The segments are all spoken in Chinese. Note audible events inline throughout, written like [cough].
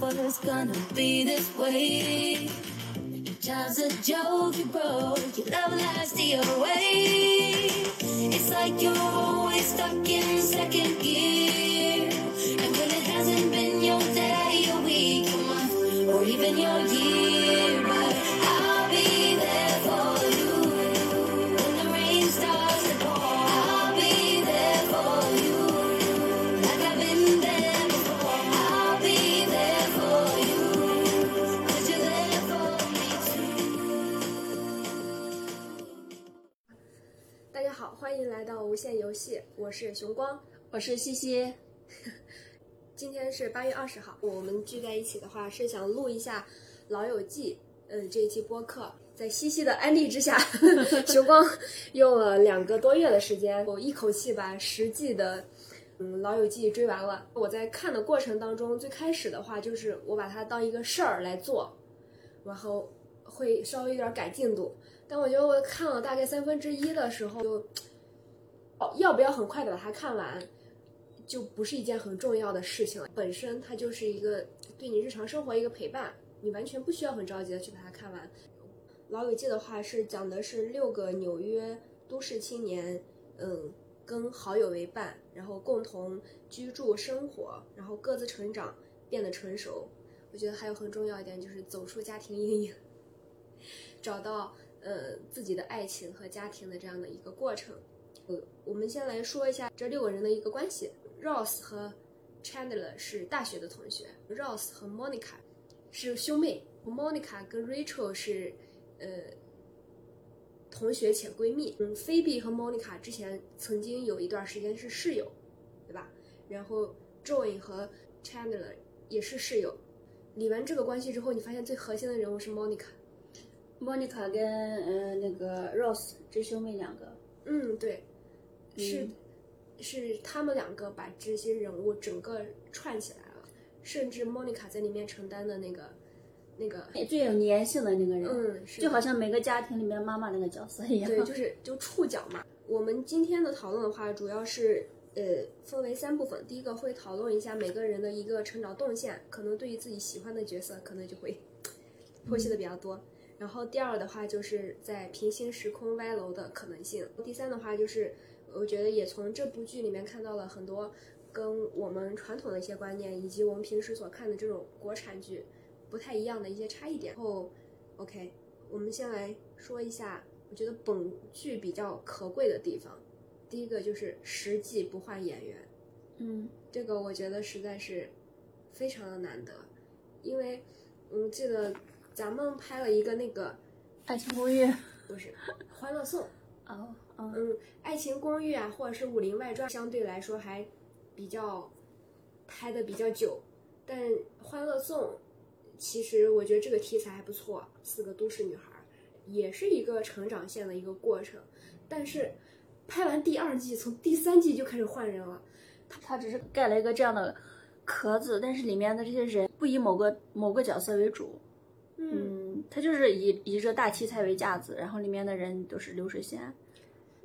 was gonna be this way. Your job's a joke you broke, your love lies the other way. It's like you're always stuck in second gear. And when it hasn't been your day, your week, your month, or even your year, 我是熊光。我是西西，今天是八月二十号，我们聚在一起的话是想录一下《老友记》嗯这一期播客。在西西的安利之下，[laughs] 熊光用了两个多月的时间，我一口气把十季的嗯《老友记》追完了。我在看的过程当中，最开始的话就是我把它当一个事儿来做，然后会稍微有点改进度。但我觉得我看了大概三分之一的时候，就哦要不要很快的把它看完，就不是一件很重要的事情了。本身它就是一个对你日常生活一个陪伴，你完全不需要很着急的去把它看完。《老友记》的话是讲的是六个纽约都市青年，嗯，跟好友为伴，然后共同居住生活，然后各自成长，变得成熟。我觉得还有很重要一点就是走出家庭阴影，找到呃自己的爱情和家庭的这样的一个过程。呃，我们先来说一下这六个人的一个关系。Ross 和 Chandler 是大学的同学，Ross 和 Monica 是兄妹，Monica 跟 Rachel 是呃同学且闺蜜。嗯，Phoebe 和 Monica 之前曾经有一段时间是室友，对吧？然后 Joey 和 Chandler 也是室友。理完这个关系之后，你发现最核心的人物是 Monica。Monica 跟呃那个 Rose 这兄妹两个，嗯，对，是、是他们两个把这些人物整个串起来了，甚至 Monica 在里面承担的那个那个，最有粘性的那个人，嗯，是就好像每个家庭里面妈妈那个角色一样。对，就是就触角嘛。我们今天的讨论的话，主要是呃分为三部分。第一个会讨论一下每个人的一个成长动线，可能对于自己喜欢的角色，可能就会剖析的比较多。然后第二的话就是在平行时空歪楼的可能性。第三的话就是，我觉得也从这部剧里面看到了很多跟我们传统的一些观念，以及我们平时所看的这种国产剧不太一样的一些差异点。然后，OK，我们先来说一下，我觉得本剧比较可贵的地方。第一个就是实际不换演员，嗯，这个我觉得实在是非常的难得，因为我，记得咱们拍了一个那个爱情公寓。不是《欢乐颂》，哦哦，嗯，《爱情公寓》啊，或者是《武林外传》，相对来说还比较拍的比较久，但《欢乐颂》其实我觉得这个题材还不错，四个都市女孩儿也是一个成长线的一个过程，但是拍完第二季，从第三季就开始换人了。他他只是盖了一个这样的壳子，但是里面的这些人不以某个某个角色为主，嗯，他就是以以这大题材为架子，然后里面的人都是流水线，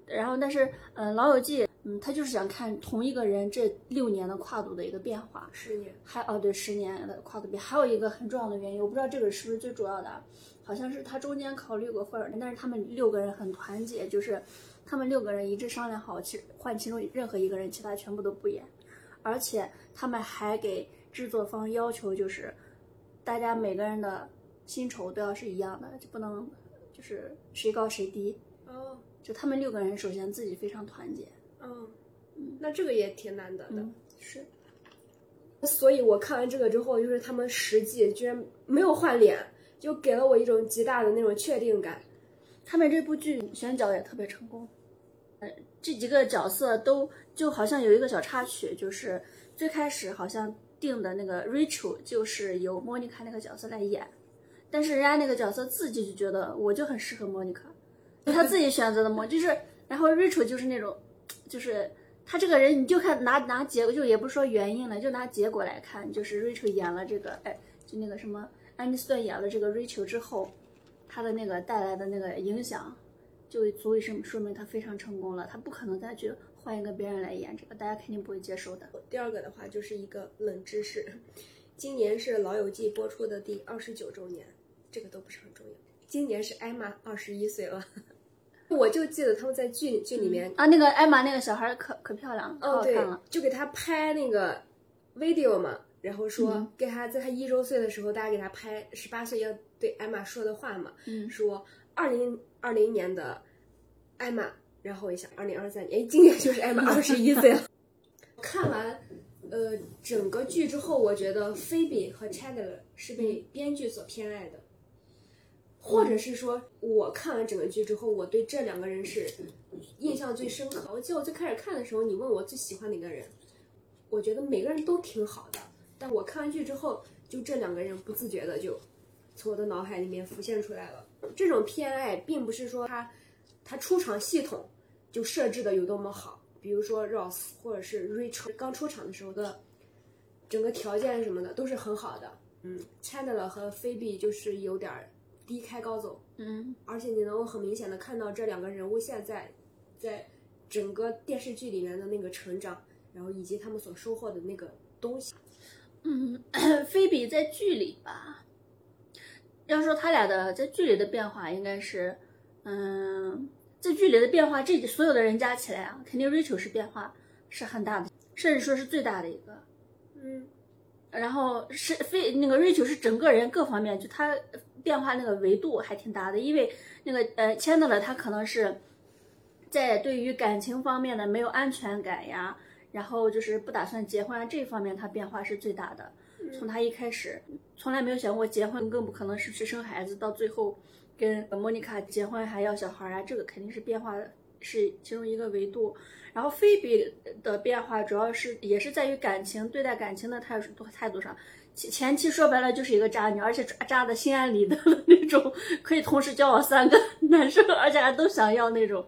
然后但是嗯，《老友记》嗯，他就是想看同一个人这六年的跨度的一个变化，十年，还哦对，十年的跨度变，还有一个很重要的原因，我不知道这个是不是最主要的啊，好像是他中间考虑过或者，但是他们六个人很团结，就是他们六个人一致商量好，其换其中任何一个人，其他全部都不演，而且他们还给制作方要求，就是大家每个人的薪酬都要是一样的，就不能就是谁高谁低，哦，就他们六个人首先自己非常团结，嗯，那这个也挺难得的。嗯，是。所以我看完这个之后，就是他们实际居然没有换脸，就给了我一种极大的那种确定感。他们这部剧选角也特别成功，呃，这几个角色都就好像有一个小插曲，就是最开始好像定的那个 Rachel 就是由莫妮卡那个角色来演，但是人家那个角色自己就觉得我就很适合莫妮卡，他自己选择的莫，就是然后 Rachel 就是那种，就是他这个人你就看拿拿结果，就也不说原因了，就拿结果来看，就是 Rachel 演了这个，哎，就那个什么安妮斯顿演了这个 Rachel 之后。他的那个带来的那个影响，就足以是说明他非常成功了。他不可能再去换一个别人来演这个，大家肯定不会接受的。第二个的话就是一个冷知识，今年是《老友记》播出的第二十九周年，这个都不是很重要。今年是艾玛二十一岁了，[laughs] 我就记得他们在剧剧里面，啊，那个艾玛那个小孩儿可可漂亮了，可哦对好看了。，就给他拍那个 video 嘛，然后说、嗯给他在他一周岁的时候，大家给他拍十八岁要对艾玛说的话嘛，嗯说二零二零年的艾玛，然后我一想二零二三年，哎，今年就是艾玛 [laughs] 二十一岁了。看完呃整个剧之后，我觉得菲比和 Chandler 是被编剧所偏爱的，或者是说我看完整个剧之后，我对这两个人是印象最深刻。我记得我最开始看的时候，你问我最喜欢哪个人，我觉得每个人都挺好的，但我看完剧之后，就这两个人不自觉的就从我的脑海里面浮现出来了。这种偏爱并不是说他他出场系统就设置的有多么好，比如说 Ross 或者是 Rachel 刚出场的时候的整个条件什么的都是很好的。嗯，Chandler 和 Phoebe 就是有点儿低开高走，嗯而且你能够很明显的看到这两个人物现在在整个电视剧里面的那个成长，然后以及他们所收获的那个东西。嗯，[coughs] 菲比在剧里吧，要说他俩的在剧里的变化，应该是，嗯，在剧里的变化，这所有的人加起来啊，肯定 Rachel 是变化是很大的，甚至说是最大的一个。嗯然后是非那个 Rachel 是整个人各方面，就他变化那个维度还挺大的，因为那个呃 Chandler 他可能是在对于感情方面的没有安全感呀，然后就是不打算结婚啊这方面他变化是最大的。从他一开始从来没有想过结婚，更不可能是去生孩子，到最后跟莫妮卡结婚还要小孩啊，这个肯定是变化是其中一个维度。然后菲比的变化主要是也是在于感情对待感情的态度态度上。前前期说白了就是一个渣女，而且渣渣的心安理得的那种，可以同时交往三个男生，而且还都想要那种，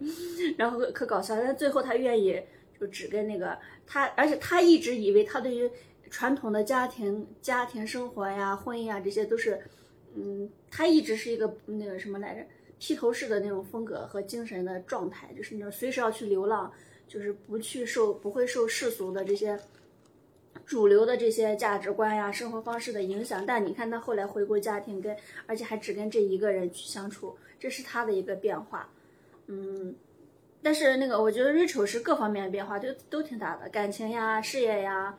然后可搞笑。但最后她愿意就只跟那个他，而且她一直以为她对于传统的家庭、家庭生活呀、婚姻啊这些都是，嗯，她一直是一个那个什么来着，披头士的那种风格和精神的状态，就是那种随时要去流浪。就是不去受不会受世俗的这些主流的这些价值观呀、生活方式的影响。但你看他后来回归家庭跟，而且还只跟这一个人去相处，这是他的一个变化。嗯，但是那个我觉得 Rachel 是各方面的变化都都挺大的，感情呀、事业呀，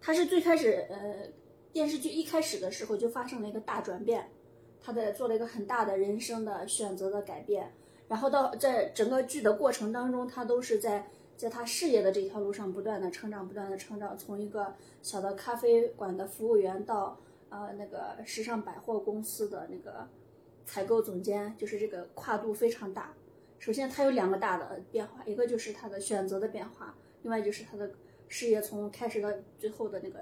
他是最开始呃电视剧一开始的时候就发生了一个大转变，他的做了一个很大的人生的选择的改变。然后到在整个剧的过程当中，他都是在在他事业的这条路上不断的成长，不断的成长，从一个小的咖啡馆的服务员到呃那个时尚百货公司的那个采购总监，就是这个跨度非常大。首先，他有两个大的变化，一个就是他的选择的变化，另外就是他的事业从开始到最后的那个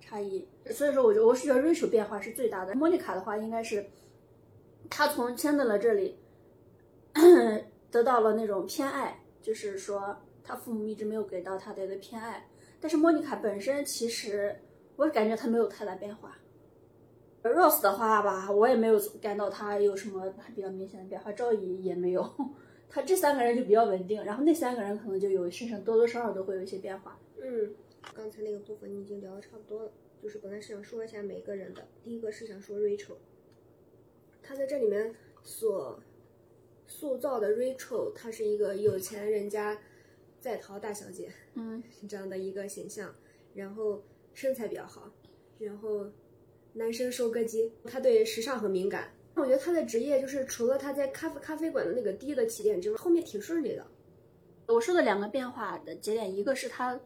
差异。所以说，我觉得我是觉得 Rachel 变化是最大的。莫妮卡的话，应该是他从辛德勒这里。[coughs] 得到了那种偏爱，就是说他父母一直没有给到他的一个偏爱。但是莫妮卡本身其实我感觉他没有太大变化。Rose 的话吧，我也没有感到他有什么比较明显的变化，赵怡也没有。他这三个人就比较稳定，然后那三个人可能就有身上多多少少都会有一些变化。嗯，刚才那个部分你已经聊的差不多了，就是本来是想说一下每个人的。第一个是想说 Rachel，他在这里面所。塑造的 Rachel，他是一个有钱人家在逃大小姐，嗯，[laughs] 这样的一个形象，然后身材比较好，然后男生收割机，他对时尚很敏感。我觉得他的职业就是除了他在咖啡咖啡馆的那个低的起点之外，后面挺顺利的。我说的两个变化的节点，一个是他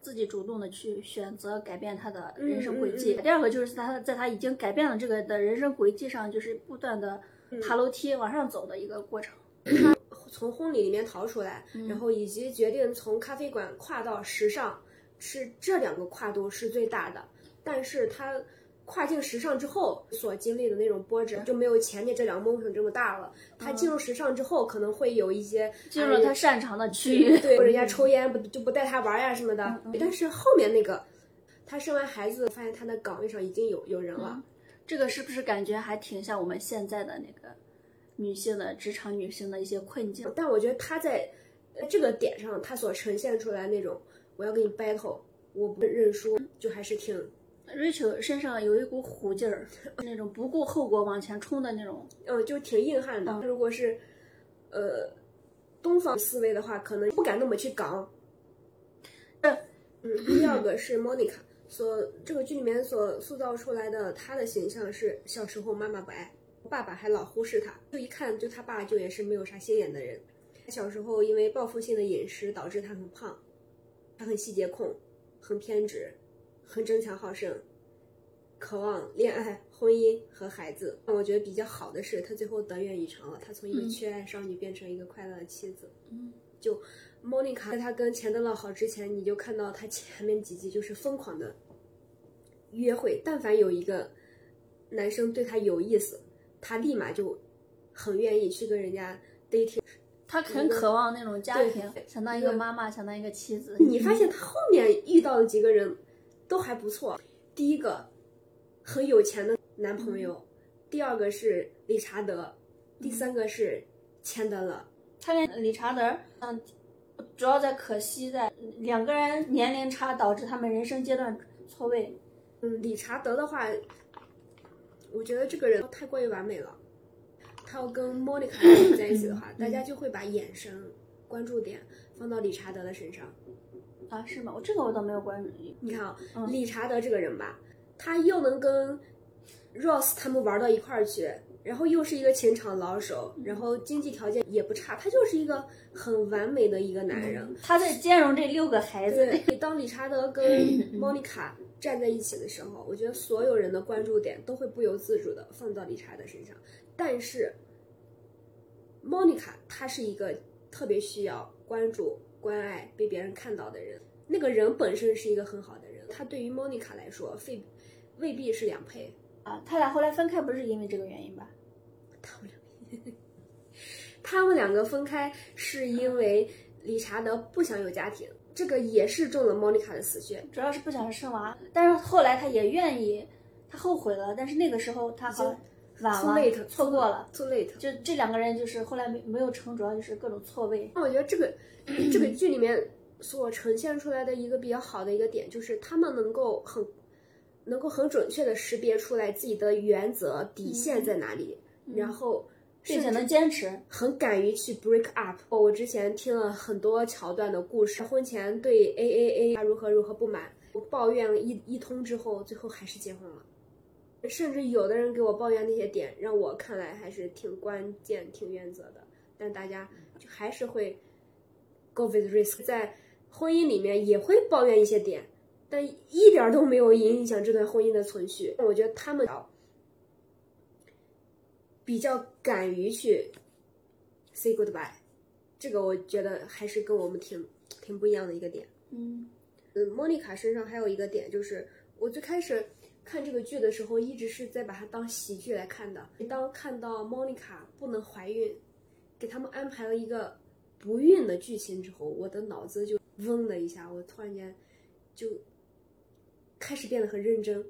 自己主动的去选择改变他的人生轨迹，嗯嗯嗯、第二个就是他在他已经改变了这个的人生轨迹上，就是不断的。爬楼梯往上走的一个过程，他从婚礼里面逃出来，嗯、然后以及决定从咖啡馆跨到时尚，是这两个跨度是最大的。但是他跨境时尚之后所经历的那种波折就没有前面这两个梦想这么大了。他进入时尚之后，可能会有一些进入了他擅长的区域，对人家抽烟不就不带他玩呀什么的。嗯但是后面那个，他生完孩子发现他的岗位上已经有有人了。嗯这个是不是感觉还挺像我们现在的那个女性的职场女性的一些困境？但我觉得她在这个点上，她所呈现出来那种我要跟你 battle，我不认输，就还是挺 Rachel 身上有一股虎劲儿，那种不顾后果往前冲的那种。嗯，就挺硬汉的。如果是呃东方思维的话，可能不敢那么去刚。[laughs] 嗯，第二个是 Monica 所这个剧里面所塑造出来的她的形象是小时候妈妈不爱，爸爸还老忽视他，就一看就他爸就也是没有啥心眼的人。小时候因为报复性的饮食导致他很胖，他很细节控，很偏执，很争强好胜，渴望恋爱、婚姻和孩子。但我觉得比较好的是，他最后得愿以偿了，他从一个缺爱少女变成一个快乐的妻子。嗯，就莫妮卡在他跟钱德勒好之前，你就看到他前面几集就是疯狂的约会，但凡有一个男生对他有意思，他立马就很愿意去跟人家 dating。他很渴望那种家庭，想当一个妈妈，想当一个妻子。你发现他后面遇到的几个人都还不错。第一个很有钱的男朋友，第二个是理查德，第三个是钱德勒。他跟理查德，嗯，主要在可惜在两个人年龄差导致他们人生阶段错位。嗯，理查德的话，我觉得这个人太过于完美了。他要跟莫妮卡在一起的话，大家就会把眼神、关注点放到理查德的身上。啊，是吗？我这个我倒没有关注。你看啊，嗯理查德这个人吧，他又能跟 Rose 他们玩到一块儿去，然后又是一个情场老手，然后经济条件也不差，他就是一个很完美的一个男人。他在兼容这六个孩子。对，当理查德跟 [clears throat] 莫妮卡站在一起的时候，我觉得所有人的关注点都会不由自主的放到理查德身上。但是，莫妮卡她是一个特别需要关注、关爱、被别人看到的人。那个人本身是一个很好的人，他对于莫妮卡来说，非未必是两配。啊，他俩后来分开不是因为这个原因吧？他们两个，他们两个分开是因为理查德不想有家庭，这个也是中了莫妮卡的死穴。主要是不想生娃，但是后来他也愿意，他后悔了，但是那个时候他好像晚 Too 了 late，错过了。too late。就这两个人就是后来没没有成，主要就是各种错位。那我觉得这个 [clears throat] 这个剧里面所呈现出来的一个比较好的一个点，就是他们能够很能够很准确的识别出来自己的原则底线在哪里，然后并且能坚持，很敢于去 break up。我之前听了很多桥段的故事，婚前对 A A A 他如何如何不满，我抱怨了一一通之后，最后还是结婚了。甚至有的人给我抱怨那些点，让我看来还是挺关键、挺原则的，但大家就还是会 go with risk，在婚姻里面也会抱怨一些点，但一点儿都没有影响这段婚姻的存续。我觉得他们比较敢于去 say goodbye，这个我觉得还是跟我们挺挺不一样的一个点。嗯嗯，莫妮卡身上还有一个点，就是我最开始看这个剧的时候，一直是在把它当喜剧来看的。当看到莫妮卡不能怀孕，给他们安排了一个不孕的剧情之后，我的脑子就嗡的一下，我突然间就开始变得很认真。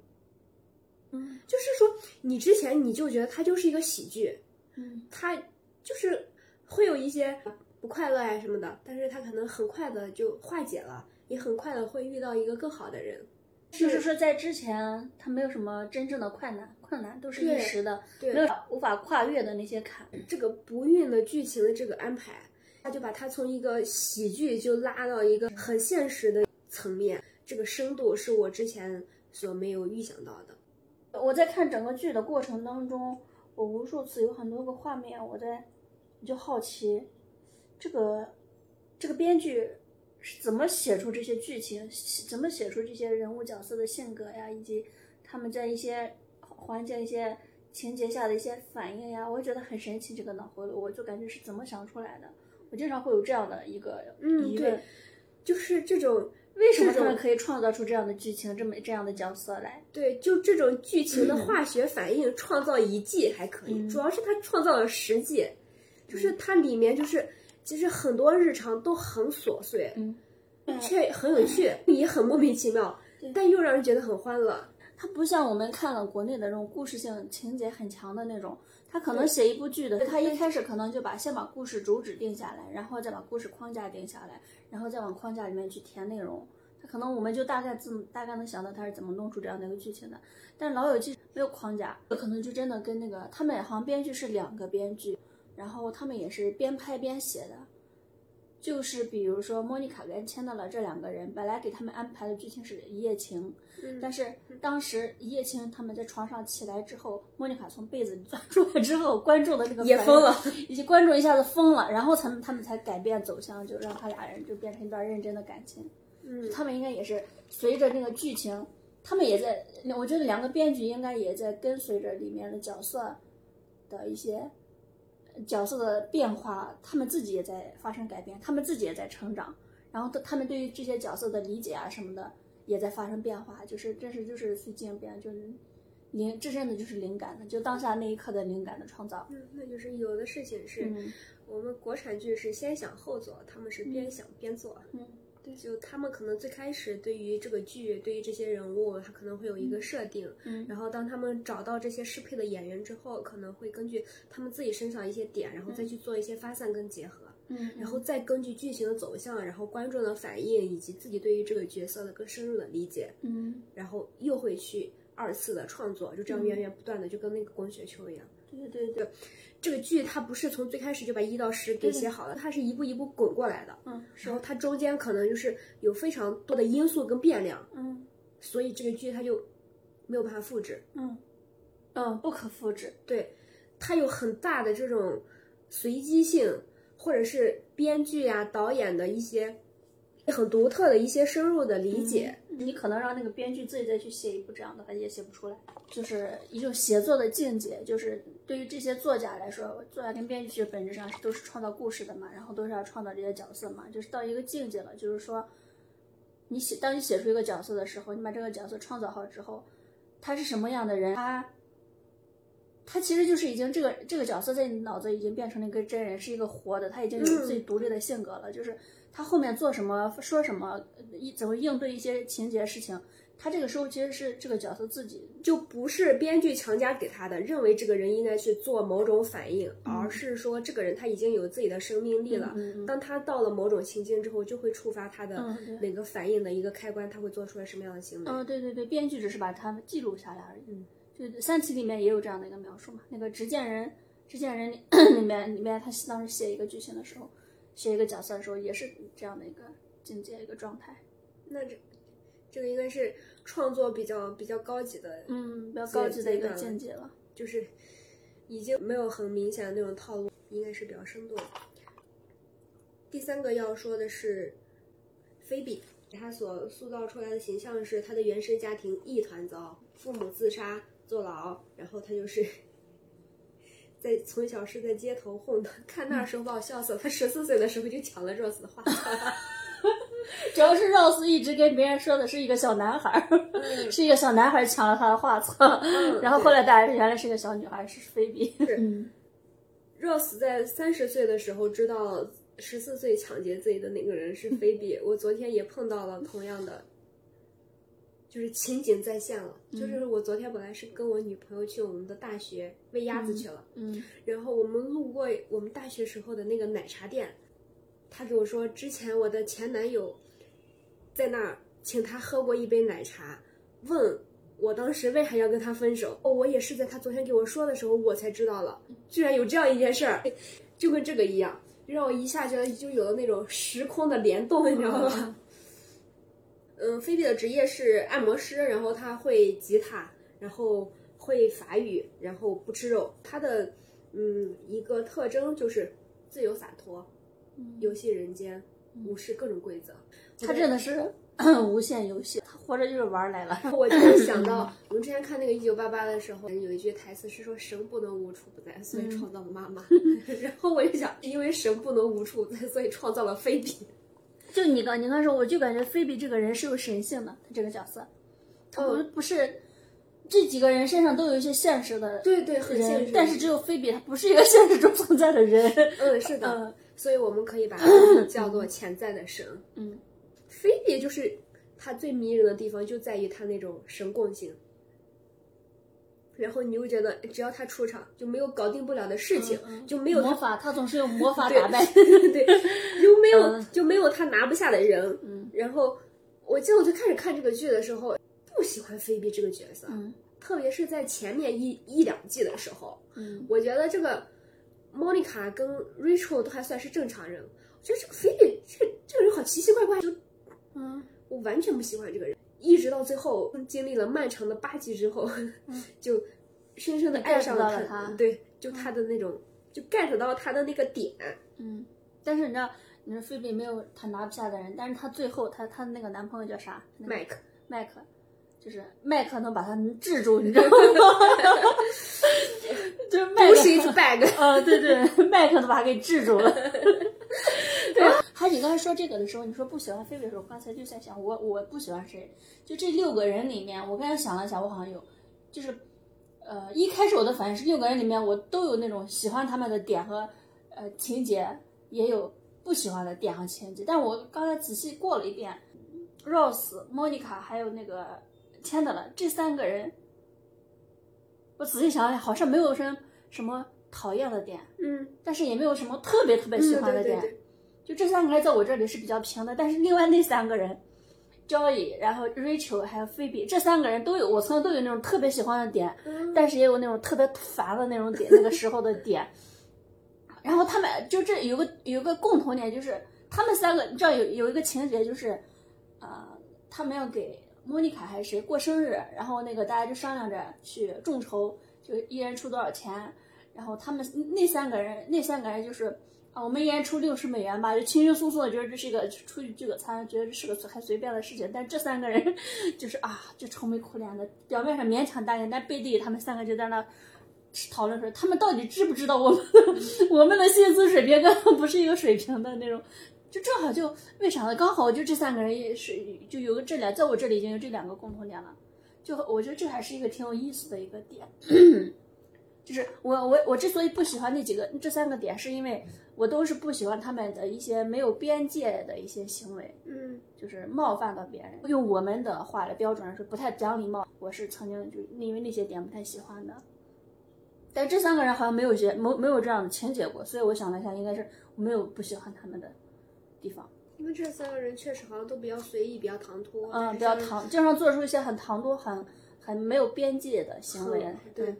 嗯就是说，你之前你就觉得它就是一个喜剧，嗯它就是会有一些不快乐呀什么的，但是它可能很快的就化解了，也很快的会遇到一个更好的人。就是说在之前他没有什么真正的困难，困难都是一时的，对没有无法跨越的那些坎。这个不孕的剧情的这个安排，他就把它从一个喜剧就拉到一个很现实的层面，这个深度是我之前所没有预想到的。我在看整个剧的过程当中，我无数次有很多个画面，我在我就好奇，这个这个编剧是怎么写出这些剧情，怎么写出这些人物角色的性格呀，以及他们在一些环境、一些情节下的一些反应呀，我觉得很神奇。这个脑回路，我就感觉是怎么想出来的。我经常会有这样的一个嗯，对疑问：，就是这种为什么他们可以创造出这样的剧情，这么这样的角色来？对，就这种剧情的化学反应，创造一季还可以，嗯主要是他创造了十季，就是它里面就是其实很多日常都很琐碎，嗯，却很有趣，[laughs] 也很莫名其妙，但又让人觉得很欢乐。它不像我们看了国内的这种故事性情节很强的那种，他可能写一部剧的，他一开始可能就把先把故事主旨定下来，然后再把故事框架定下来，然后再往框架里面去填内容。他可能我们就大概怎么大概能想到他是怎么弄出这样的一个剧情的。但《老友记》没有框架，可能就真的跟那个他们好像编剧是两个编剧，然后他们也是边拍边写的。就是比如说，莫妮卡跟钱德勒这两个人，本来给他们安排的剧情是一夜情，嗯但是当时一夜情他们在床上起来之后，莫妮卡从被子里钻出来之后，观众的那个也疯了，以及观众一下子疯了，然后他们他们才改变走向，就让他俩人就变成一段认真的感情。嗯他们应该也是随着那个剧情，他们也在，我觉得两个编剧应该也在跟随着里面的角色的一些角色的变化，他们自己也在发生改变，他们自己也在成长，然后他他们对于这些角色的理解啊什么的也在发生变化，就是真是就是随机应变，就是灵，这真的就是灵感的，就当下那一刻的灵感的创造。嗯，那就是有的事情是嗯。我们国产剧是先想后做，他们是边想边做。嗯，对，就他们可能最开始对于这个剧，对于这些人物，他可能会有一个设定，嗯。然后当他们找到这些适配的演员之后，可能会根据他们自己身上一些点，然后再去做一些发散跟结合，嗯，然后再根据剧情的走向，然后观众的反应以及自己对于这个角色的更深入的理解，嗯，然后又会去二次的创作，就这样源源不断的，就跟那个滚雪球一样。对对对，这个剧它不是从最开始就把一到十给写好了，它是一步一步滚过来的。嗯，然后它中间可能就是有非常多的因素跟变量，嗯所以这个剧它就没有办法复制。嗯嗯，不可复制。对，它有很大的这种随机性，或者是编剧呀、导演的一些很独特的一些深入的理解。你可能让那个编剧自己再去写一部这样的，他也写不出来。就是一种协作的境界，就是对于这些作家来说，作家跟编剧其实本质上都是创造故事的嘛，然后都是要创造这些角色嘛，就是到一个境界了，就是说，你写当你写出一个角色的时候，你把这个角色创造好之后，他是什么样的人，他。他其实就是已经这个这个角色在你脑子已经变成了一个真人，是一个活的，他已经有自己独立的性格了。就是他后面做什么、说什么、一怎么应对一些情节事情，他这个时候其实是这个角色自己。就不是编剧强加给他的，认为这个人应该去做某种反应，而是说这个人他已经有自己的生命力了。当他到了某种情境之后，就会触发他的嗯对哪个反应的一个开关，他会做出来什么样的行为。嗯，对对对，编剧只是把他们记录下来而已。嗯，就《三体》里面也有这样的一个描述嘛。那个《执剑人》，《执剑人》里面里面他当时写一个剧情的时候，写一个角色的时候，也是这样的一个境界一个状态。那这这个应该是创作比较比较高级的，嗯，比较高级的一个见解了。就是已经没有很明显的那种套路，应该是比较生动。第三个要说的是菲比，他所塑造出来的形象是他的原生家庭一团糟，父母自杀坐牢，然后他就是 [laughs] 在从小是在街头混的。看那时候把我笑死了，他十四岁的时候就抢了 Rose 的话，[laughs] 主要是 Rose 一直跟别人说的是一个小男孩儿，是一个小男孩儿抢了他的画册，然后后来大家原来是个小女孩，是菲比。嗯 Rose 在三十岁的时候知道十四岁抢劫自己的那个人是菲比。我昨天也碰到了同样的，就是情景再现了。就是我昨天本来是跟我女朋友去我们的大学喂鸭子去了，嗯然后我们路过我们大学时候的那个奶茶店，他给我说，之前我的前男友在那儿请他喝过一杯奶茶，问我当时为啥要跟他分手。哦，我也是在他昨天给我说的时候，我才知道了，居然有这样一件事儿，就跟这个一样，让我一下觉得就有了那种时空的联动，你知道吗？[laughs] 嗯，菲比的职业是按摩师，然后他会吉他，然后会法语，然后不吃肉。他的嗯一个特征就是自由洒脱，游戏人间，无视各种规则。他真的是 [clears throat] 无限游戏，他活着就是玩儿来了。[laughs] 我就想到，我们之前看那个《一九八八》的时候，有一句台词是说“神不能无处不在，所以创造了妈妈” [laughs] 然后我就想，因为神不能无处不在，所以创造了菲比。[laughs] 就你刚你刚说，我就感觉菲比这个人是有神性的，他这个角色，他不、不是这几个人身上都有一些现实的对对，很现实。，但是只有菲比，他不是一个现实中存在的人。嗯，是的，嗯所以我们可以把它叫做潜在的神。嗯，菲比就是他最迷人的地方，就在于他那种神共性。然后你又觉得，只要他出场，就没有搞定不了的事情，就没有他魔法，他总是用魔法打败。[laughs] 对，就没有、嗯就没有他拿不下的人。嗯然后我记得我最开始看这个剧的时候，不喜欢菲比这个角色，嗯特别是在前面一一两季的时候，嗯我觉得这个莫妮卡跟 Rachel 都还算是正常人，我觉得这个菲比这个这个人好奇奇怪怪，就嗯。我完全不喜欢这个人，一直到最后经历了漫长的八集之后，[laughs] 就深深的爱上了他。对，就他的那种，就 get 到他的那个点，嗯。但是你知道，你说菲比没有他拿不下的人，但是她最后她她那个男朋友叫啥？那个麦克。麦克，就是麦克能把他制住，你知道吗？[laughs] 就是麦克 Push it back，呃，对对，麦克都把他给制住了。[laughs] 对，还你刚才说这个的时候，你说不喜欢菲菲的时候，刚才就在想，我我不喜欢谁？就这六个人里面，我刚才想了想，我好像有，就是，呃，一开始我的反应是六个人里面，我都有那种喜欢他们的点和呃情节，也有不喜欢的点和情节。但我刚才仔细过了一遍，Rose、莫妮卡还有那个 Chandler 这三个人，我仔细想想，好像没有什么什么讨厌的点。嗯，但是也没有什么特别特别喜欢的点。嗯对对对就这三个人在我这里是比较平的，但是另外那三个人，Joy，然后 Rachel 还有 Phoebe 这三个人都有，我曾经都有那种特别喜欢的点，嗯但是也有那种特别烦的那种点，那个时候的点。然后他们就这有个有个共同点，就是他们三个，你知道有有一个情节就是，呃，他们要给莫妮卡还是谁过生日，然后那个大家就商量着去众筹，就一人出多少钱，然后他们那三个人那三个人就是。啊，我们一人出六十美元吧，就轻轻松松的觉得这是一个出去聚个餐，觉得这是个还随便的事情。但这三个人就是啊，就愁眉苦脸的，表面上勉强答应，但背地里他们三个就在那讨论说，他们到底知不知道我们 [laughs] 我们的薪资水平跟他们不是一个水平的那种。就正好就为啥呢？刚好就这三个人也是就有个这两，在我这里已经有这两个共同点了。就我觉得这还是一个挺有意思的一个点。[clears throat] 就是我我我之所以不喜欢那几个这三个点，是因为我都是不喜欢他们的一些没有边界的一些行为，嗯就是冒犯到别人。用我们的话来标准来说，不太讲礼貌。我是曾经就因为那些点不太喜欢的。但这三个人好像没有些没没有这样的情节过，所以我想了一下，应该是我没有不喜欢他们的地方。因为这三个人确实好像都比较随意，比较唐突，嗯，比较唐，经常做出一些很唐突、很很没有边界的行为。对，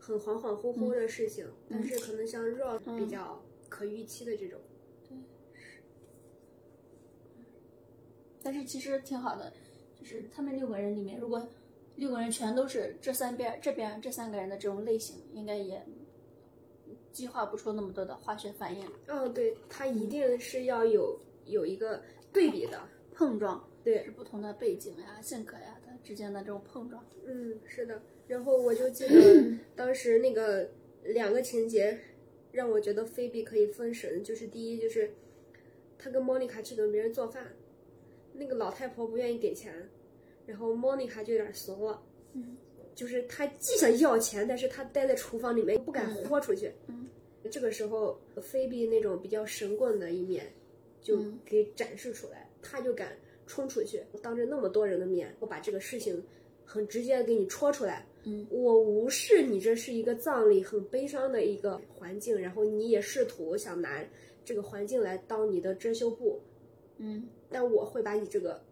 很恍恍惚惚的事情，但是可能像 Rock 比较可预期的这种，但是其实挺好的，就是他们六个人里面，如果六个人全都是这三边这边这三个人的这种类型，应该也激化不出那么多的化学反应哦，对，它一定是要有有一个对比的，碰撞，对是不同的背景呀、性格呀的之间的这种碰撞。嗯，是的。然后我就记得 [laughs] 当时那个两个情节让我觉得菲比可以封神，就是第一就是他跟莫妮卡去给别人做饭，那个老太婆不愿意给钱，然后莫妮卡就有点怂了，嗯，就是他既想要钱，但是他待在厨房里面不敢豁出去，嗯，这个时候菲比那种比较神棍的一面就嗯给展示出来，他就敢冲出去，当着那么多人的面，我把这个事情很直接的给你戳出来。嗯，我无视你这是一个葬礼很悲伤的一个环境，然后你也试图想拿这个环境来当你的遮羞布，嗯但我会把你这个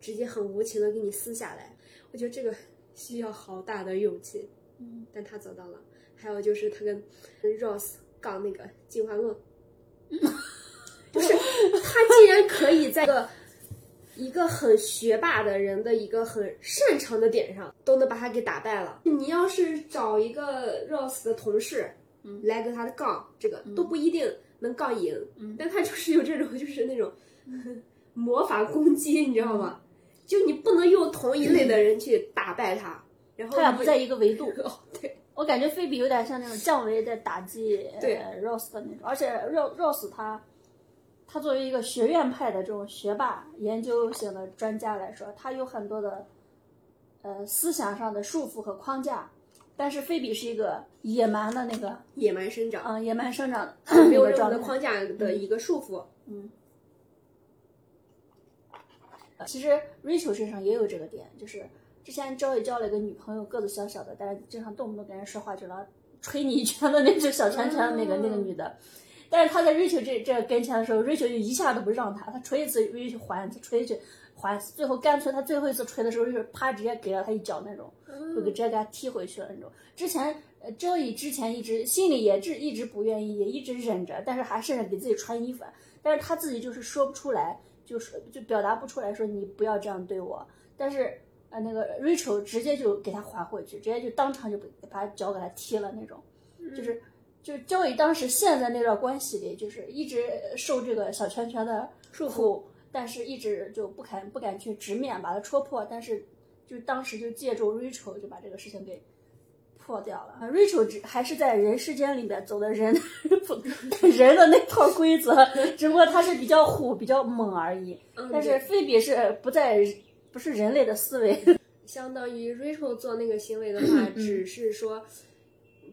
直接很无情的给你撕下来。我觉得这个需要好大的勇气，嗯，但他做到了。还有就是他跟 Rose 杠那个进化论，不是他竟然可以在一个一个很学霸的人的一个很擅长的点上，都能把他给打败了。你要是找一个 Rose 的同事，嗯。来跟他杠，这个都不一定能杠赢。嗯。但他就是有这种，就是那种 [laughs] 魔法攻击，你知道吗？就你不能用同一类的人去打败他，然后他俩不在一个维度。[laughs] 哦，对，我感觉菲比有点像那种降维在打击对。呃 Rose 的那种，而且 Rose Rose 他他作为一个学院派的这种学霸、研究型的专家来说，他有很多的呃思想上的束缚和框架，但是菲比是一个野蛮的那个野蛮生长，嗯、野蛮生长的没有任何那个状态。的框架的。一个束缚。其实 Rachel 身上也有这个点，就是之前 Joey 交了一个女朋友，个子小小的，但是经常动不动跟人说话就老捶你一拳的那只小拳拳的那个、那个女的。但是他在 Rachel 这这跟前的时候，Rachel 就一下都不让他，他锤一次 Rachel 还，他锤一次还，最后干脆他最后一次锤的时候，就是啪直接给了他一脚那种，就给直接给他踢回去了那种。之前呃周易之前一直心里也是一直不愿意，也一直忍着，但是还是给自己穿衣服，但是他自己就是说不出来，就是就表达不出来说你不要这样对我，但是。呃，那个 Rachel 直接就给他还回去，直接就当场就把脚给他踢了那种，就是就是交易当时陷在那段关系里，就是一直受这个小圈圈的束缚，但是一直就不敢不敢去直面把它戳破，但是就当时就借助 Rachel 就把这个事情给破掉了。Rachel 只还是在人世间里边走的人 [laughs] 人的那套规则，只不过他是比较虎比较猛而已，但是菲比是不在。不是人类的思维，[laughs] 相当于 Rachel 做那个行为的话，只是说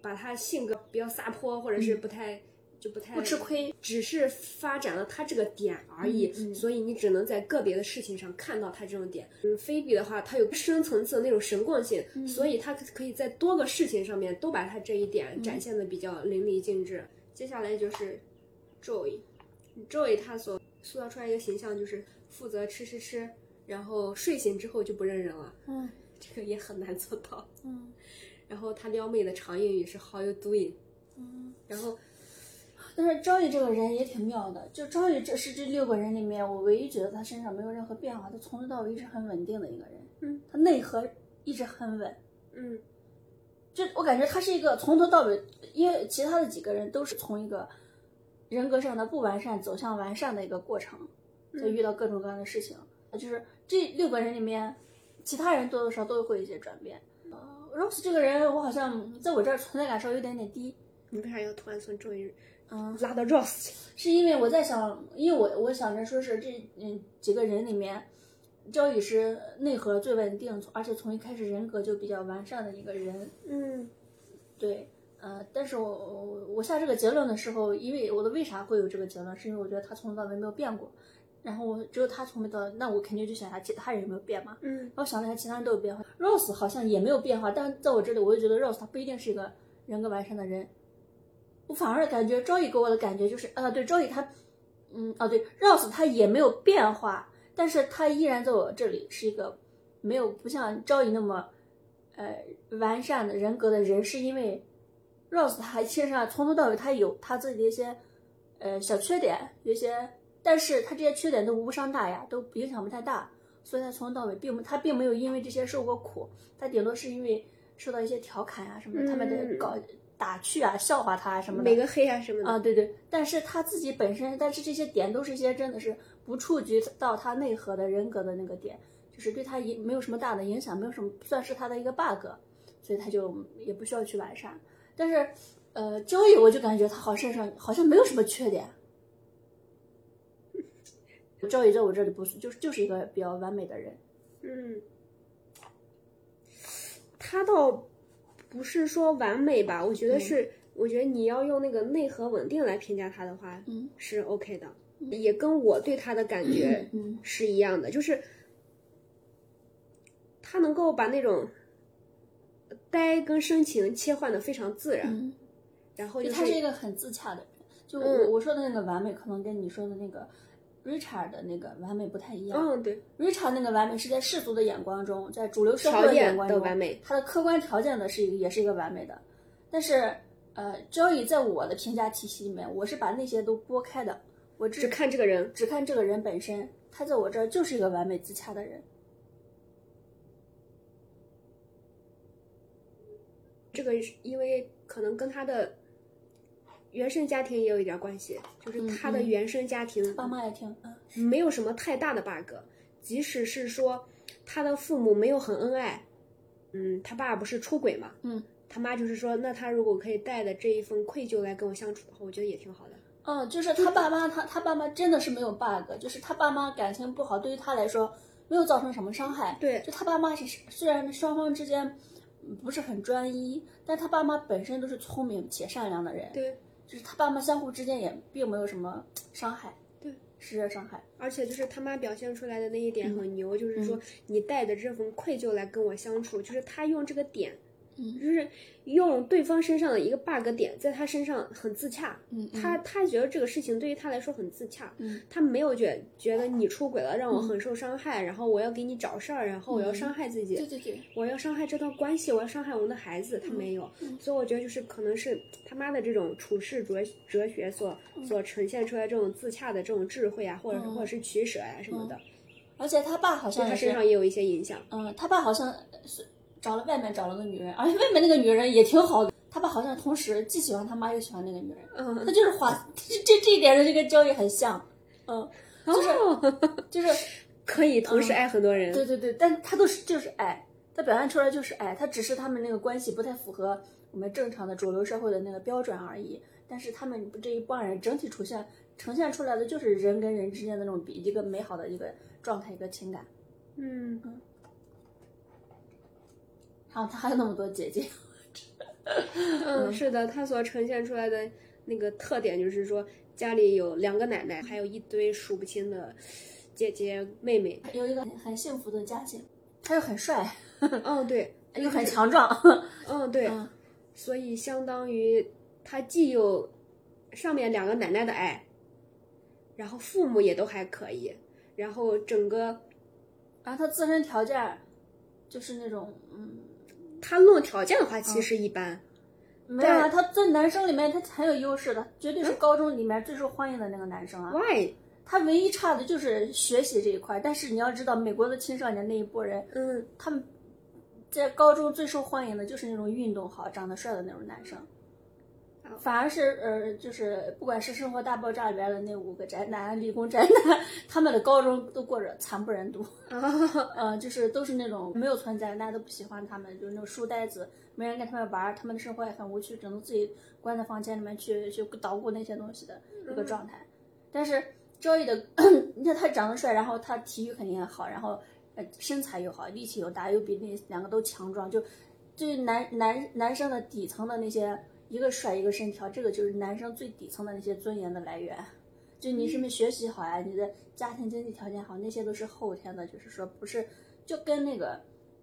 把他性格比较撒泼，或者是不太就不太不吃亏，只是发展了他这个点而已。所以你只能在个别的事情上看到他这种点。就是菲比的话，他有深层次的那种神棍性，所以他可以在多个事情上面都把他这一点展现的比较淋漓尽致。接下来就是 Joy，Joy 他所塑造出来一个形象就是负责吃吃吃。然后睡醒之后就不认人了，嗯，这个也很难做到，嗯。[laughs] 然后他撩妹的常用语是 How you doing？嗯。然后，但是张宇这个人也挺妙的，就张宇这是这六个人里面，我唯一觉得他身上没有任何变化，他从头到尾一直很稳定的一个人，嗯，他内核一直很稳，嗯。就我感觉他是一个从头到尾，因为其他的几个人都是从一个人格上的不完善走向完善的一个过程，在遇到各种各样的事情。就是这六个人里面，其他人多多少都会有一些转变。呃，Rose 这个人，我好像在我这儿存在感稍微有点点低。你为啥要突然从周瑜嗯拉到 Rose？是因为我在想，因为我我想着说是这嗯几个人里面，焦宇是内核最稳定，而且从一开始人格就比较完善的一个人。嗯，对，呃，但是我我我下这个结论的时候，因为我的为啥会有这个结论，是因为我觉得他从头到尾没有变过。然后我只有他从没到，那我肯定就想下其他人有没有变嘛。嗯。然后想了一下其他人都有变化，Rose 好像也没有变化，但是在我这里，我就觉得 Rose 他不一定是一个人格完善的人。我反而感觉 Joey 给我的感觉就是，呃，对，Joey 他，嗯，哦对，Rose 他也没有变化，但是他依然在我这里是一个没有不像 Joey 那么，呃，完善的人格的人，是因为 Rose 他其实上从头到尾他有他自己的一些，呃，小缺点，有些。但是他这些缺点都无伤大雅，都影响不太大，所以他从头到尾并不，他并没有因为这些受过苦，他顶多是因为受到一些调侃啊什么的，他们在搞打趣啊、笑话他什么的，每个黑啊什么的啊，对对。但是他自己本身，但是这些点都是一些真的是不触及到他内核的人格的那个点，就是对他影没有什么大的影响，没有什么算是他的一个 bug，所以他就也不需要去完善。但是，呃，周易我就感觉他好身上好像没有什么缺点。赵宇在我这里不是，就是就是一个比较完美的人。嗯，他倒不是说完美吧？我觉得是，我觉得你要用那个内核稳定来评价他的话，嗯，是 OK 的，也跟我对他的感觉是一样的，就是他能够把那种呆跟深情切换的非常自然，然后他是一个很自洽的人。就我我说的那个完美，可能跟你说的那个。Richard 的那个完美不太一样。嗯，对，Richard 那个完美是在世俗的眼光中，在主流社会的眼光中，他的客观条件呢是一个也是一个完美的。但是，呃，Joey 在我的评价体系里面，我是把那些都拨开的，我只看这个人，只看这个人本身，他在我这儿就是一个完美自洽的人。这个因为可能跟他的。原生家庭也有一点关系，就是他的原生家庭，爸妈也挺，没有什么太大的 bug。即使是说他的父母没有很恩爱，嗯，他爸不是出轨嘛，嗯，他妈就是说，那他如果可以带着这一份愧疚来跟我相处的话，我觉得也挺好的。嗯，就是他爸妈，他他爸妈真的是没有 bug，就是他爸妈感情不好，对于他来说没有造成什么伤害。对，就他爸妈是虽然双方之间不是很专一，但他爸妈本身都是聪明且善良的人。对。就是他爸妈相互之间也并没有什么伤害，对，实质伤害。而且就是他妈表现出来的那一点很牛，就是说你带着这份愧疚来跟我相处，就是他用这个点就是用对方身上的一个 bug 点，在他身上很自洽。嗯嗯他他觉得这个事情对于他来说很自洽，嗯他没有觉觉得你出轨了让我很受伤害，然后我要给你找事儿，然后我要伤害自己，对对对，我要伤害这段关系，我要伤害我们的孩子，他没有，所以我觉得就是可能是他妈的这种处世哲哲学所所呈现出来这种自洽的这种智慧啊，或者是或者是取舍呀、什么的，而且他爸好像对他，身上也有一些影响。嗯，他爸好像是找了外面找了个女人，而且外面那个女人也挺好的。他爸好像同时既喜欢他妈又喜欢那个女人，他嗯，就是花这这这一点的这个交易很像，嗯，就是、哦就是 [laughs] 可以同时爱很多人。对对对，但他都是就是爱，他表现出来就是爱，他只是他们那个关系不太符合我们正常的主流社会的那个标准而已。但是他们这一帮人整体出现呈现出来的就是人跟人之间的那种比一个美好的一个状态一个情感。嗯，然后他还有那么多姐姐，[laughs] 嗯，[laughs] 是的，他所呈现出来的那个特点就是说，家里有两个奶奶，还有一堆数不清的姐姐妹妹。有一个很很幸福的家境，他又很帅，哦，对，[laughs] 又很强壮，嗯，对，嗯所以相当于他既有上面两个奶奶的爱，然后父母也都还可以，然后整个然后他自身条件就是那种嗯。他论条件的话，其实一般。没有啊，他在男生里面他很有优势的，绝对是高中里面最受欢迎的那个男生啊。Why？他唯一差的就是学习这一块，但是你要知道，美国的青少年那一波人，嗯，他们在高中最受欢迎的就是那种运动好、长得帅的那种男生，反而是呃，就是不管是《生活大爆炸》里边的那五个宅男、理工宅男，他们的高中都过着惨不忍睹。啊，[laughs] 呃，就是都是那种没有存在，大家都不喜欢他们，就是那种书呆子，没人跟他们玩，他们的生活也很无趣，只能自己关在房间里面去去捣鼓那些东西的一个状态。但是周易的，[coughs] 你看他长得帅，然后他体育肯定也好，然后呃身材又好，力气又大，又比那两个都强壮，就就是男男男生的底层的那些一个帅一个身条，这个就是男生最底层的那些尊严的来源。就你是不是学习好呀？你的家庭经济条件好，那些都是后天的，就是说不是就跟那个，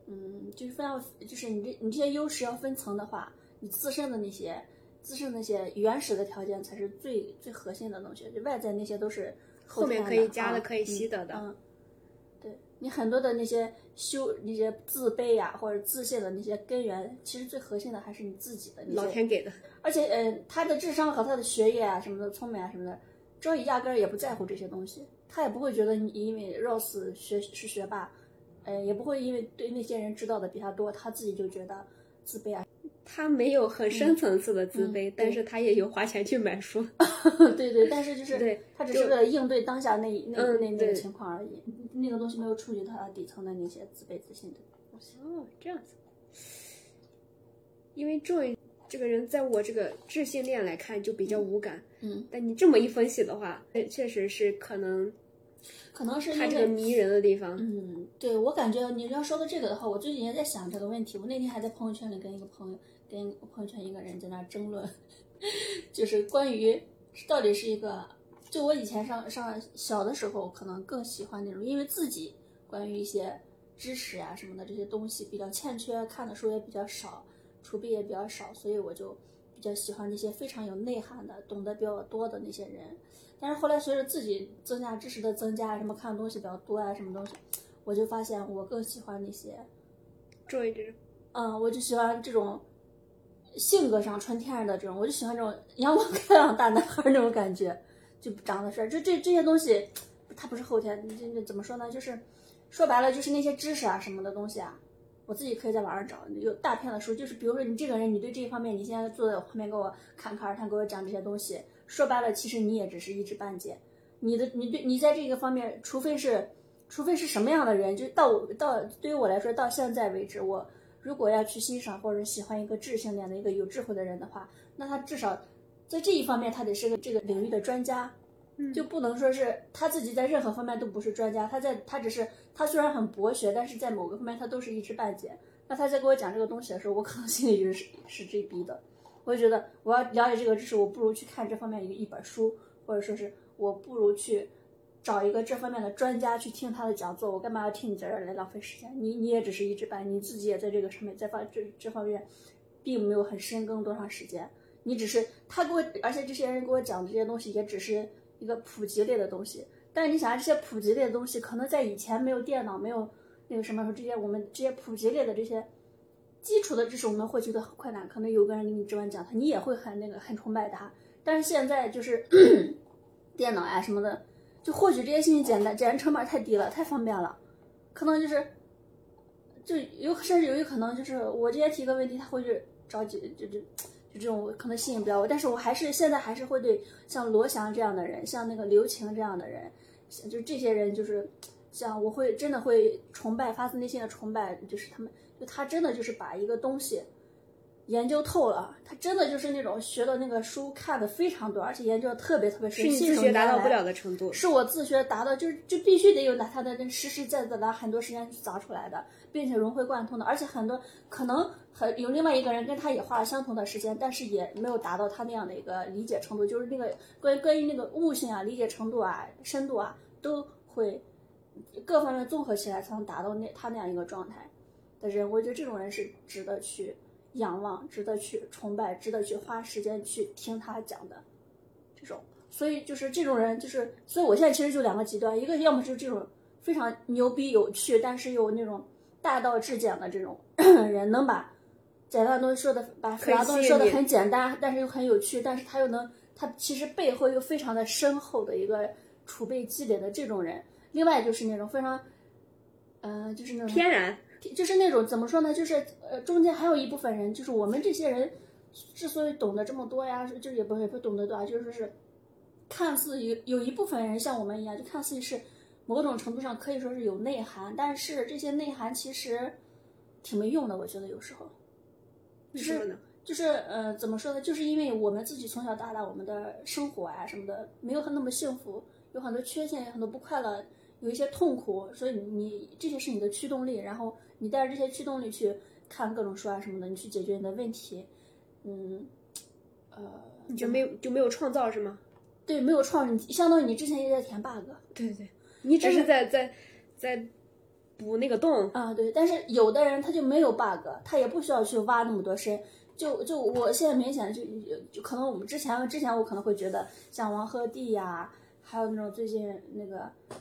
嗯，就是非要就是你这你这些优势要分层的话，你自身的那些自身那些原始的条件才是最最核心的东西，就外在那些都是后面可以加的，啊可以习得的。嗯，对你很多的那些修那些自卑呀、或者自信的那些根源，其实最核心的还是你自己的老天给的，而且，嗯，他的智商和他的学业啊什么的，聪明啊什么的，周易压根儿也不在乎这些东西，他也不会觉得你因为 Rose 学是学霸，呃，也不会因为对那些人知道的比他多，他自己就觉得自卑啊。他没有很深层次的自卑，嗯但是他也有花钱去买书。[laughs] 对对，但是就是对他只是为了应对当下那那嗯那那个情况而已，那个东西没有触及他底层的那些自卑自信的东西。哦，这样子。因为 Joy 这个人，在我这个智性恋来看就比较无感，嗯，但你这么一分析的话，呃确实是可能可能是他这个。迷人的地方。嗯，对我感觉你要说到这个的话，我最近也在想这个问题。我那天还在朋友圈里跟一个朋友，跟我朋友圈一个人在那儿争论，[laughs] 就是关于到底是一个，就我以前上上小的时候，可能更喜欢那种，因为自己关于一些知识呀、什么的这些东西比较欠缺，看的书也比较少，储备也比较少，所以我就比较喜欢那些非常有内涵的、懂得比较多的那些人。但是后来随着自己增加知识的增加，什么看的东西比较多啊，什么东西，我就发现我更喜欢那些这种，嗯，我就喜欢这种性格上纯天然的这种，我就喜欢这种 [laughs] 阳光开朗大男孩那种感觉，就长得帅。这这这些东西，它不是后天，这这怎么说呢？就是说白了，就是那些知识啊什么的东西啊，我自己可以在网上找，有大片的书，就是比如说你这个人，你对这一方面，你现在坐在我旁边给我侃侃而谈，给我讲这些东西，说白了，其实你也只是一知半解。你的你对你在这个方面，除非是除非是什么样的人，就到到对于我来说，到现在为止，我如果要去欣赏或者喜欢一个智性点的一个有智慧的人的话，那他至少在这一方面，他得是个这个领域的专家。就不能说是他自己在任何方面都不是专家，他在他只是他虽然很博学，但是在某个方面他都是一知半解。那他在给我讲这个东西的时候，我可能心里就是 [laughs] 是这逼的。我就觉得我要了解这个知识，我不如去看这方面一个一本书，或者说是我不如去找一个这方面的专家去听他的讲座，我干嘛要听你在这儿来浪费时间？你你也只是一知半，你自己也在这个上面在方这这方面，并没有很深耕多长时间。你只是他给我，而且这些人给我讲的这些东西也只是一个普及类的东西。但是你想，这些普及类的东西，可能在以前没有电脑，没有那个什么时候，这些我们这些普及类的这些基础的知识，我们获取的很困难。可能有个人给你这么讲他，你也会很那个很崇拜他。但是现在就是 [coughs] 电脑呀什么的。就获取这些信息简单，简单成本太低了，太方便了，可能就是，就有甚至有一可能就是我直接提个问题，他会去着急就就就这种可能吸引不了我，但是我还是现在还是会对像罗翔这样的人，像那个刘晴这样的人，就这些人就是像我会真的会崇拜，发自内心的崇拜，就是他们，就他真的就是把一个东西。研究透了，他真的就是那种学的那个书看的非常多，而且研究的特别特别深。是你自学达到不了的程度。是我自学达到，就是就必须得有拿他的那实实在在拿很多时间去砸出来的，并且融会贯通的。而且很多可能很有另外一个人跟他也花了相同的时间，但是也没有达到他那样的一个理解程度，就是那个关于关于那个悟性啊、理解程度啊、深度啊，都会各方面综合起来才能达到那他那样一个状态的人。我觉得这种人是值得去。仰望，值得去崇拜，值得去花时间去听他讲的，这种，所以就是这种人，就是，所以我现在其实就两个极端，一个要么就是这种非常牛逼有趣，但是又那种大道至简的这种 [clears throat] 人，能把简单的东西说的，把复杂东西说的很简单，但是又很有趣，但是他又能，他其实背后又非常的深厚的一个储备积累的这种人。另外就是那种非常，嗯，就是那种天然。就是那种怎么说呢？就是呃，中间还有一部分人，就是我们这些人之所以懂得这么多呀，就也不也不懂得多啊，就是是看似有有一部分人像我们一样，就看似是某种程度上可以说是有内涵，但是这些内涵其实挺没用的。我觉得有时候，就是就是呃，怎么说呢？就是因为我们自己从小到大，我们的生活啊什么的没有那么幸福，有很多缺陷，有很多不快乐。有一些痛苦，所以你这些是你的驱动力，然后你带着这些驱动力去看各种书啊什么的，你去解决你的问题，嗯，呃，你就没有就没有创造是吗？对，没有创，相当于你之前也在填 bug。对对，你只是在在在补那个洞啊。对，但是有的人他就没有 bug，他也不需要去挖那么多深。就就我现在明显就就可能我们之前之前我可能会觉得像王鹤棣呀。还有那种最近那个《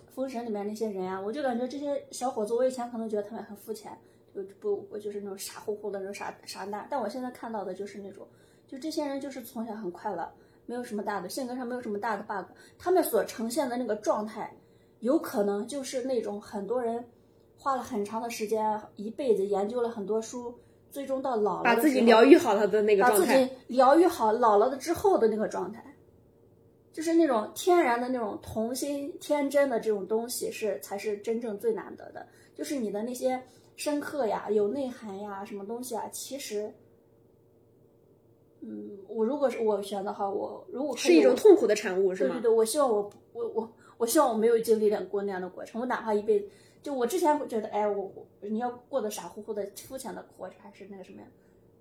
封神》里面那些人啊，我就感觉这些小伙子，我以前可能觉得他们很肤浅，就不我就是那种傻乎乎的那种傻傻蛋。但我现在看到的就是那种，就这些人就是从小很快乐，没有什么大的性格上没有什么大的 bug，他们所呈现的那个状态，有可能就是那种很多人花了很长的时间，一辈子研究了很多书，最终到老了把自己疗愈好了的那个状态，把自己疗愈好老了的之后的那个状态。就是那种天然的那种童心天真的这种东西是才是真正最难得的。就是你的那些深刻呀、有内涵呀、什么东西啊，其实，嗯，我如果是我选的话，我如果是一种痛苦的产物，是吗？对对对，我希望我我我我希望我没有经历过那样的过程。我哪怕一辈子，就我之前会觉得，哎，我我你要过得傻乎乎的、肤浅的活着，还是那个什么呀？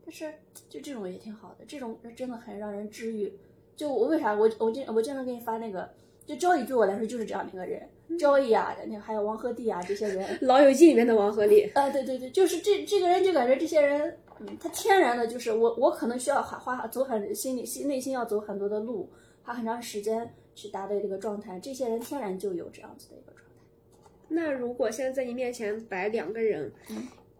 但是就这种也挺好的，这种真的很让人治愈。就我为啥我我经我经常给你发那个，就交易对我来说就是这样的一个人，交易啊，那还有王鹤棣啊这些人，老友记里面的王鹤棣啊，对对对，就是这这个人就感觉这些人，嗯，他天然的就是我我可能需要花花走很心里心内心要走很多的路，花很长时间去达到这个状态，这些人天然就有这样子的一个状态。那如果现在在你面前摆两个人，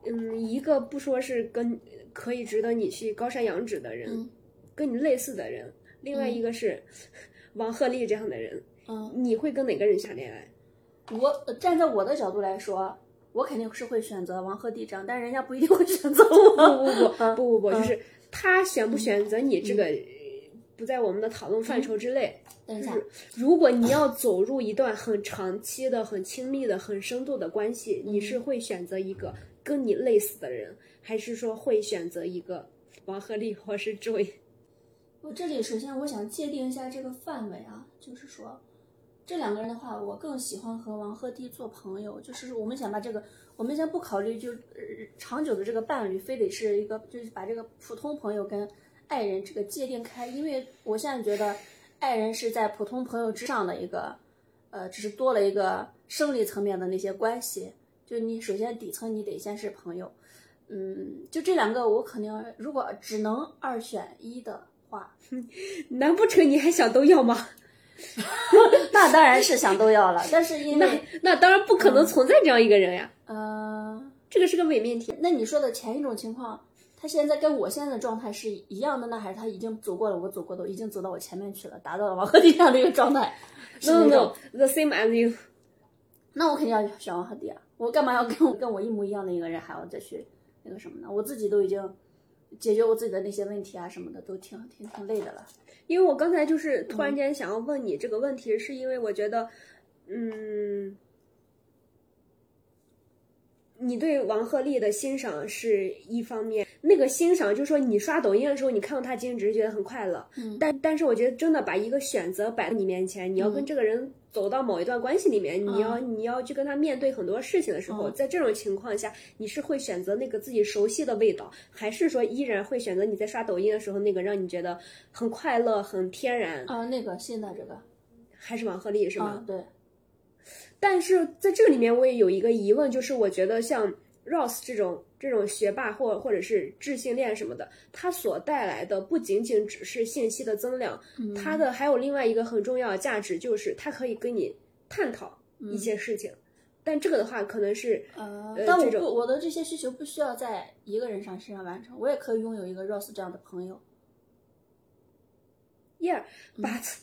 嗯，一个不说是跟可以值得你去高山仰止的人，跟你类似的人。另外一个是 [laughs] 王鹤棣这样的人，嗯，你会跟哪个人谈恋爱？我站在我的角度来说，我肯定是会选择王鹤棣这样，但人家不一定会选择我。不不不不不不，就是他选不选择你这个不在我们的讨论范畴之内。等一下，如果你要走入一段很长期的、很亲密的、很深度的关系，你是会选择一个跟你类似的人，还是说会选择一个王鹤棣或是这位？我这里首先我想界定一下这个范围啊，就是说，这两个人的话，我更喜欢和王鹤棣做朋友。就是我们想把这个，我们先不考虑就长久的这个伴侣，非得是一个，就是把这个普通朋友跟爱人这个界定开。因为我现在觉得，爱人是在普通朋友之上的一个，呃，只是多了一个生理层面的那些关系。就你首先底层你得先是朋友，嗯，就这两个我肯定如果只能二选一的话，[laughs] 难不成你还想都要吗？[laughs] 那当然是想都要了，但是因为那当然不可能存在这样一个人呀，呃，这个是个伪命题。那你说的前一种情况，他现在跟我现在的状态是一样的呢，还是他已经走过了我走过的，已经走到我前面去了，达到了王鹤棣这样的一个状态？No 那 no no，the same as you。那我肯定要选王鹤棣啊！我干嘛要跟我跟我一模一样的一个人还要再去那个什么呢？我自己都已经解决我自己的那些问题啊什么的，都挺挺挺累的了。因为我刚才就是突然间想要问你这个问题，是因为我觉得，嗯，你对王鹤棣的欣赏是一方面，那个欣赏就是说你刷抖音的时候，你看到他其实只是觉得很快乐，嗯。但但是我觉得真的把一个选择摆在你面前，你要跟这个人走到某一段关系里面，你要你要去跟他面对很多事情的时候，嗯。在这种情况下，你是会选择那个自己熟悉的味道，还是说依然会选择你在刷抖音的时候那个让你觉得很快乐、很天然？啊，那个新的这个。还是王鹤棣是吗？啊，对，但是在这里面，我也有一个疑问，就是我觉得像 Ross 这种这种学霸或或者是智性恋什么的，它所带来的不仅仅只是信息的增量，嗯它的还有另外一个很重要的价值，就是它可以跟你探讨一些事情。但这个的话，可能是呃但我不，我的这些需求不需要在一个人上身上完成，我也可以拥有一个 Rose 这样的朋友。Yeah，but、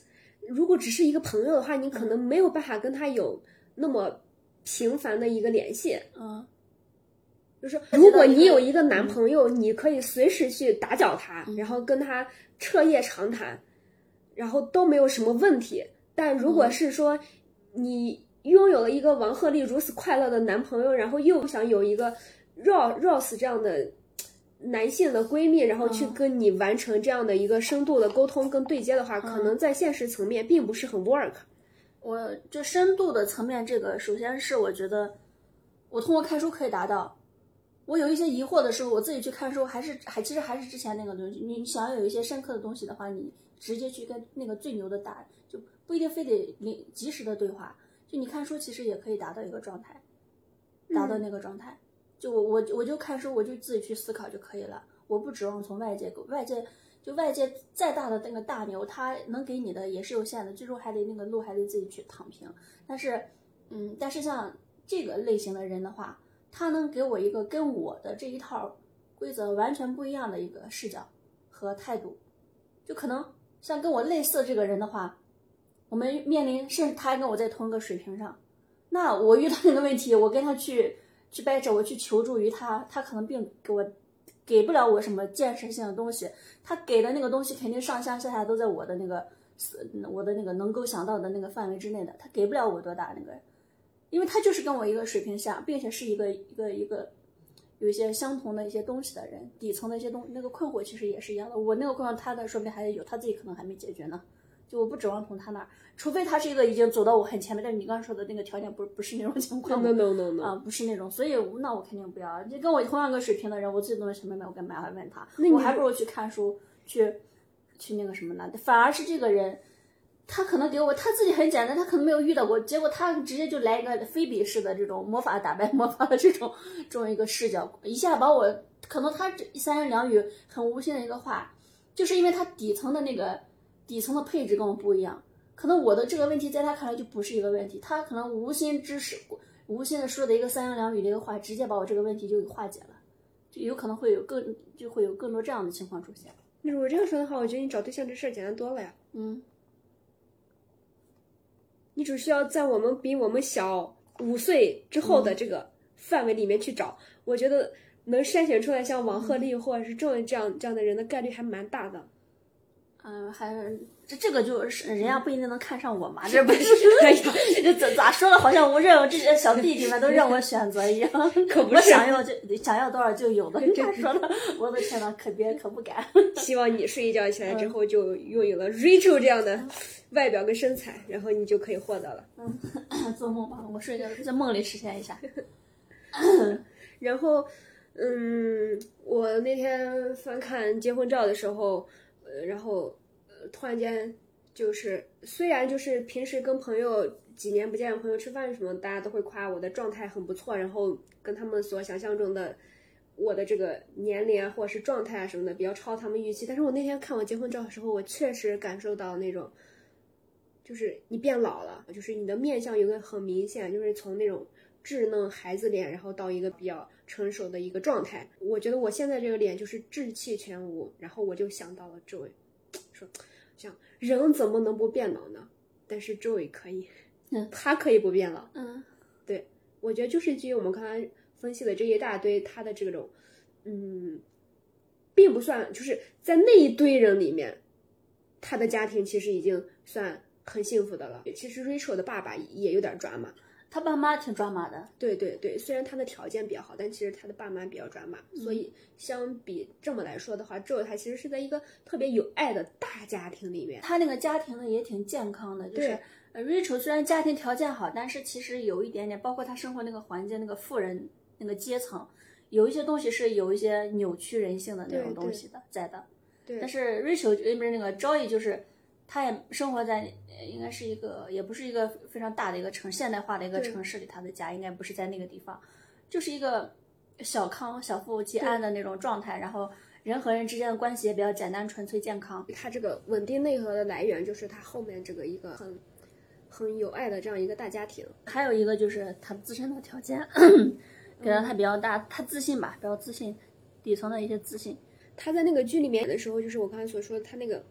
如果只是一个朋友的话，你可能没有办法跟他有那么频繁的一个联系。嗯。就是如果你有一个男朋友，你可以随时去打搅他，嗯。然后跟他彻夜长谈，然后都没有什么问题。但如果嗯。是说你拥有了一个王鹤棣如此快乐的男朋友，然后又想有一个 Ro Rose 这样的男性的闺蜜，然后去嗯跟你完成这样的一个深度的沟通跟对接的话，嗯可能在现实层面并不是很 work。我就深度的层面，这个首先是我觉得我通过看书可以达到。我有一些疑惑的时候，我自己去看书，还是还其实还是之前那个东西。你想要有一些深刻的东西的话，你直接去跟那个最牛的打，就不一定非得临及时的对话。就你看书，其实也可以达到一个状态，达到那个状态。就我我我就看书，我就自己去思考就可以了。我不指望从外界外界就外界再大的那个大牛，他能给你的也是有限的，最终还得那个路还得自己去躺平。但是，嗯，但是像这个类型的人的话，他能给我一个跟我的这一套规则完全不一样的一个视角和态度，就可能像跟我类似这个人的话，我们面临甚至他还跟我在同一个水平上，那我遇到那个问题，我跟他去去掰扯，我去求助于他，他可能并给我给不了我什么建设性的东西，他给的那个东西肯定上上下下都在我的那个我的那个能够想到的那个范围之内的，他给不了我多大那个。因为他就是跟我一个水平下，并且是一个一个一个有一些相同的一些东西的人，底层的一些东那个困惑其实也是一样的。我那个困惑，他的说不定还有，他自己可能还没解决呢。就我不指望从他那儿，除非他是一个已经走到我很前面，但是你刚刚说的那个条件不不是那种情况 No no no no，啊，不是那种，所以那我肯定不要。就跟我同样一个水平的人，我自己都没想明白，我干嘛要问他？你我还不如去看书，去去那个什么呢？反而是这个人。他可能给我他自己很简单，他可能没有遇到过，结果他直接就来一个非比式的这种魔法打败魔法的这种这种一个视角，一下把我可能他这三言两语很无心的一个话，就是因为他底层的那个底层的配置跟我不一样，可能我的这个问题在他看来就不是一个问题，他可能无心之识无心的说的一个三言两语的一个话，直接把我这个问题就给化解了，就有可能会有更就会有更多这样的情况出现。那如果这样说的话，我觉得你找对象这事儿简单多了呀。嗯。你只需要在我们比我们小五岁之后的这个范围里面去找，我觉得能筛选出来像王鹤棣或者是郑这样这样的人的概率还蛮大的。嗯，还这这个就是人家不一定能看上我嘛，[laughs] 这不是？哎呀，这咋咋说的？好像我认为这些小弟弟们都让我选择一样，[laughs] 可不是我想要就想要多少就有的。人家说的，[laughs] 我的天呐，可别可不敢。希望你睡一觉起来之后就拥有了 Rachel 这样的外表跟身材，然后你就可以获得了。做梦吧，我睡觉在梦里实现一下。然后，嗯，我那天翻看结婚照的时候，呃，然后呃，突然间就是虽然就是平时跟朋友几年不见朋友吃饭什么，大家都会夸我的状态很不错，然后跟他们所想象中的我的这个年龄啊或者是状态啊什么的比较超他们预期。但是我那天看我结婚照的时候，我确实感受到那种，就是你变老了，就是你的面相有个很明显，就是从那种稚嫩孩子脸，然后到一个比较成熟的一个状态。我觉得我现在这个脸就是稚气全无，然后我就想到了这位，说。像人怎么能不变老呢？但是周伟可以，嗯，他可以不变老。嗯，对，我觉得就是基于我们刚才分析的这一大堆，他的这种，嗯，并不算，就是在那一堆人里面，他的家庭其实已经算很幸福的了。其实 Rachel 的爸爸也有点抓马。他爸妈挺抓马的，对对对，虽然他的条件比较好，但其实他的爸妈比较抓马，所以相比这么来说的话，Joe 他其实是在一个特别有爱的大家庭里面。他那个家庭呢也挺健康的，就是呃 Rachel 虽然家庭条件好，但是其实有一点点，包括他生活那个环境，那个富人那个阶层，有一些东西是有一些扭曲人性的那种东西的在的。对，但是 Rachel 不是那个 Joey 就是。他也生活在，应该是一个，也不是一个非常大的一个城，现代化的一个城市里。他的家应该不是在那个地方，就是一个小康、小富即安的那种状态。然后人和人之间的关系也比较简单、纯粹、健康。他这个稳定内核的来源就是他后面这个一个很很有爱的这样一个大家庭。还有一个就是他自身的条件给了他比较大，他自信吧，比较自信，底层的一些自信。他在那个剧里面的时候，就是我刚才所说的，他那个。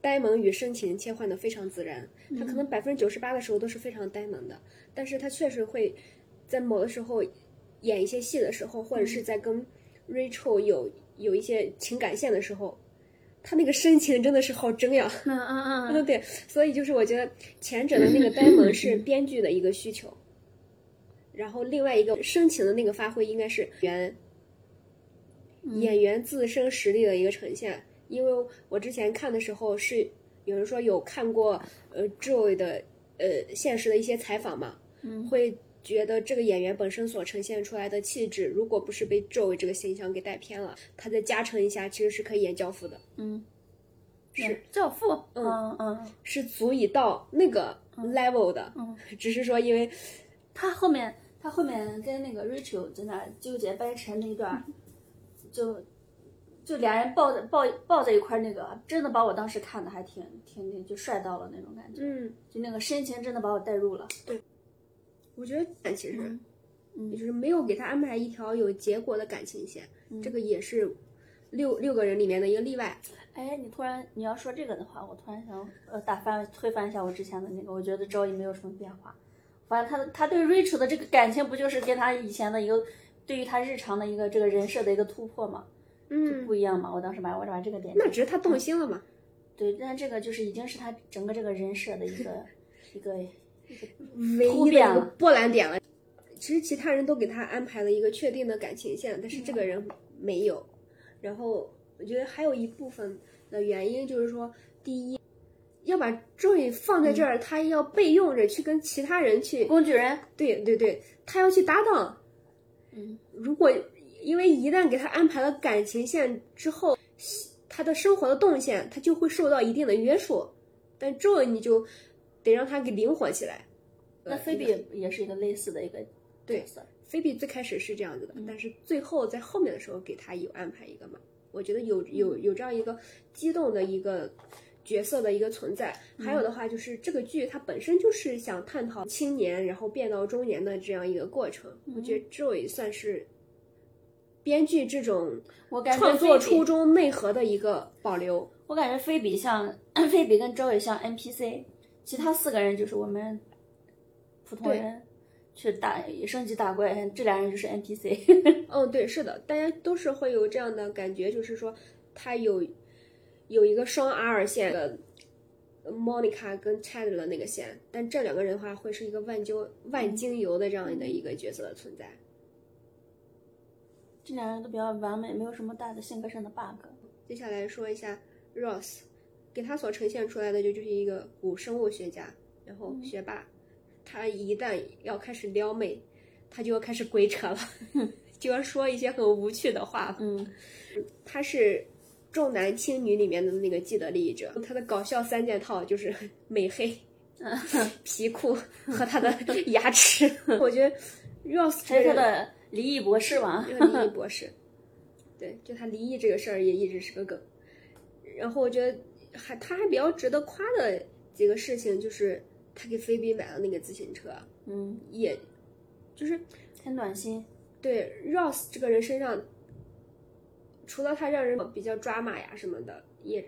呆萌与深情切换的非常自然，他可能百分之九十八的时候都是非常呆萌的，但是他确实会在某的时候演一些戏的时候，或者是在跟 Rachel 有有一些情感线的时候，他那个深情真的是好真呀。嗯嗯嗯，[laughs] 对，所以就是我觉得前者的那个呆萌是编剧的一个需求，然后另外一个深情的那个发挥应该是原演员自身实力的一个呈现。因为我之前看的时候是有人说有看过呃 Joy 的呃现实的一些采访嘛，嗯，会觉得这个演员本身所呈现出来的气质，如果不是被 Joy 这个形象给带偏了，他再加成一下，其实是可以演教父的，嗯，是教父，嗯嗯，是足以到那个 level 的，嗯，[laughs] 只是说因为他后面他后面跟那个 Rachel 在那纠结掰扯那一段，[laughs] 就。就俩人抱在抱抱在一块儿，那个真的把我当时看的还挺挺挺就帅到了那种感觉。嗯，就那个深情真的把我带入了。对，我觉得其实，嗯，就是没有给他安排一条有结果的感情线，这个也是六六个人里面的一个例外。哎，你突然你要说这个的话，我突然想呃打翻推翻一下我之前的那个，我觉得赵毅没有什么变化。反正他他对 Rachel 的这个感情不就是跟他以前的一个对于他日常的一个这个人设的一个突破吗？嗯，不一样嘛。我当时把我把这个点，那只是他动心了嘛。对，但这个就是已经是他整个这个人设的一个一个一个唯一的一个波澜点了。其实其他人都给他安排了一个确定的感情线，但是这个人没有。然后我觉得还有一部分的原因就是说，第一，要把 Joy 放在这儿，他要备用着去跟其他人去工具人。对对对，他要去搭档。嗯，如果。因为一旦给他安排了感情线之后，他的生活的动线他就会受到一定的约束，但这你就得让他给灵活起来。那菲比也是一个类似的一个角色，菲比最开始是这样子的，但是最后在后面的时候给他有安排一个嘛，我觉得有有有这样一个激动的一个角色的一个存在。还有的话就是这个剧它本身就是想探讨青年然后变到中年的这样一个过程，我觉得这也算是。编剧这种我感觉创作初衷内核的一个保留，我感觉菲比像 [clears throat] 菲比跟周伟像 NPC，其他四个人就是我们普通人去打升级打怪，这俩人就是 NPC。嗯，[laughs] 对，是的，大家都是会有这样的感觉，就是说他有有一个双 R 线的 Monica 跟 Chad 的那个线，但这两个人的话会是一个万究万金油的这样的一个角色的存在。这两人都比较完美，没有什么大的性格上的 bug。接下来说一下 Ross，给他所呈现出来的就就是一个古生物学家，然后学霸。他一旦要开始撩妹，他就要开始鬼扯了，[laughs] 就要说一些很无趣的话。嗯，他是重男轻女里面的那个既得利益者，他的搞笑三件套就是 [laughs] 美黑、[laughs] 皮裤和他的牙齿。我觉得 Rose 还有他这个人的离异博士嘛，这个离异博士，[laughs] 对，就他离异这个事儿也一直是个梗。然后我觉得还他还比较值得夸的几个事情，就是他给菲比买了那个自行车，嗯，也就是很暖心。对 Ross 这个人身上，除了他让人比较抓马呀什么的，也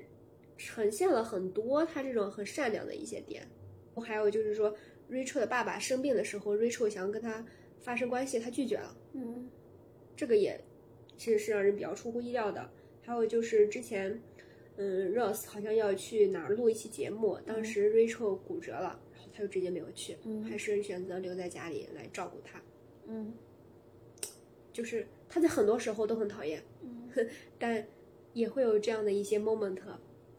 呈现了很多他这种很善良的一些点。还有就是说，Rachel 的爸爸生病的时候，Rachel 想跟他发生关系，他拒绝了。嗯这个也其实是让人比较出乎意料的。还有就是之前，嗯，Rose 好像要去哪儿录一期节目，当时 Rachel 骨折了，然后他就直接没有去，嗯还是选择留在家里来照顾他。嗯就是他在很多时候都很讨厌，嗯 [laughs] 但也会有这样的一些 moment，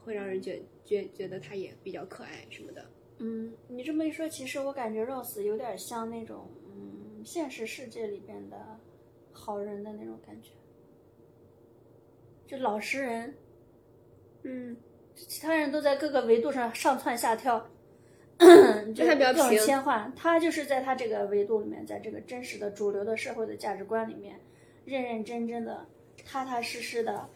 会让人觉觉觉得他也比较可爱什么的。嗯，你这么一说，其实我感觉 Rose 有点像那种嗯现实世界里边的好人的那种感觉，就老实人，嗯，其他人都在各个维度上上蹿下跳，就他比较各种平切换，他就是在他这个维度里面，在这个真实的主流的社会的价值观里面，认认真真的、踏踏实实的，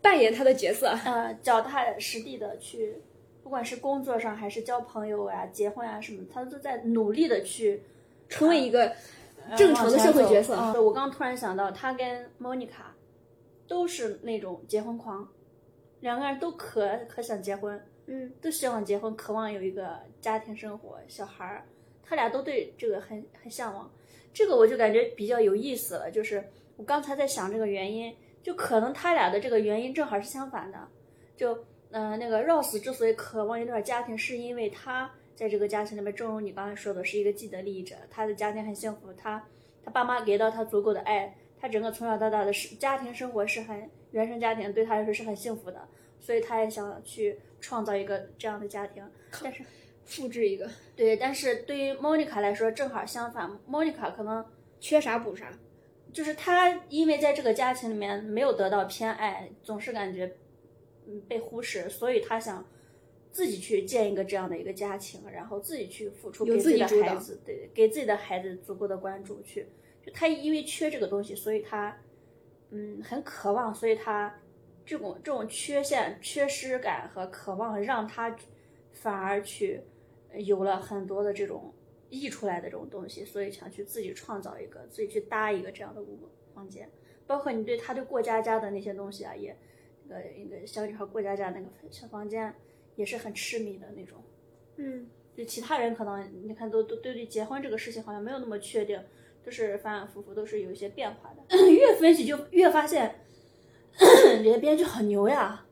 扮演他的角色。呃，脚踏实地的去，不管是工作上还是交朋友啊、结婚啊什么，他都在努力的去成为一个呃正常的社会角色。我刚突然想到，他跟莫妮卡都是那种结婚狂，两个人都可可想结婚，嗯，都希望结婚，渴望有一个家庭生活、小孩儿，他俩都对这个很很向往。这个我就感觉比较有意思了，就是我刚才在想这个原因，就可能他俩的这个原因正好是相反的。就嗯、呃那个 Rose 之所以渴望一段家庭，是因为他在这个家庭里面，正如你刚才说的，是一个既得利益者，他的家庭很幸福，他他爸妈给到他足够的爱，他整个从小到大的是家庭生活是很原生家庭，对他来说是很幸福的，所以他也想去创造一个这样的家庭。但是复制一个，对，但是对于 Monica 来说正好相反，Monica 可能缺啥补啥。就是他因为在这个家庭里面没有得到偏爱，总是感觉嗯被忽视，所以他想自己去建一个这样的一个家庭，然后自己去付出给自己的孩子，对，给自己的孩子足够的关注去。就他因为缺这个东西，所以他嗯很渴望，所以他这种这种缺陷、缺失感和渴望，让他反而去呃有了很多的这种溢出来的这种东西，所以想去自己创造一个，自己去搭一个这样的屋房间。包括你对他对过家家的那些东西啊，也那个那个小女孩过家家那个小房间也是很痴迷的那种。嗯，就其他人可能你看都都对对结婚这个事情好像没有那么确定，都是反反复复，都是有一些变化的。[coughs] 越分析就越发现，这些编剧好牛呀！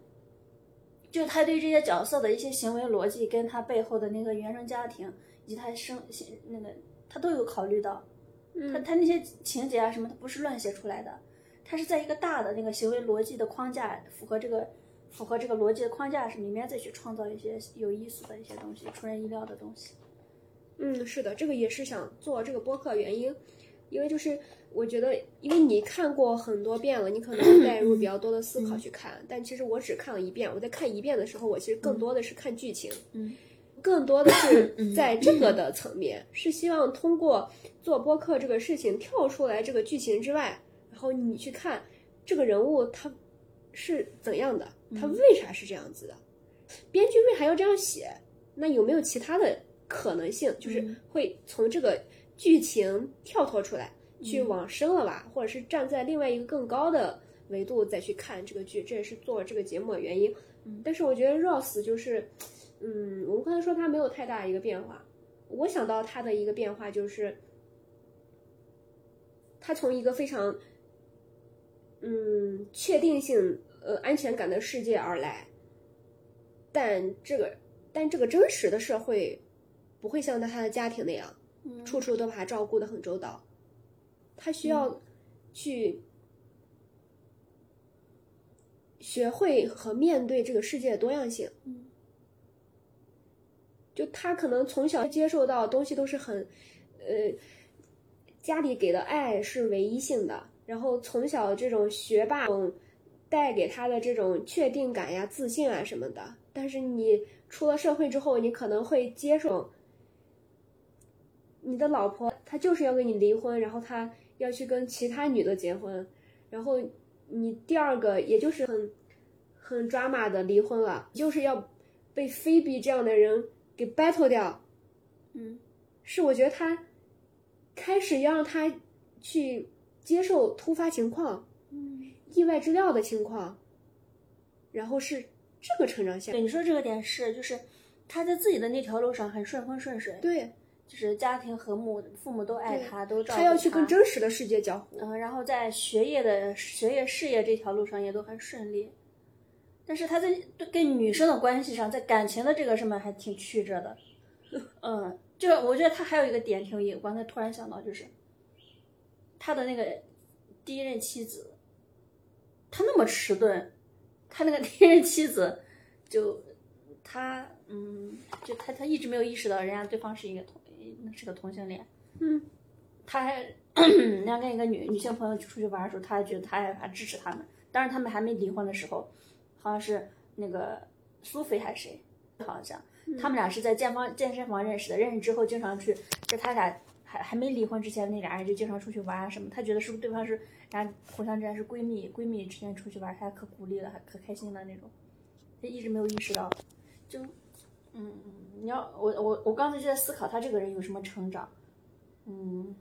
就他对这些角色的一些行为逻辑，跟他背后的那个原生家庭以及他生那个他都有考虑到。他他那些情节啊什么，他不是乱写出来的，他是在一个大的那个行为逻辑的框架，符合这个符合这个逻辑的框架里面再去创造一些有意思的一些东西，出人意料的东西。嗯，是的，这个也是想做这个播客原因，因为就是我觉得，因为你看过很多遍了，你可能会带入比较多的思考去看，但其实我只看了一遍。我在看一遍的时候，我其实更多的是看剧情，嗯，更多的是在这个的层面，是希望通过做播客这个事情跳出来这个剧情之外，然后你去看这个人物他是怎样的，他为啥是这样子的，编剧为啥要这样写？那有没有其他的可能性，就是嗯。会从这个剧情跳脱出来，嗯。去往深了挖，或者是站在另外一个更高的维度再去看这个剧，这也是做这个节目的原因。嗯。但是我觉得 Rose 就是，嗯，我们刚才说他没有太大一个变化，我想到他的一个变化就是，他从一个非常，嗯，确定性、呃安全感的世界而来，但这个但这个真实的社会不会像他的家庭那样，嗯。处处都把他照顾得很周到，他需要去学会和面对这个世界的多样性。嗯。就他可能从小接受到的东西都是很，呃，家里给的爱是唯一性的，然后从小这种学霸，带给他的这种确定感呀、自信啊什么的。但是你出了社会之后，你可能会接受你的老婆，她就是要跟你离婚，然后她要去跟其他女的结婚，然后你第二个也就是很很 drama 的离婚了，就是要被菲比这样的人给 battle 掉。嗯，是我觉得他开始要让他去接受突发情况、嗯，意外之料的情况，然后是这个成长线。对，你说这个点是，就是他在自己的那条路上很顺风顺水，对，就是家庭和睦，父母都爱他，都照顾他要去跟真实的世界交互。嗯，然后在学业的学业事业这条路上也都很顺利，但是他在对跟女生的关系上，在感情的这个上面还挺曲折的。[laughs] 嗯，就我觉得他还有一个点挺有意思，我刚才突然想到，就是他的那个第一任妻子，他那么迟钝，他那个第一任妻子就他嗯，就他他一直没有意识到人家对方是一个同是个同性恋。嗯，他还人家 [clears throat] 跟一个女女性朋友出去玩的时候，他还觉得他还还支持他们。当时，他们还没离婚的时候，好像是那个苏菲还是谁，好像他们俩是在健方健身房认识的。认识之后，经常去，就他俩还还没离婚之前，那俩人就经常出去玩啊什么。他觉得是不是对方是，然后互相之间是闺蜜，闺蜜之间出去玩，他还可鼓励了，还可开心的那种。他一直没有意识到，就嗯，你要我我我刚才就在思考他这个人有什么成长，嗯。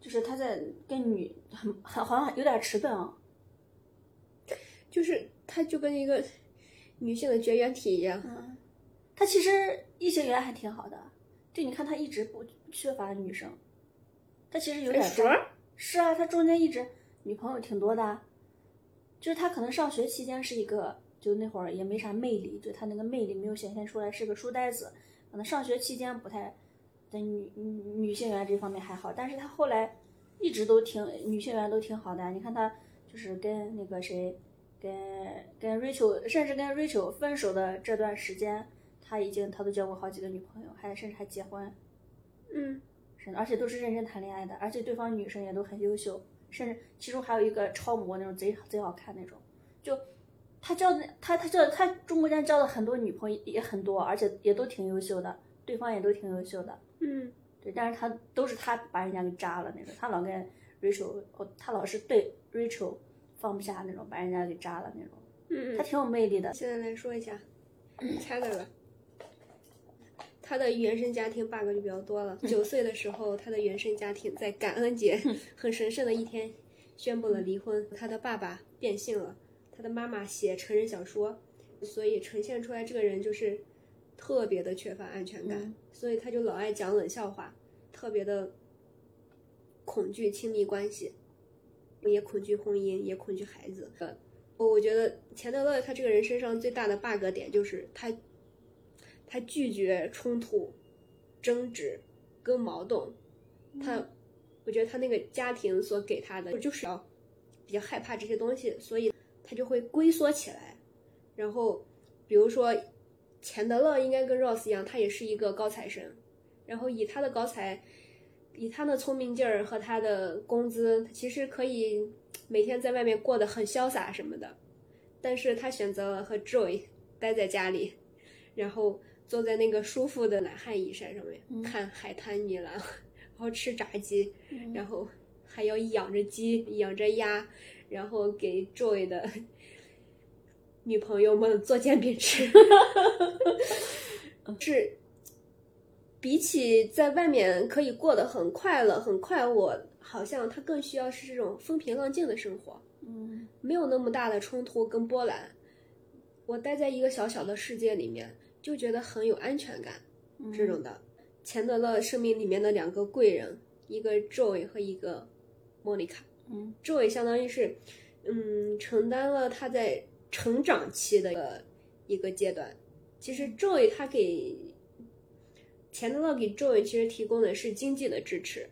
就是他在跟女很很好像有点迟钝啊，就是他就跟一个女性的绝缘体一样。嗯，他其实异性缘还挺好的，就你看他一直不缺乏女生，他其实有点哎是吗是啊，他中间一直女朋友挺多的，就是他可能上学期间是一个，就那会儿也没啥魅力，就他那个魅力没有显现出来，是个书呆子，可能上学期间不太在女女女性缘这方面还好，但是他后来一直都挺女性缘都挺好的。你看他就是跟那个谁，跟跟 Rachel，甚至跟 Rachel 分手的这段时间，他已经他都交过好几个女朋友，还甚至还结婚，嗯，是的，而且都是认真谈恋爱的，而且对方女生也都很优秀，甚至其中还有一个超模那种贼贼好看那种，就。他交的他他交他中国间交的很多女朋友也很多，而且也都挺优秀的，对方也都挺优秀的。嗯，对，但是他都是他把人家给扎了那种，他老跟 Rachel，哦，他老是对 Rachel 放不下那种，把人家给扎了那种。嗯他挺有魅力的。现在来说一下 Chandler，他的原生家庭 bug 就比较多了。九岁的时候，他的原生家庭在感恩节 [laughs] 很神圣的一天宣布了离婚。他的爸爸变性了，他的妈妈写成人小说，所以呈现出来这个人就是特别的缺乏安全感，嗯所以他就老爱讲冷笑话，特别的恐惧亲密关系，也恐惧婚姻，也恐惧孩子。呃，我我觉得钱德勒他这个人身上最大的 bug 点就是他，他拒绝冲突、争执跟矛盾，他，我觉得他那个家庭所给他的就是要比较害怕这些东西，所以他就会龟缩起来。然后，比如说钱德勒应该跟 Rose 一样，他也是一个高材生，然后以他的高才，以他的聪明劲儿和他的工资，其实可以每天在外面过得很潇洒什么的，但是他选择了和 Joy 待在家里，然后坐在那个舒服的懒汉椅上上面、看海滩糜烂，[laughs] 然后吃炸鸡，然后还要养着鸡，养着鸭，然后给 Joy 的 [laughs] 女朋友们做煎饼吃，[laughs] 是比起在外面可以过得很快乐、很快活，好像他更需要是这种风平浪静的生活，嗯。没有那么大的冲突跟波澜。我待在一个小小的世界里面，就觉得很有安全感。这种的，钱德勒生命里面的两个贵人，一个 Joy 和一个莫妮卡。嗯 Joy 相当于是，嗯，承担了他在成长期的一个一个阶段。其实 Joy 他给钱德勒给 Joy 其实提供的是经济的支持，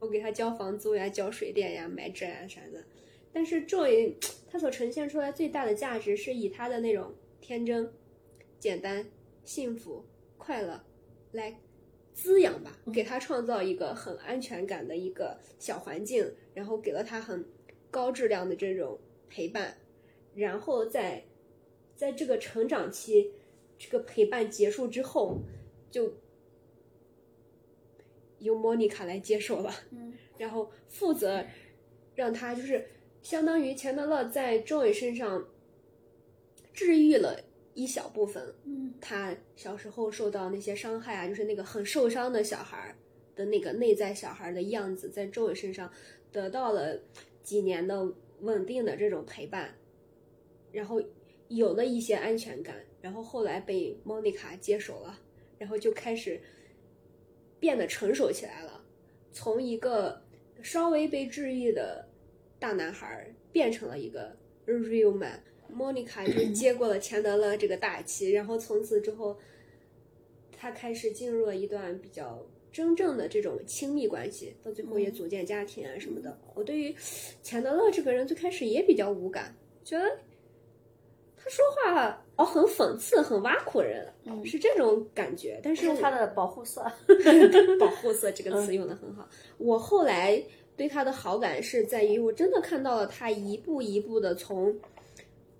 我给他交房租呀、交水电呀、买这呀啥的。但是 Joy 他所呈现出来最大的价值是以他的那种天真、简单、幸福、快乐来滋养吧，给他创造一个很安全感的一个小环境，然后给了他很高质量的这种陪伴，然后在在这个成长期，这个陪伴结束之后，就由莫妮卡来接手了，嗯。然后负责让他就是相当于钱德勒在周伟身上治愈了一小部分，嗯他小时候受到那些伤害啊，就是那个很受伤的小孩儿的那个内在小孩儿的样子，在周伟身上得到了几年的稳定的这种陪伴，然后有了一些安全感，然后后来被莫妮卡接手了，然后就开始变得成熟起来了，从一个稍微被治愈的大男孩儿变成了一个 real man。莫妮卡就接过了钱德勒这个大旗，然后从此之后，他开始进入了一段比较真正的这种亲密关系，到最后也组建家庭啊什么的。我对于钱德勒这个人最开始也比较无感，觉得他说话哦很讽刺、很挖苦人，嗯是这种感觉。但是是他的保护色。[laughs] 保护色这个词用的很好。我后来对他的好感是在于，我真的看到了他一步一步的从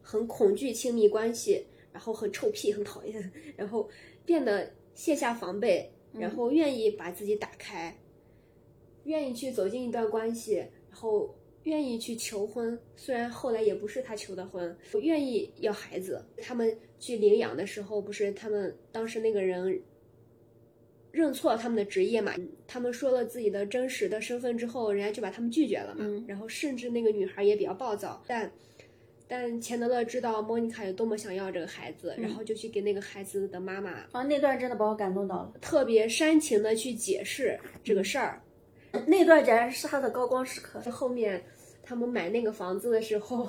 很恐惧亲密关系，然后很臭屁、很讨厌，[laughs] 然后变得卸下防备，然后愿意把自己打开，愿意去走进一段关系，然后。愿意去求婚，虽然后来也不是他求的婚，愿意要孩子。他们去领养的时候，不是他们当时那个人认错他们的职业嘛？他们说了自己的真实的身份之后，人家就把他们拒绝了嘛。嗯然后甚至那个女孩也比较暴躁，但但钱德勒知道莫妮卡有多么想要这个孩子，然后就去给那个孩子的妈妈啊，那段真的把我感动到了，特别煽情的去解释这个事儿。那段简直是他的高光时刻。后面他们买那个房子的时候，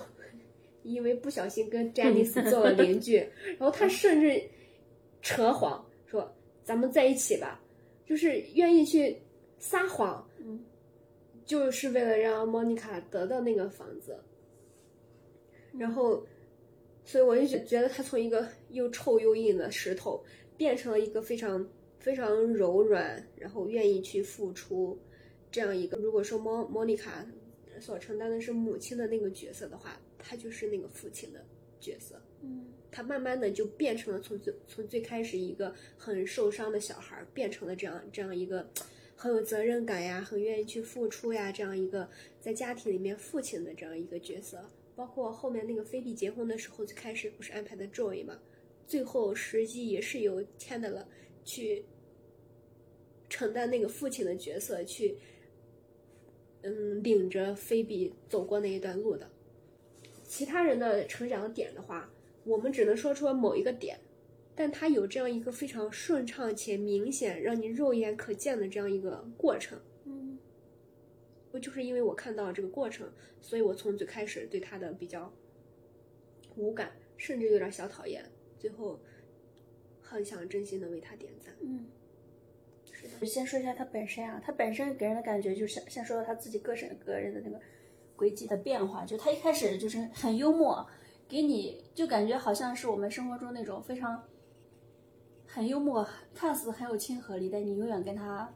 因为不小心跟詹妮斯 [laughs] 做了邻居，然后他甚至扯谎说咱们在一起吧，就是愿意去撒谎，嗯，就是为了让莫妮卡得到那个房子。然后，所以我就觉觉得他从一个又臭又硬的石头，变成了一个非常非常柔软，然后愿意去付出这样一个。如果说莫莫妮卡所承担的是母亲的那个角色的话，他就是那个父亲的角色。嗯他慢慢的就变成了从最从最开始一个很受伤的小孩儿，变成了这样这样一个很有责任感呀，很愿意去付出呀，这样一个在家庭里面父亲的这样一个角色。包括后面那个菲比结婚的时候，最开始不是安排的 Joy 嘛，最后实际也是由 Chandler 去承担那个父亲的角色，去嗯领着菲比走过那一段路的。其他人的成长点的话，我们只能说出某一个点，但他有这样一个非常顺畅且明显，让你肉眼可见的这样一个过程。嗯我就是因为我看到了这个过程，所以我从最开始对他的比较无感，甚至有点小讨厌，最后很想真心的为他点赞。嗯。是的，先说一下他本身啊，他本身给人的感觉就是先先说到他自己个人个人的那个轨迹的变化，就他一开始就是很幽默，给你就感觉好像是我们生活中那种非常很幽默，看似很有亲和力，但你永远跟他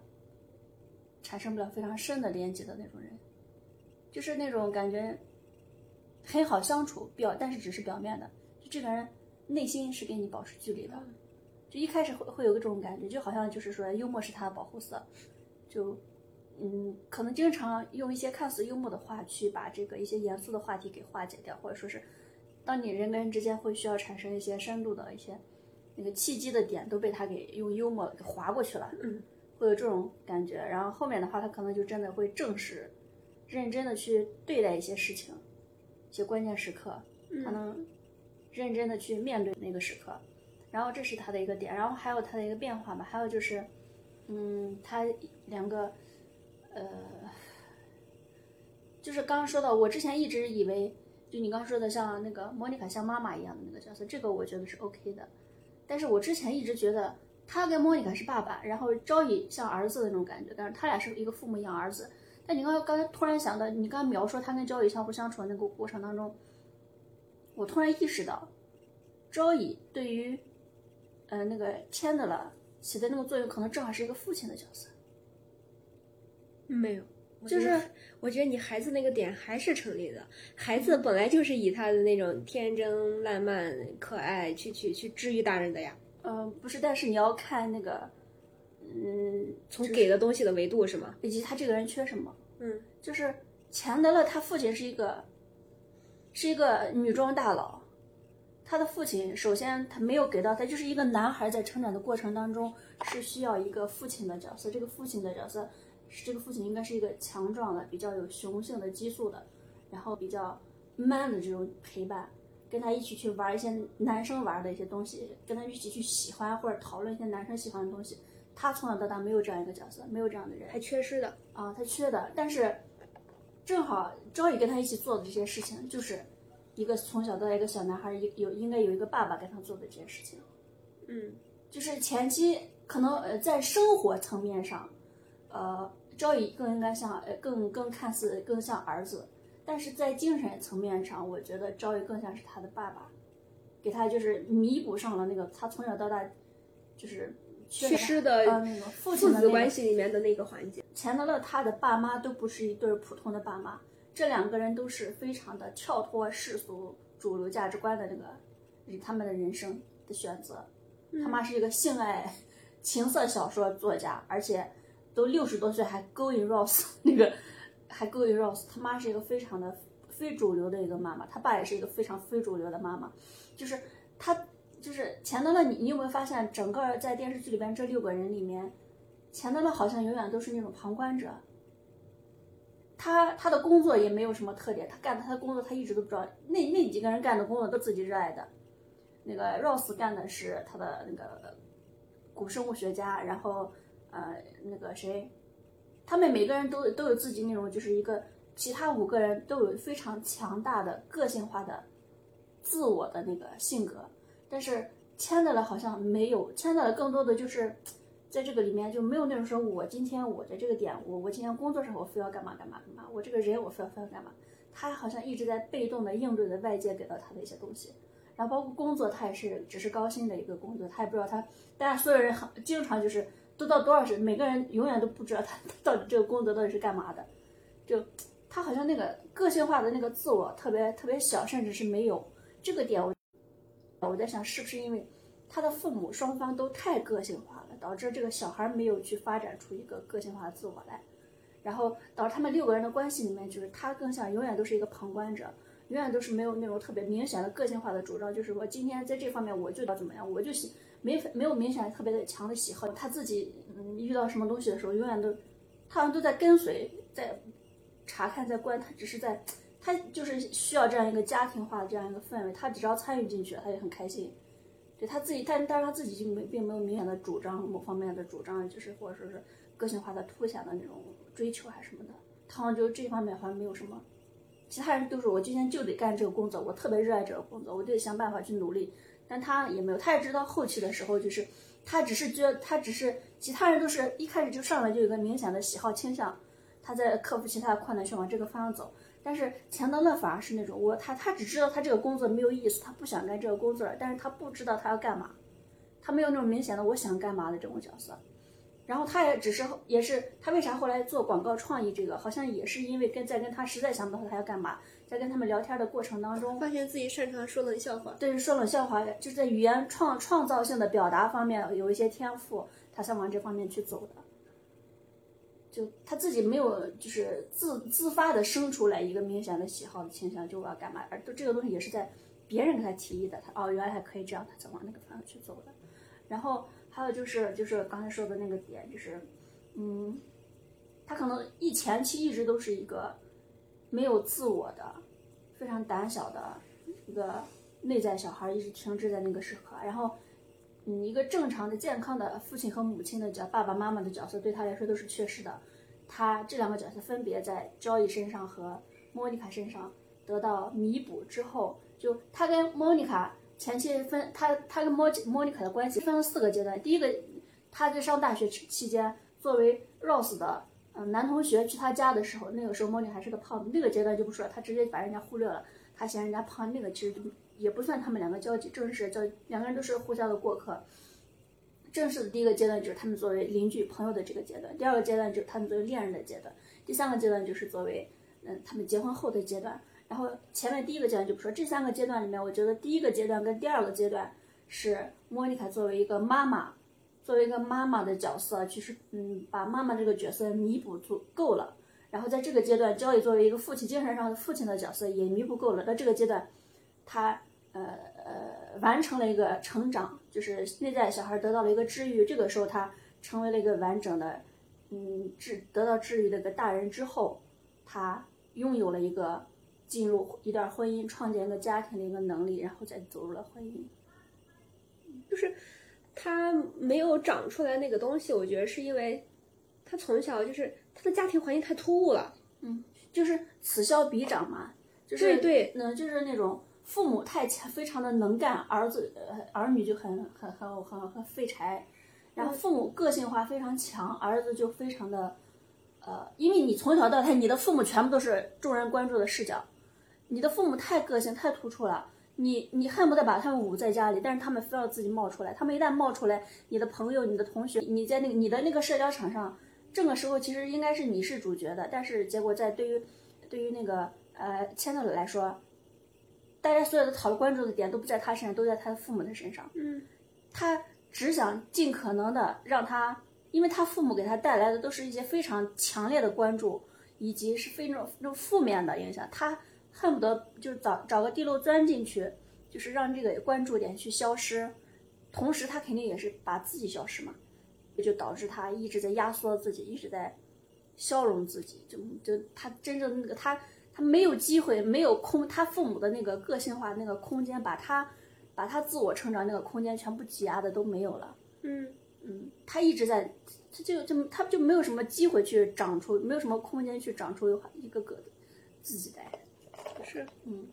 产生不了非常深的连接的那种人，就是那种感觉很好相处，表但是只是表面的，就这个人内心是跟你保持距离的。就一开始会会有个这种感觉，就好像就是说幽默是他的保护色，就嗯，可能经常用一些看似幽默的话去把这个一些严肃的话题给化解掉，或者说是当你人跟人之间会需要产生一些深度的一些那个契机的点，都被他给用幽默给划过去了，嗯，[laughs] 会有这种感觉。然后后面的话，他可能就真的会正视、认真的去对待一些事情，一些关键时刻，他能认真的去面对那个时刻。然后这是他的一个点，然后还有他的一个变化吧，还有就是，嗯，他两个，呃，就是刚刚说到，我之前一直以为，就你刚刚说的像那个莫妮卡像妈妈一样的那个角色，这个我觉得是 OK 的，但是我之前一直觉得他跟莫妮卡是爸爸，然后昭仪像儿子的那种感觉，但是他俩是一个父母养儿子。但你刚刚刚才突然想到，你刚刚描述他跟昭仪相互相处的那个过程当中，我突然意识到，昭仪对于呃，那个签的了起的那个作用，可能正好是一个父亲的角色。没有，就是我觉得你孩子那个点还是成立的。孩子本来就是以他的那种天真烂漫、可爱去去去治愈大人的呀。嗯，不是，但是你要看那个，嗯，从给的东西的维度是吗？以及他这个人缺什么。嗯，就是钱德勒他父亲是一个，是一个女装大佬。他的父亲首先他没有给到他，就是一个男孩在成长的过程当中是需要一个父亲的角色。这个父亲的角色，是这个父亲应该是一个强壮的、比较有雄性的激素的，然后比较 man 的这种陪伴，跟他一起去玩一些男生玩的一些东西，跟他一起去喜欢或者讨论一些男生喜欢的东西。他从小到大没有这样一个角色，没有这样的人，还缺失的啊，他缺的。但是正好朝宇跟他一起做的这些事情，就是一个从小到大一个小男孩有有应该有一个爸爸跟他做的这些事情。嗯，就是前期可能呃在生活层面上，呃朝宇更应该像呃更更看似更像儿子，但是在精神层面上，我觉得赵毅更像是他的爸爸，给他就是弥补上了那个他从小到大就是缺缺失的呃那个父子的那个关系里面的那个环节。钱德勒他的爸妈都不是一对儿普通的爸妈，这两个人都是非常的跳脱世俗主流价值观的那个他们的人生的选择。他妈是一个性爱情色小说作家，而且都六十多岁还 going Ross 那个还 going Ross，他妈是一个非常的非主流的一个妈妈，他爸也是一个非常非主流的妈妈，就是他就是钱德勒，你你有没有发现，整个在电视剧里边这六个人里面，钱德勒好像永远都是那种旁观者。他他的工作也没有什么特点，他干他的工作他一直都不知道，那那几个人干的工作都自己热爱的。那个 Rose 干的是他的那个古生物学家，然后呃那个谁，他们每个人都都有自己那种就是一个，其他五个人都有非常强大的个性化的自我的那个性格，但是签的了好像没有，签的了更多的就是在这个里面就没有那种说我今天我在这个点，我我今天工作时候我非要干嘛干嘛干嘛，我这个人我非要非要干嘛，他好像一直在被动的应对着外界给到他的一些东西。然后包括工作，他也是只是高薪的一个工作，他也不知道他，大家所有人很经常就是都到多少岁，每个人永远都不知道他 [laughs] 到底这个工作到底是干嘛的，就他好像那个个性化的那个自我特别特别小，甚至是没有这个点。我我在想，是不是因为他的父母双方都太个性化了，导致这个小孩没有去发展出一个个性化的自我来，然后导致他们六个人的关系里面，就是他更像永远都是一个旁观者。永远都是没有那种特别明显的个性化的主张，就是我今天在这方面我就要怎么样，我就喜没没有明显特别的强的喜好。他自己嗯遇到什么东西的时候，永远都他好像都在跟随，在查看，在观，他只是在他就是需要这样一个家庭化的这样一个氛围，他只要参与进去，他就很开心。对他自己，但但是他自己就没并没有明显的主张某方面的主张，就是或者说是个性化的凸显的那种追求还是什么的，他好像就这方面好像没有什么。其他人都是我今天就得干这个工作，我特别热爱这个工作，我就得想办法去努力。但他也没有，他也知道后期的时候，就是他只是觉得他只是其他人都是一开始就上来就有个明显的喜好倾向，他在克服其他的困难去往这个方向走。但是钱德勒反而是那种我他他只知道他这个工作没有意思，他不想干这个工作了，但是他不知道他要干嘛，他没有那种明显的我想干嘛的这种角色。然后他也只是，也是他为啥后来做广告创意这个，好像也是因为跟在跟他实在想不到他要干嘛，在跟他们聊天的过程当中，发现自己擅长说冷笑话。对，说冷笑话，就是在语言创创造性的表达方面有一些天赋，他想往这方面去走的。就他自己没有，就是自自发的生出来一个明显的喜好的倾向，就我要干嘛，而都这个东西也是在别人给他提议的，他哦原来还可以这样，他才往那个方向去走的，然后。还有就是，就是刚才说的那个点，就是，嗯，他可能一前期一直都是一个没有自我的、非常胆小的一个内在小孩，一直停滞在那个时刻。然后，嗯，一个正常的、健康的父亲和母亲的角，爸爸妈妈的角色对他来说都是缺失的。他这两个角色分别在 Joy 身上和莫妮卡身上得到弥补之后，就他跟莫妮卡。前期分他他跟莫莫妮卡的关系分了四个阶段。第一个，他在上大学期间，作为 Rose 的嗯男同学去他家的时候，那个时候莫妮还是个胖子。那个阶段就不说了，他直接把人家忽略了。他嫌人家胖，那个其实就也不算他们两个交集，正式交两个人都是互相的过客。正式的第一个阶段就是他们作为邻居朋友的这个阶段，第二个阶段就是他们作为恋人的阶段，第三个阶段就是作为嗯他们结婚后的阶段。然后前面第一个阶段就不说，这三个阶段里面，我觉得第一个阶段跟第二个阶段是莫妮卡作为一个妈妈，作为一个妈妈的角色，其实嗯把妈妈这个角色弥补足够了。然后在这个阶段，焦里作为一个父亲精神上的父亲的角色也弥补够了。到这个阶段，他呃呃完成了一个成长，就是内在小孩得到了一个治愈。这个时候他成为了一个完整的，嗯治得到治愈的一个大人之后，他拥有了一个进入一段婚姻、创建一个家庭的一个能力，然后再走入了婚姻。就是他没有长出来那个东西，我觉得是因为他从小就是他的家庭环境太突兀了。嗯就是此消彼长嘛，就是对对嗯，就是那种父母太强，非常的能干，儿子呃儿女就很很很很很废柴，然后父母个性化非常强，儿子就非常的呃，因为你从小到大，你的父母全部都是众人关注的视角，你的父母太个性太突出了。你你恨不得把他们捂在家里，但是他们非要自己冒出来。他们一旦冒出来，你的朋友、你的同学，你在那个你的那个社交场上，这个时候其实应该是你是主角的，但是结果在对于对于那个呃千乐来说，大家所有的讨论关注的点都不在他身上，都在他的父母的身上。嗯，他只想尽可能的让他，因为他父母给他带来的都是一些非常强烈的关注，以及是非常那种负面的影响，他恨不得就是找找个地漏钻进去，就是让这个关注点去消失，同时他肯定也是把自己消失嘛，也就导致他一直在压缩自己，一直在消融自己，就就他真正那个他他没有机会，没有空，他父母的那个个性化那个空间，把他把他自我成长那个空间全部挤压的都没有了。嗯嗯，他一直在，他就就他就没有什么机会去长出，没有什么空间去长出一个个的自己来。是，嗯，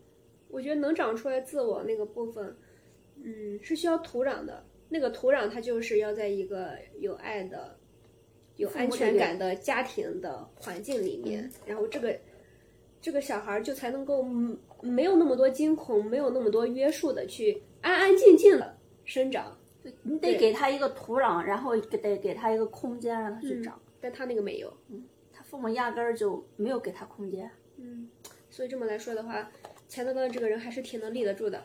我觉得能长出来自我那个部分，嗯，是需要土壤的。那个土壤它就是要在一个有爱的、有安全感的家庭的环境里面，然后这个这个小孩儿就才能够嗯没有那么多惊恐，没有那么多约束的去安安静静的生长。你得给他一个土壤，然后给得给他一个空间让他去长。但他那个没有，他父母压根儿就没有给他空间。嗯，所以这么来说的话，钱德勒这个人还是挺能立得住的，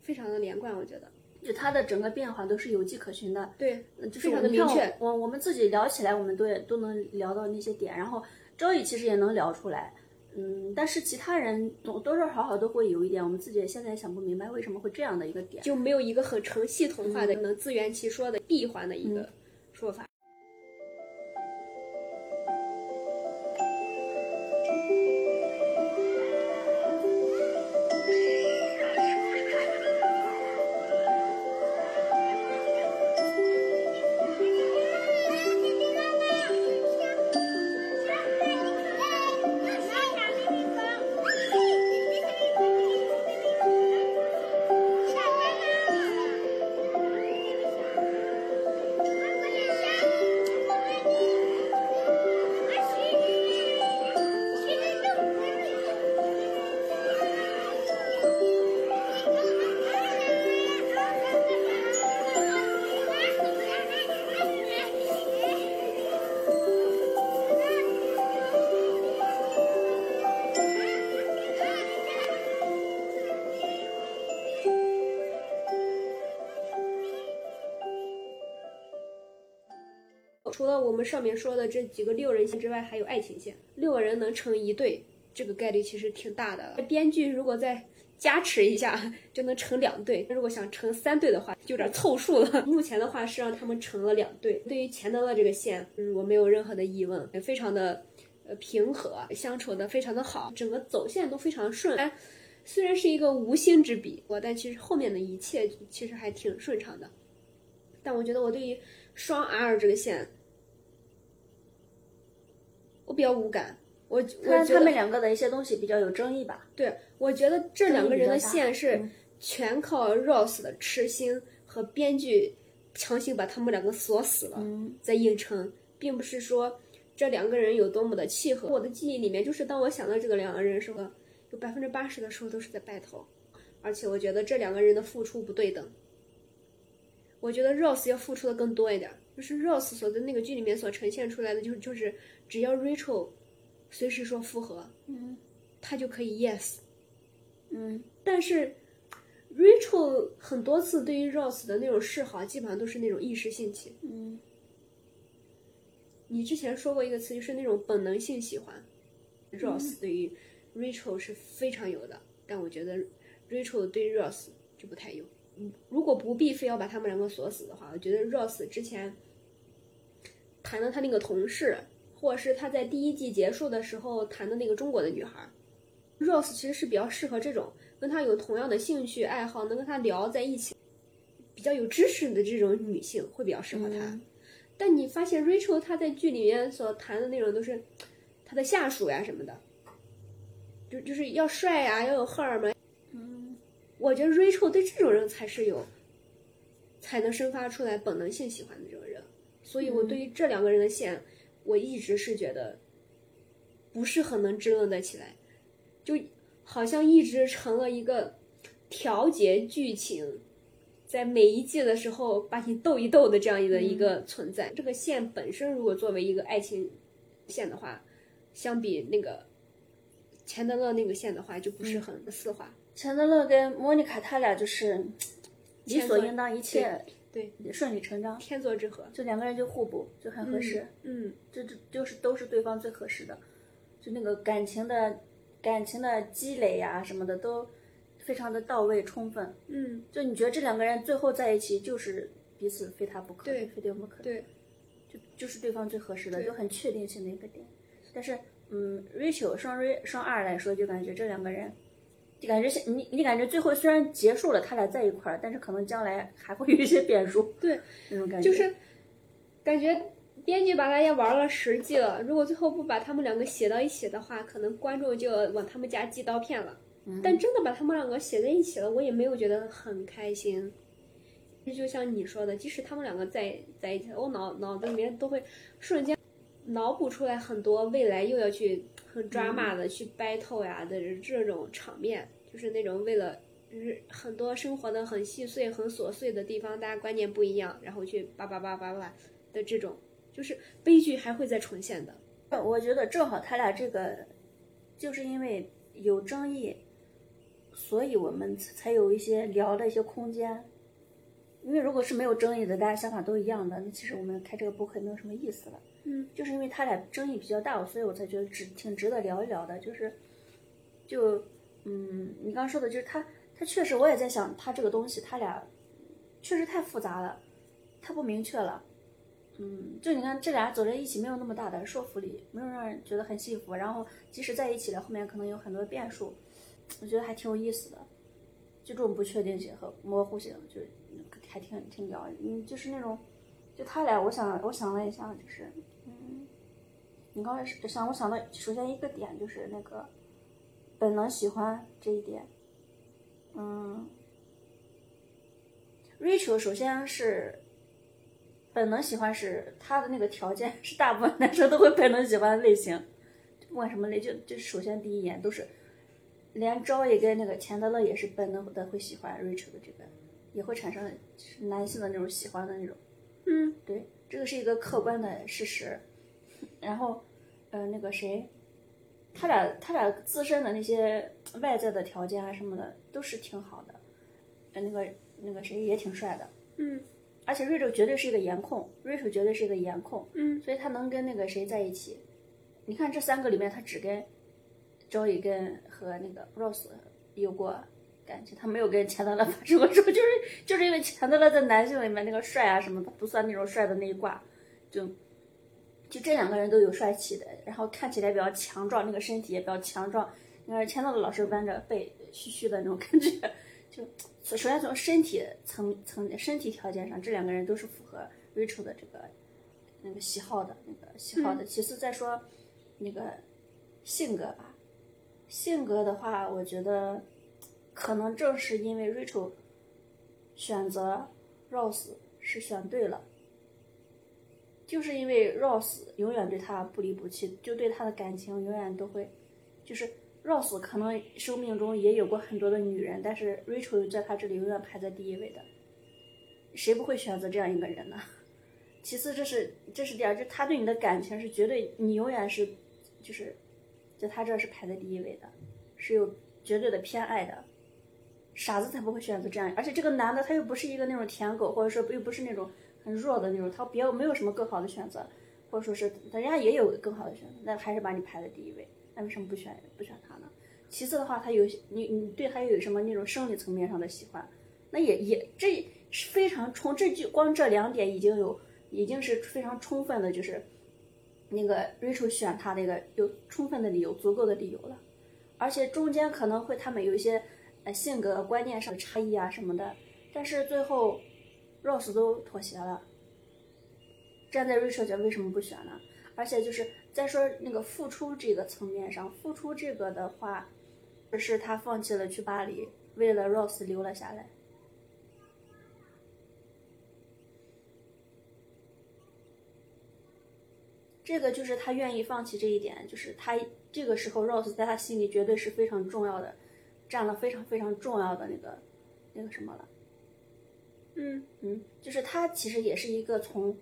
非常的连贯，我觉得。就他的整个变化都是有迹可循的，对，呃就是非常我的明确我我们自己聊起来，我们都也都能聊到那些点，然后周易其实也能聊出来，嗯，但是其他人多多多少少都会有一点，我们自己现在也想不明白为什么会这样的一个点。就没有一个很成系统化的、能自圆其说的闭环的一个说法。上面说的这几个六人线之外，还有爱情线。六个人能成一对，这个概率其实挺大的。编剧如果再加持一下，就能成两对。如果想成三对的话，就有点凑数了。[laughs] 目前的话是让他们成了两对。对于钱德勒这个线，嗯，我没有任何的疑问，也非常的呃平和，相处的非常的好，整个走线都非常顺。哎虽然是一个无心之笔，我但其实后面的一切其实还挺顺畅的。但我觉得我对于双 R 这个线，比较无感。我我觉得他们两个的一些东西比较有争议吧。对，我觉得这两个人的线是嗯全靠 Rose 的痴心和编剧强行把他们两个锁死了，嗯在硬撑，并不是说这两个人有多么的契合。我的记忆里面，就是当我想到这个两个人的时候，有百分之八十的时候都是在 battle，，而且我觉得这两个人的付出不对等。我觉得 Rose 要付出的更多一点儿，就是 Rose 所在那个剧里面所呈现出来的，就是就是只要 Rachel 随时说复合，嗯他就可以 yes。嗯但是 Rachel 很多次对于 Rose 的那种示好，基本上都是那种一时兴起。嗯你之前说过一个词，就是那种本能性喜欢。Rose 对于 Rachel 是非常有的，但我觉得 Rachel 对 Rose 就不太有。嗯，如果不必非要把他们两个锁死的话，我觉得 Rose 之前谈的他那个同事，或者是他在第一季结束的时候谈的那个中国的女孩，Rose 其实是比较适合这种跟他有同样的兴趣爱好，能跟他聊在一起，比较有知识的这种女性会比较适合他。嗯但你发现 Rachel 她在剧里面所谈的内容都是她的下属呀什么的，就就是要帅呀，要有荷尔蒙。嗯我觉得 Rachel 对这种人才是有，才能生发出来本能性喜欢的这种人。所以我对于这两个人的线，我一直是觉得不是很能支棱得起来，就好像一直成了一个调节剧情。在每一季的时候把你逗一逗的这样一个一个存在，这个线本身如果作为一个爱情线的话，相比那个钱德勒那个线的话，就不是很丝滑。钱德勒跟莫妮卡他俩就是理所应当，一切对顺理成章，天作之合，就两个人就互补，就很合适。嗯，这这就是都是对方最合适的，就那个感情的感情的积累呀、什么的都非常的到位充分。嗯，就你觉得这两个人最后在一起就是彼此非他不可，对非对方不可，对，就就是对方最合适的，对就很确定性的一个点。但是，嗯，Rachel 双 Ra 双二来说，就感觉这两个人，就感觉是你你感觉最后虽然结束了他俩在一块儿，但是可能将来还会有一些变数，对，那种感觉。就是感觉编剧把大家玩了十季了，如果最后不把他们两个写到一起的话，可能观众就要往他们家寄刀片了。但真的把他们两个写在一起了，我也没有觉得很开心。就像你说的，即使他们两个在在一起，我脑脑子里面都会瞬间脑补出来很多未来又要去很 drama 的去 battle 呀的这种场面，就是那种为了就是很多生活的很细碎、很琐碎的地方，大家观念不一样，然后去叭叭叭叭叭的这种，就是悲剧还会再重现的。我觉得正好他俩这个，就是因为有争议，所以我们才有一些聊的一些空间。因为如果是没有争议的，大家想法都一样的，那其实我们开这个播客也没有什么意思了。嗯，就是因为他俩争议比较大，所以我才觉得值挺值得聊一聊的。就是，就嗯，你刚刚说的，就是他他确实，我也在想，他这个东西，他俩确实太复杂了，太不明确了。嗯，就你看这俩走在一起没有那么大的说服力，没有让人觉得很幸福。然后即使在一起了，后面可能有很多变数，我觉得还挺有意思的。就这种不确定性和模糊性，就还挺挺聊。嗯，就是那种，就他俩，我想我想了一下，就是，你刚才是想我想到，首先一个点就是那个本能喜欢这一点，嗯，Rachel 首先是。本能喜欢是他的那个条件是大部分男生都会本能喜欢的类型，不管什么类，就就首先第一眼都是，连招也跟那个钱德勒也是本能的会喜欢 Rachel 的这个，也会产生男性的那种喜欢的那种，嗯，对，这个是一个客观的事实。[laughs] 然后，呃，那个谁，他俩他俩自身的那些外在的条件啊什么的都是挺好的，呃，那个那个谁也挺帅的，嗯。而且 Rachel 绝对是一个颜控，Rachel 绝对是一个颜控，嗯，所以他能跟那个谁在一起。你看这三个里面，他只跟 Joey 跟和那个 Rose 有过感情，他没有跟钱德勒发生过什么，就是就是因为钱德勒在男性里面那个帅啊什么的，不算那种帅的那一挂，就就这两个人都有帅气的，然后看起来比较强壮，那个身体也比较强壮。那个签到的老师弯着背，虚虚的那种感觉，就。首先从身体层 [laughs] 层身体条件上，这两个人都是符合 Rachel 的这个那个喜好的那个喜好的。其次再说那个性格吧，性格的话，我觉得可能正是因为 Rachel 选择 Rose 是选对了，就是因为 Rose 永远对他不离不弃，就对他的感情永远都会就是。Rose 可能生命中也有过很多的女人，但是 Rachel 在他这里永远排在第一位的。谁不会选择这样一个人呢？其次，这是这是第二，就他对你的感情是绝对，你永远是就是，在他这是排在第一位的，是有绝对的偏爱的。傻子才不会选择这样，而且这个男的他又不是一个那种舔狗，或者说又不是那种很弱的那种，他别没有什么更好的选择，或者说是人家也有更好的选择，那还是把你排在第一位，那为什么不选不选他呢？其次的话，他有你你对他有什么那种生理层面上的喜欢，那也也这是非常充，这就光这两点已经有已经是非常充分的，就是那个 Rachel 选他那个有充分的理由，足够的理由了，而且中间可能会他们有一些呃性格观念上的差异啊什么的，但是最后 Rose 都妥协了。站在 Rachel 角为什么不选呢？而且就是再说那个付出这个层面上，付出这个的话，是他放弃了去巴黎，为了 Rose 留了下来。这个就是他愿意放弃这一点，就是他这个时候 Rose 在他心里绝对是非常重要的，占了非常非常重要的那个那个什么了。嗯嗯，就是他其实也是一个从，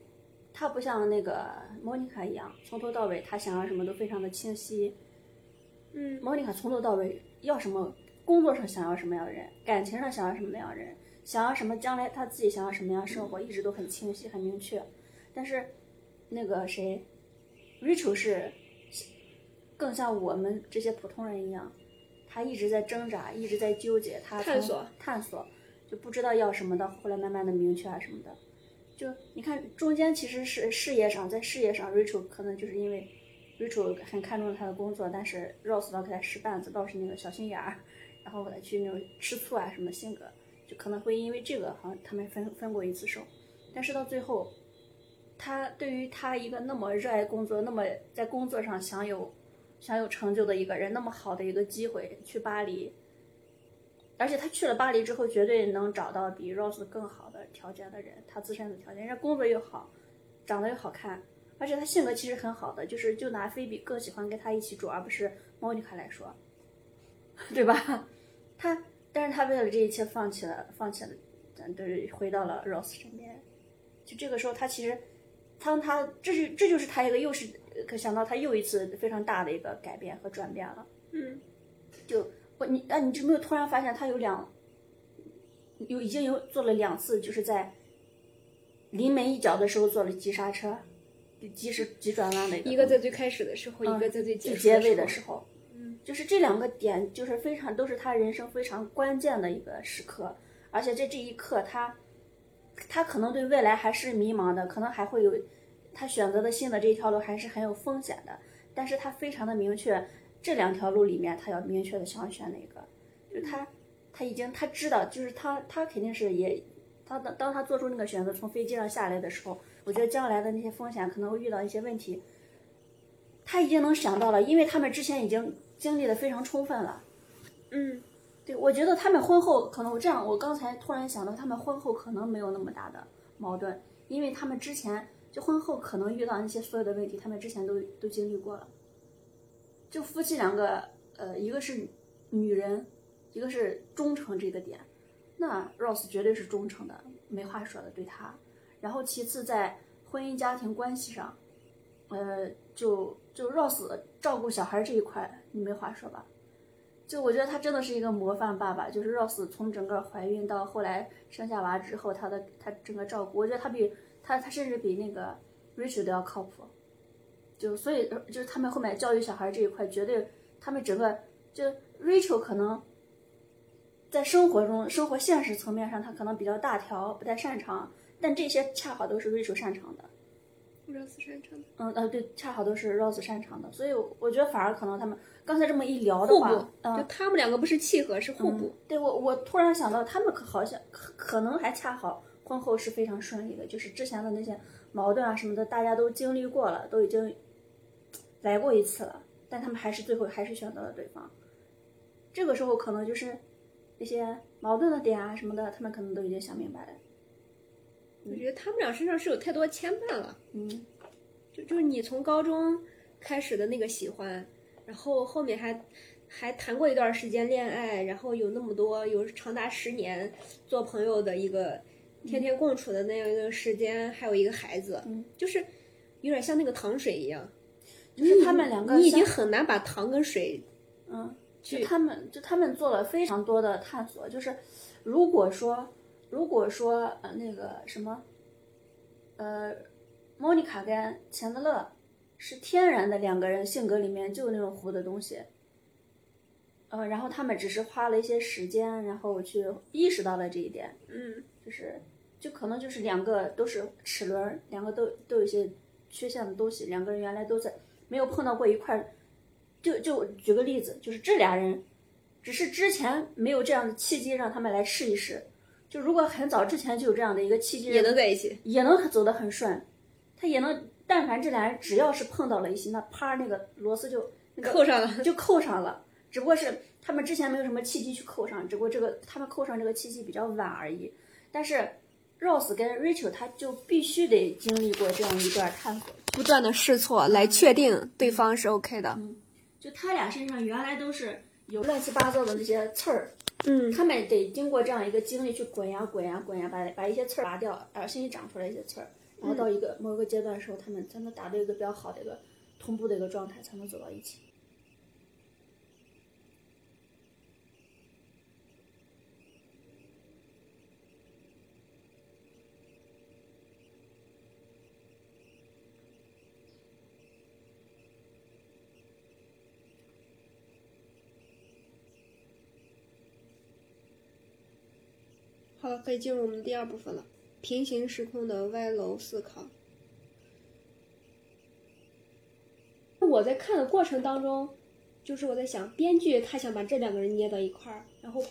他不像那个莫妮卡一样，从头到尾他想要什么都非常的清晰。嗯莫妮卡从头到尾要什么，工作上想要什么样的人，感情上想要什么样的人，想要什么，将来他自己想要什么样的生活，一直都很清晰很明确。但是那个谁，Rachel 是更像我们这些普通人一样，他一直在挣扎，一直在纠结，他从探索探索，不知道要什么的，后来慢慢的明确啊什么的。就你看中间其实是事业上，在事业上，Rachel 可能就是因为 Rachel 很看重他的工作，但是 Rose 老给他使绊子，倒是那个小心眼儿，然后给他去那种吃醋啊什么性格，就可能会因为这个好像他们分分过一次手，但是到最后，他对于他一个那么热爱工作，那么在工作上享有享有成就的一个人，那么好的一个机会去巴黎，而且他去了巴黎之后，绝对能找到比 Rose 更好的条件的人，他自身的条件，人家工作又好，长得又好看，而且他性格其实很好的，就是就拿菲比更喜欢跟他一起住，而不是莫妮卡来说，[laughs] 对吧？他，但是他为了这一切放弃了，放弃了，嗯，对，回到了 Rose 身边。就这个时候，他其实，当他这是这就是他一个又是可想到他又一次非常大的一个改变和转变了。嗯就我你啊，你有没有突然发现他有两有已经有做了两次，就是在临门一脚的时候做了急刹车，急时急转弯的一个一个在最开始的时候，一个在最最结结尾的的时候，嗯，就是这两个点，就是非常都是他人生非常关键的一个时刻，而且在这一刻他，他可能对未来还是迷茫的，可能还会有他选择的新的这一条路还是很有风险的，但是他非常的明确，这两条路里面他要明确的想选哪个，就是他他已经他知道，就是他他肯定是也。他当当他做出那个选择，从飞机上下来的时候，我觉得将来的那些风险可能会遇到一些问题，他已经能想到了，因为他们之前已经经历的非常充分了。嗯对，我觉得他们婚后可能我这样，我刚才突然想到，他们婚后可能没有那么大的矛盾，因为他们之前就婚后可能遇到那些所有的问题，他们之前都都经历过了。就夫妻两个，呃，一个是女人，一个是忠诚这个点，那 Rose 绝对是忠诚的，没话说的对他。然后其次在婚姻家庭关系上，呃，就就 Rose 照顾小孩这一块，你没话说吧？就我觉得他真的是一个模范爸爸，就是 Rose 从整个怀孕到后来生下娃之后，他的他整个照顾，我觉得他比他他甚至比那个 Rachel 都要靠谱。就所以就是他们后面教育小孩这一块，绝对他们整个就 Rachel 可能在生活中生活现实层面上，他可能比较大条，不太擅长，但这些恰好都是 Rachel 擅长的。，Rose 擅长的嗯呃对，恰好都是 Rose 擅长的，所以我觉得反而可能他们刚才这么一聊的话，，嗯，就他们两个不是契合，是互补。对我，我突然想到，他们可好像可可能还恰好婚后是非常顺利的，就是之前的那些矛盾啊什么的，大家都经历过了，都已经来过一次了，但他们还是最后还是选择了对方。这个时候可能就是那些矛盾的点啊什么的，他们可能都已经想明白了。我觉得他们俩身上是有太多牵绊了。嗯，就就是你从高中开始的那个喜欢，然后后面还还谈过一段时间恋爱，然后有那么多有长达十年做朋友的一个天天共处的那样一个时间，还有一个孩子，嗯就是有点像那个糖水一样，就是他们两个你已经很难把糖跟水嗯，就他们就他们做了非常多的探索，就是如果说如果说呃那个什么，呃，莫妮卡跟钱德勒是天然的两个人性格里面就有那种糊的东西，呃，然后他们只是花了一些时间，然后去意识到了这一点，嗯。就是就可能就是两个都是齿轮，两个都都有一些缺陷的东西，两个人原来都在没有碰到过一块儿。就就举个例子，就是这俩人，只是之前没有这样的契机让他们来试一试。就如果很早之前就有这样的一个契机，也能在一起。也能走得很顺，他也能，但凡这俩人只要是碰到了一起，那啪那个螺丝就那个扣上了就扣上了。只不过是他们之前没有什么契机去扣上，只不过这个他们扣上这个契机比较晚而已。但是 Rose 跟 Rachel 他就必须得经历过这样一段探索，不断的试错来确定对方是 OK 的。嗯就他俩身上原来都是有乱七八糟的那些刺儿，嗯，他们得经过这样一个经历去滚呀滚呀滚呀，把把一些刺儿拔掉，然后新长出来一些刺儿，然后到一个某个阶段的时候，他们才能达到一个比较好的一个同步的一个状态，才能走到一起。好了，可以进入我们第二部分了，平行时空的歪楼思考。我在看的过程当中，就是我在想，编剧他想把这两个人捏到一块儿，然后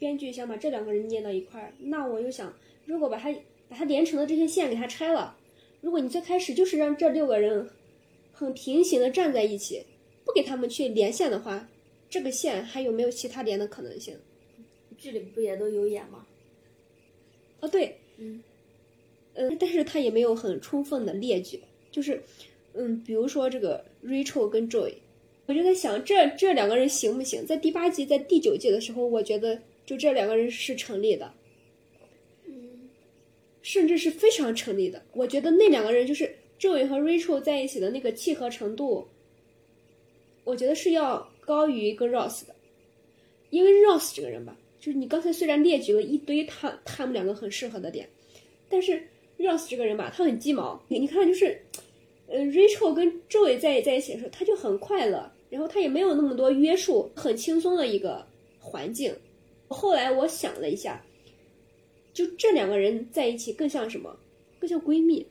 编剧想把这两个人捏到一块儿，那我又想，如果把它把它连成的这些线给它拆了，如果你最开始就是让这六个人很平行的站在一起，不给他们去连线的话，这个线还有没有其他连的可能性？剧里不也都有演吗？哦，对，嗯，呃，但是他也没有很充分的列举，就是，嗯，比如说这个 Rachel 跟 Joy，我就在想，这这两个人行不行？在第八季、在第九季的时候，我觉得就这两个人是成立的，嗯，甚至是非常成立的。我觉得那两个人就是 Joy 和 Rachel 在一起的那个契合程度，我觉得是要高于一个 Ross 的，因为 Ross 这个人吧，就是你刚才虽然列举了一堆他他们两个很适合的点，但是 Ross 这个人吧，他很鸡毛。你你看，就是，呃，Rachel 跟 Joey 在在一起的时候，他就很快乐，然后他也没有那么多约束，很轻松的一个环境。后来我想了一下，就这两个人在一起更像什么？更像闺蜜。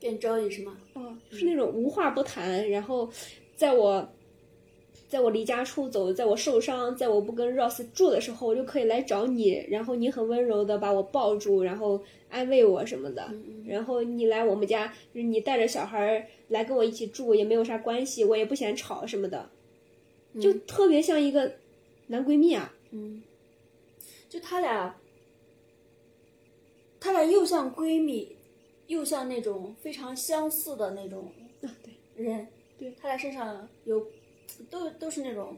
跟 Joey 是吗？哦，是那种无话不谈，然后在我，在我离家出走，在我受伤，在我不跟 Ross 住的时候，我就可以来找你，然后你很温柔的把我抱住，然后安慰我什么的。然后你来我们家，你带着小孩儿来跟我一起住，也没有啥关系，我也不嫌吵什么的，就特别像一个男闺蜜啊。嗯，就他俩，他俩又像闺蜜，又像那种非常相似的那种啊，对，人。对他俩身上有，都都是那种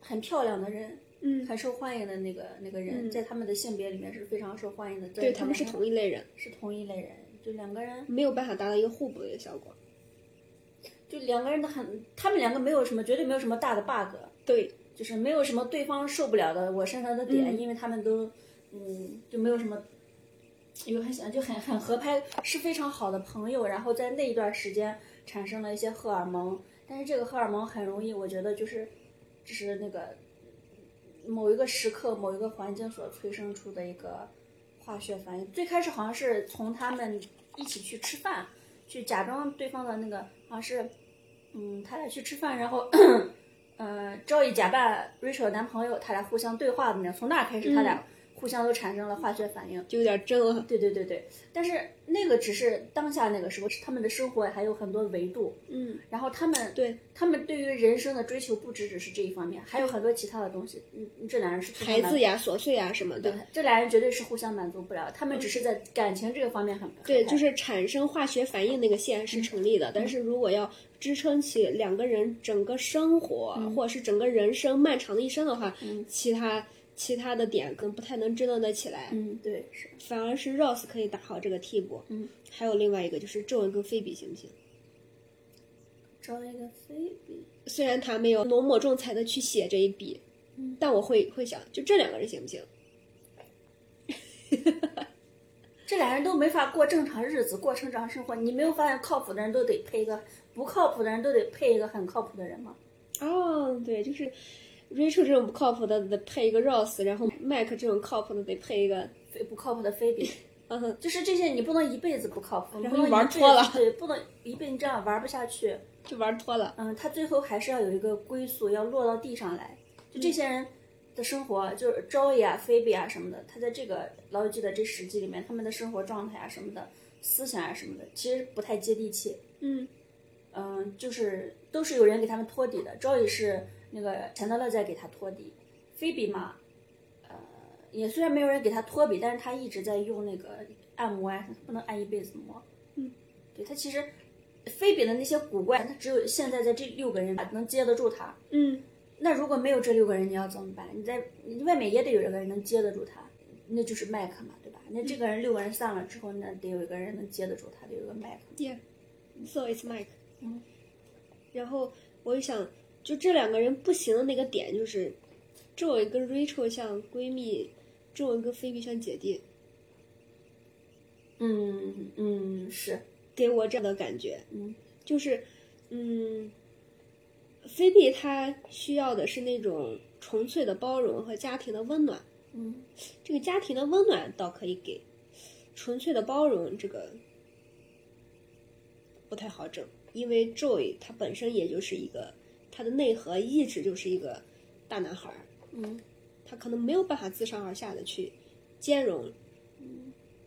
很漂亮的人，嗯，很受欢迎的那个那个人，嗯在他们的性别里面是非常受欢迎的。对他们是同一一类人，是同一类人，就两个人，没有办法达到一个互补的一个效果。就两个人的很，他们两个没有什么，绝对没有什么大的 bug。对，就是没有什么对方受不了的我身上的点，嗯因为他们都，嗯，就没有什么，有很想就很很合拍，是非常好的朋友。然后在那一段时间产生了一些荷尔蒙，但是这个荷尔蒙很容易，我觉得就是，只是那个某一个时刻、某一个环境所催生出的一个化学反应。最开始好像是从他们一起去吃饭，去假装对方的那个好像是，嗯，他俩去吃饭，然后。呃，赵毅假扮 Rachel 的男朋友，他俩互相对话的那，从那开始，他俩互相都产生了化学反应。就有点真了。对对对对，但是那个只是当下那个时候，他们的生活还有很多维度。嗯，然后他们对他们对于人生的追求不只只是这一方面，还有很多其他的东西。嗯，这俩人是孩子呀、琐碎呀什么的。，这俩人绝对是互相满足不了，他们只是在感情这个方面很对，就是产生化学反应那个线是成立的，但是如果要支撑起两个人整个生活、或者是整个人生漫长的一生的话，其他其他的点可能不太能支棱得起来，嗯，对，是，反而是 Rose 可以打好这个替补。嗯，还有另外一个就是周文跟菲比行不行？找一个菲比，虽然他没有浓墨重彩的去写这一笔，嗯但我会会想，就这两个人行不行？[laughs] 这俩人都没法过正常日子，过正常生活。你没有发现靠谱的人都得配一个，不靠谱的人都得配一个很靠谱的人吗？哦，对，就是 Rachel 这种不靠谱的得配一个 Ross，然后 Mike 这种靠谱的得配一个，非不靠谱的菲比，嗯哼，就是这些你不能一辈子不靠谱，然后就玩脱了对，不能一辈子这样玩不下去。就玩脱了。嗯，他最后还是要有一个归宿，要落到地上来。就这些人的生活，就是 Joey 啊、菲比啊什么的，他在这个老友记的这十集里面，他们的生活状态啊什么的，思想啊什么的，其实不太接地气。嗯嗯，就是都是有人给他们托底的。Joey 是那个钱德勒在给他托底，菲比嘛，呃，也虽然没有人给他托底，但是他一直在用那个按摩啊，他不能按一辈子摩。嗯，对他其实菲比的那些古怪，他只有现在在这六个人能接得住他。嗯，那如果没有这六个人，你要怎么办？你在你外面也得有一个人能接得住他，那就是麦克嘛，对吧？那这个人六个人散了之后，那得有一个人能接得住他，得有个麦克。Yeah，so it's Mike。嗯，然后我就想，就这两个人不行的那个点就是，Joey 跟 Rachel 像闺蜜，Joey 跟菲比像姐弟，嗯嗯，是，给我这样的感觉。嗯，就是，嗯，菲比她需要的是那种纯粹的包容和家庭的温暖。嗯这个家庭的温暖倒可以给，纯粹的包容这个不太好整，因为 Joy 他本身也就是一个他的内核一直就是一个大男孩儿，嗯他可能没有办法自上而下的去兼容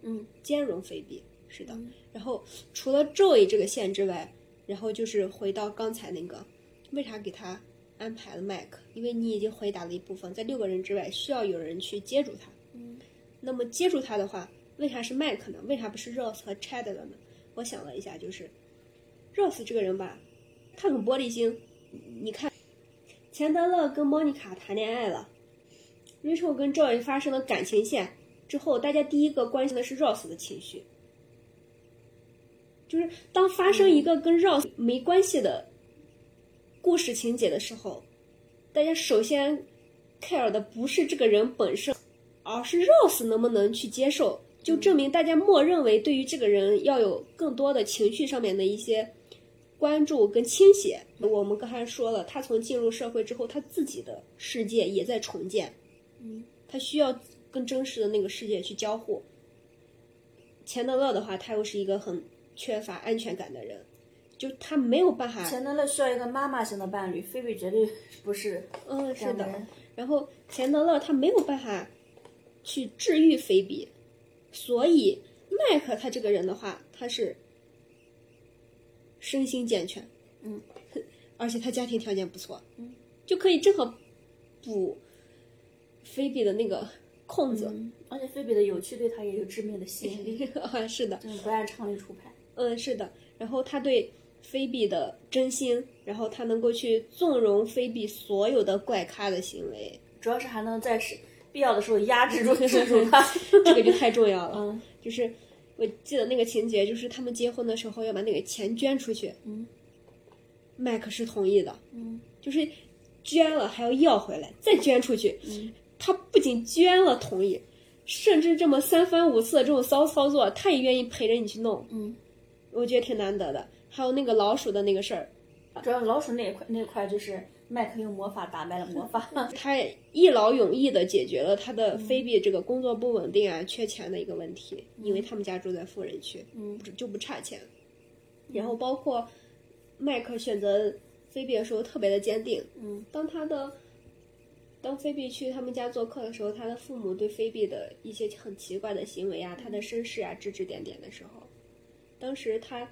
嗯兼容菲比，是的。然后除了 Joy 这个线之外，然后就是回到刚才那个，为啥给他安排了麦克？因为你已经回答了一部分，在六个人之外需要有人去接住他。嗯那么接住他的话，为啥是麦克呢？为啥不是 Rose 和 Chad 了呢？我想了一下，就是 Rose 这个人吧，他很玻璃心。你看，钱德勒跟莫妮卡谈恋爱了，Rachel 跟 Joy 发生了感情线之后，大家第一个关心的是 Rose 的情绪。就是当发生一个跟 Rose 没关系的故事情节的时候，大家首先 care 的不是这个人本身，而是 Rose 能不能去接受，就证明大家默认为对于这个人要有更多的情绪上面的一些关注跟倾斜。我们刚才说了，他从进入社会之后，他自己的世界也在重建，嗯他需要跟真实的那个世界去交互。钱德勒的话，他又是一个很缺乏安全感的人，就他没有办法，钱德勒需要一个妈妈型的伴侣，菲比绝对不是嗯，是的。然后钱德勒他没有办法去治愈菲比，所以麦克他这个人的话，他是身心健全，嗯，[laughs] 而且他家庭条件不错，嗯，就可以正好补菲比的那个空子。嗯，而且菲比的有趣对他也有致命的吸引力，[laughs] 啊，是的，不按常理出牌。嗯，是的。然后他对菲比的真心，然后他能够去纵容菲比所有的怪咖的行为，主要是还能在是必要的时候压制住、[laughs] 制住他。这个就太重要了。嗯就是我记得那个情节，就是他们结婚的时候要把那个钱捐出去，嗯。麦克是同意的，嗯。就是捐了还要要回来，再捐出去。嗯。他不仅捐了同意，甚至这么三番五次的这种骚操作，他也愿意陪着你去弄，嗯，我觉得挺难得的。还有那个老鼠的那个事儿，主要老鼠那一块那块就是麦克用魔法打败了魔法。[laughs] 他一劳永逸的解决了他的菲比这个工作不稳定啊、缺钱的一个问题，因为他们家住在富人区，嗯不就不差钱。然后包括麦克选择菲比的时候特别的坚定，嗯当他的当菲比去他们家做客的时候，他的父母对菲比的一些很奇怪的行为啊、他的身世啊指指点点的时候，当时他。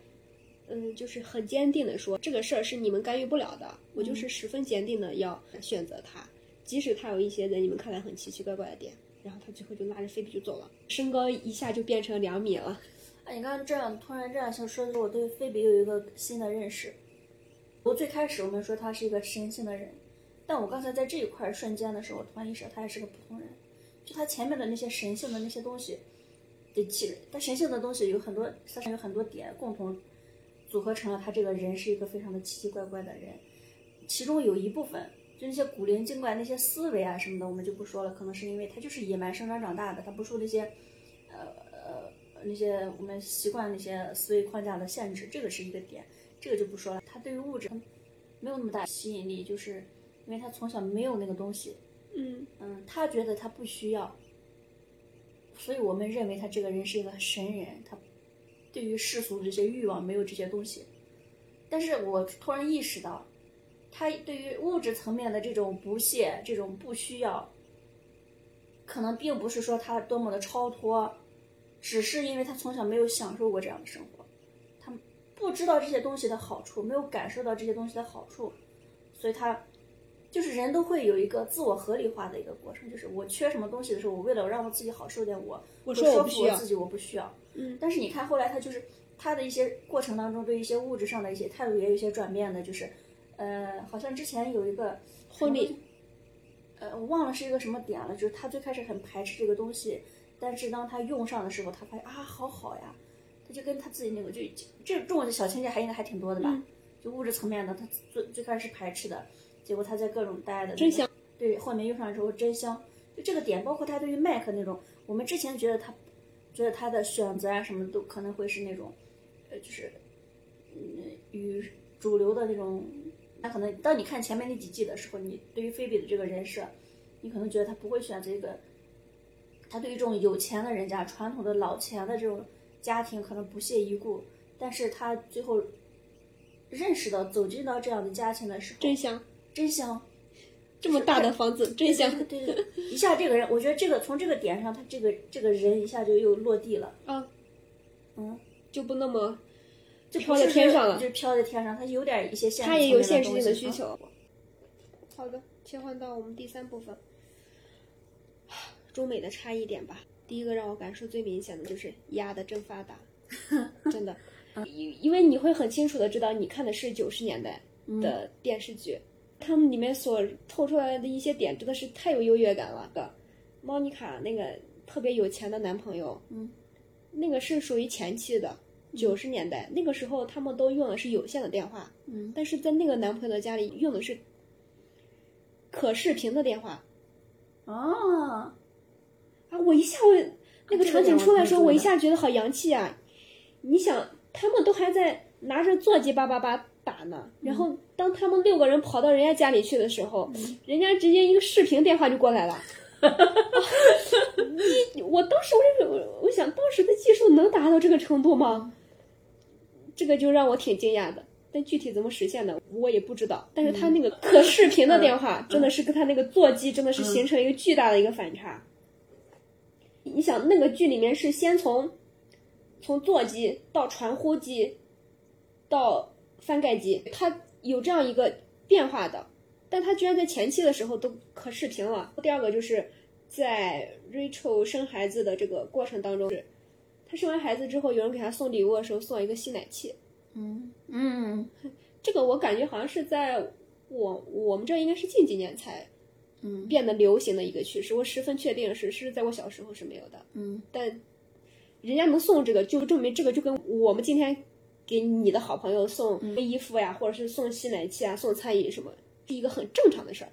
嗯，就是很坚定的说，这个事儿是你们干预不了的。我就是十分坚定的要选择他，即使他有一些在你们看来很奇奇怪怪的点。然后他最后就拉着菲比就走了，身高一下就变成两米了。哎，你刚刚这样突然这样想说，我对菲比有一个新的认识。我最开始我们说他是一个神性的人，但我刚才在这一块儿瞬间的时候，我突然意识到他也是个普通人，就他前面的那些神性的那些东西的气，他神性的东西有很多，他有很多点共同组合成了他这个人是一个非常的奇奇怪怪的人，其中有一部分就那些古灵精怪那些思维啊什么的，我们就不说了，可能是因为他就是野蛮生长长大的，他不受那些呃呃那些我们习惯那些思维框架的限制，这个是一个点，这个就不说了。他对于物质没有那么大吸引力，就是因为他从小没有那个东西，嗯嗯，他觉得他不需要，所以我们认为他这个人是一个神人，他对于世俗的这些欲望没有这些东西。但是我突然意识到，他对于物质层面的这种不屑、这种不需要，可能并不是说他多么的超脱，只是因为他从小没有享受过这样的生活，他不知道这些东西的好处，没有感受到这些东西的好处，所以他就是人都会有一个自我合理化的一个过程，就是我缺什么东西的时候，我为了让我自己好受点，我我说服我自己我不需要。嗯，但是你看后来他就是他的一些过程当中，对一些物质上的一些态度也有一些转变的，就是呃，好像之前有一个婚礼，呃，我忘了是一个什么点了，就是他最开始很排斥这个东西，但是当他用上的时候，他发现啊，好好呀，他就跟他自己那个就这这种小情节还应该还挺多的吧，嗯就物质层面的，他最最开始是排斥的，结果他在各种待的、那个、真香，对，后面用上的时候真香，就这个点，包括他对于麦克那种，我们之前觉得他觉得他的选择啊什么都可能会是那种，呃，就是嗯与主流的那种，那可能当你看前面那几季的时候，你对于菲比的这个人设，你可能觉得他不会选择一个，他对于这种有钱的人家、传统的老钱的这种家庭可能不屑一顾，但是他最后认识到走进到这样的家庭的时候，真香，真香。这么大的房子，真香对对对，一下这个人，我觉得这个从这个点上，他这个这个人一下就又落地了，啊，嗯，就不那么就飘在天上了就飘在天上，他有点一些现实他也有现实性的需求。好的，切换到我们第三部分，中美的差异点吧。第一个让我感受最明显的就是压的真发达，[laughs] 真的，因因为你会很清楚的知道你看的是九十年代的电视剧，他们里面所透出来的一些点真的是太有优越感了。个莫妮卡那个特别有钱的男朋友，嗯，那个是属于前期的。九十年代那个时候，他们都用的是有线的电话，嗯，但是在那个男朋友的家里用的是可视频的电话哦，啊！我一下我那个场景出来的时候，我一下觉得好洋气啊！你想，他们都还在拿着座机叭叭叭打呢，然后当他们六个人跑到人家家里去的时候，人家直接一个视频电话就过来了。[laughs] 你我当时我就我我想当时的技术能达到这个程度吗？这个就让我挺惊讶的，但具体怎么实现的我也不知道。但是他那个可视频的电话真的是跟他那个座机真的是形成一个巨大的一个反差。你想那个剧里面是先从从座机到传呼机到翻盖机，它有这样一个变化的，但它居然在前期的时候都可视频了。第二个就是在 Rachel 生孩子的这个过程当中，她生完孩子之后，有人给她送礼物的时候送一个吸奶器，嗯嗯这个我感觉好像是在我我们这应该是近几年才嗯变得流行的一个趋势。我十分确定是是在我小时候是没有的，嗯但人家能送这个，就证明这个就跟我们今天给你的好朋友送衣服呀，或者是送吸奶器啊、送餐饮什么，是一个很正常的事儿。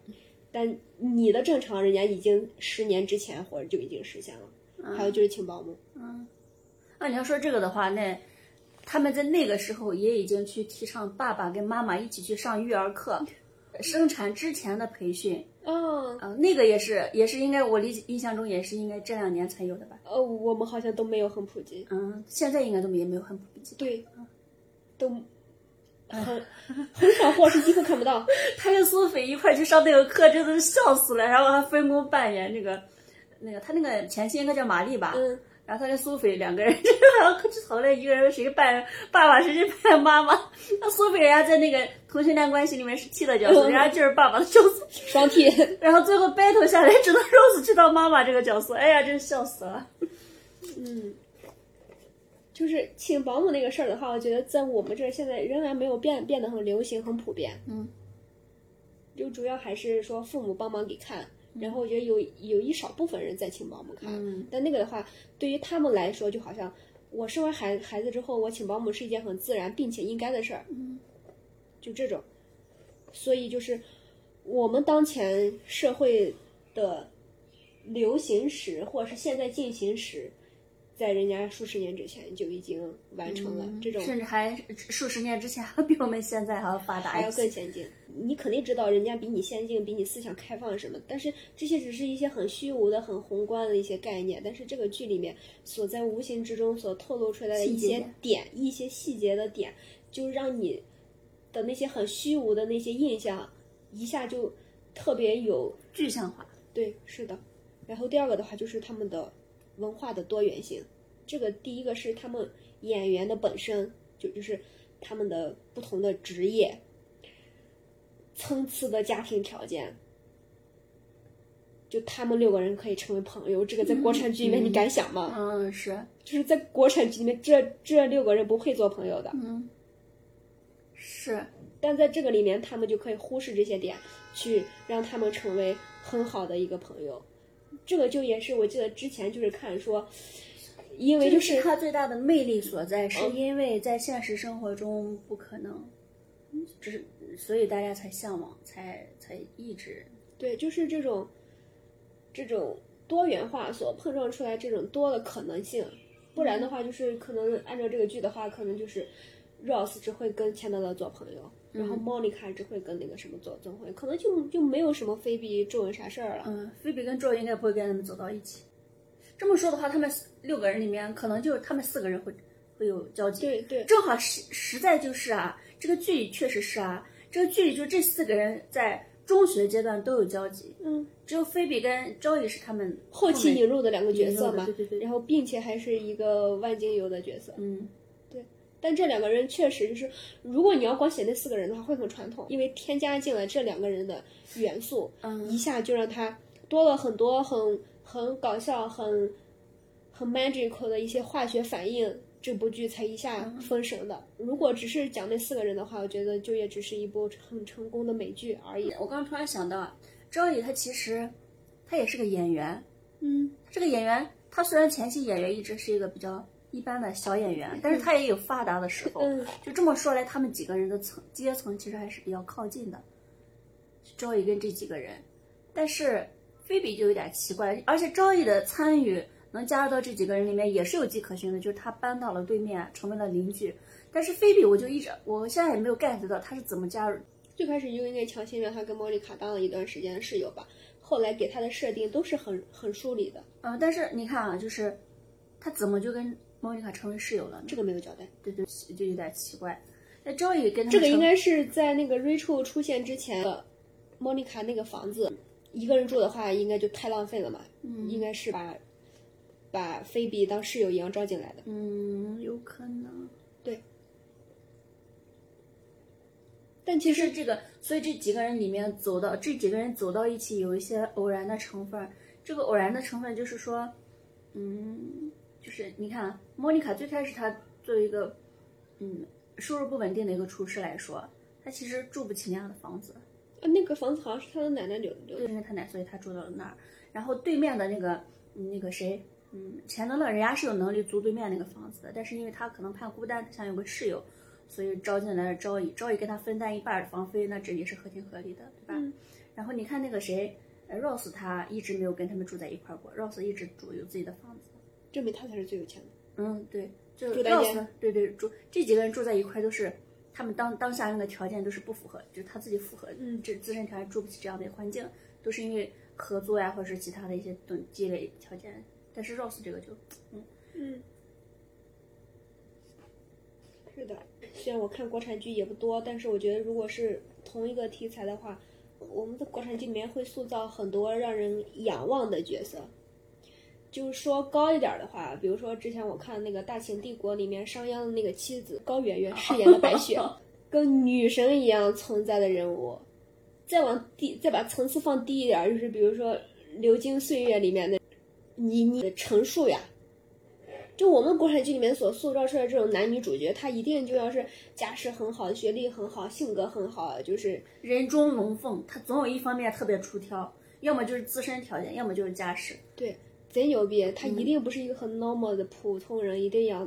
但你的正常，人家已经十年之前或者就已经实现了。还有就是请保姆，嗯，啊你要说这个的话，那他们在那个时候也已经去提倡爸爸跟妈妈一起去上育儿课，生产之前的培训，嗯，啊、那个也是也是应该我理解印象中也是应该这两年才有的吧？呃，我们好像都没有很普及，嗯，现在应该都没也没有很普及。对，都很很少或者是几乎看不到。[laughs] 他跟苏菲一块去上那个课，真的是笑死了。然后还分工扮演那个那个他那个前妻应该叫玛丽吧？嗯，然后他跟苏菲两个人，然后去讨论一个人谁扮爸爸，谁去扮妈妈。那苏菲人家在那个同性恋关系里面是 T 的角色，人家就是爸爸的角色。双替，然后最后 battle 下来，只能 Rose 去当妈妈这个角色。哎呀，真是笑死了。嗯，就是请保姆那个事儿的话，我觉得在我们这儿现在仍然没有变变得很流行、很普遍。嗯，就主要还是说父母帮忙给看，然后我觉得有有一少部分人在请保姆看，嗯。但那个的话，对于他们来说，就好像我生完孩孩子之后，我请保姆是一件很自然并且应该的事儿，嗯。就这种，所以就是我们当前社会的流行时，或者是现在进行时，在人家数十年之前就已经完成了、这种，嗯甚至还数十年之前还比我们现在还要发达还要。更先进。你肯定知道人家比你先进，比你思想开放什么，但是这些只是一些很虚无的、很宏观的一些概念。但是这个剧里面所在无形之中所透露出来的一些点、一些细节的点，就让你的那些很虚无的那些印象，一下就特别有具象化。对，是的。然后第二个的话就是他们的文化的多元性，这个第一个是他们演员的本身就就是他们的不同的职业、层次的家庭条件，就他们六个人可以成为朋友，这个在国产剧里面你敢想吗？嗯，是，就是在国产剧里面，这这六个人不配做朋友的，嗯，是，但在这个里面，他们就可以忽视这些点，去让他们成为很好的一个朋友。这个就也是我记得之前就是看说，因为就是它最大的魅力所在，是嗯因为在现实生活中不可能，只是所以大家才向往，才才一直对，就是这种这种多元化所碰撞出来这种多的可能性。不然的话，就是可能按照这个剧的话，可能就是 Rose 只会跟钱德勒做朋友，然后 Monica 只会跟那个什么做做朋友，可能就就没有什么菲比、周文啥事儿了。嗯，菲比跟周应该不会跟他们走到一起。这么说的话，他们四六个人里面，可能就他们四个人会会有交集。对对，正好实实在就是啊，这个剧里确实是啊，这个剧里就这四个人在中学阶段都有交集，嗯，只有菲比跟周也是他们后期引入的两个角色嘛，对对对，然后并且还是一个万金油的角色。嗯，但这两个人确实就是，如果你要光写那四个人的话，会很传统，因为添加进了这两个人的元素，嗯一下就让他多了很多很很搞笑、很很 magical 的一些化学反应，这部剧才一下封神的。如果只是讲那四个人的话，我觉得就也只是一部很成功的美剧而已。我刚刚突然想到，啊，周乙他其实他也是个演员，嗯，这个演员他虽然前期演员一直是一个比较一般的小演员，[laughs] 但是他也有发达的时候。嗯就这么说来，他们几个人的层阶层其实还是比较靠近的，赵毅跟这几个人，但是菲比就有点奇怪，而且赵毅的参与能加入到这几个人里面也是有迹可循的，就是他搬到了对面，成为了邻居。但是菲比我就一直，我现在也没有 get 到他是怎么加入。最开始就应该强行让他跟莫妮卡当了一段时间的室友吧，后来给他的设定都是很很疏离的，嗯、但是你看啊，就是他怎么就跟莫妮卡成为室友了？这个没有交代。对对，就有点奇怪。那赵宇跟他这个应该是在那个 Rachel 出现之前，莫妮卡那个房子一个人住的话，应该就太浪费了嘛。嗯应该是把把菲比当室友一样招进来的。嗯，有可能。对但其实这个，所以这几个人里面走到这几个人走到一起，有一些偶然的成分。这个偶然的成分就是说，嗯，就是你看，啊莫妮卡最开始她作为一个嗯收入不稳定的一个厨师来说，她其实住不起那样的房子，呃那个房子好像是她的奶奶留留的。因为她奶，所以她住到了那儿。然后对面的那个嗯那个谁，嗯，钱德勒人家是有能力租对面那个房子的，但是因为他可能怕孤单，他想有个室友，所以招进来了招乙，招乙跟他分担一半儿的房费，那这也是合情合理的，对吧？嗯然后你看那个谁，呃，Rose 他一直没有跟他们住在一块儿过，Rose 一直住有自己的房子。证明他才是最有钱的。嗯，对，就住间对对，住这几个人住在一块都是他们当当下那个条件都是不符合，就是他自己符合，嗯这自身条件住不起这样的环境，都是因为合作呀或者是其他的一些等积累条件。但是 Rose 这个就，嗯，嗯，是的。虽然我看国产剧也不多，但是我觉得如果是同一个题材的话，我们的国产剧里面会塑造很多让人仰望的角色。就是说高一点儿的话，比如说之前我看那个《大秦帝国》里面商鞅的那个妻子高圆圆饰演的白雪，[laughs] 跟女神一样存在的人物。再往低，再把层次放低一点儿，就是比如说《流金岁月》里面的倪妮的陈数呀，就我们国产剧里面所塑造出来这种男女主角，他一定就要是家世很好、学历很好、性格很好，就是人中龙凤，他总有一方面特别出挑，要么就是自身条件，要么就是家世。对贼牛逼。他一定不是一个很 normal 的普通人，一定要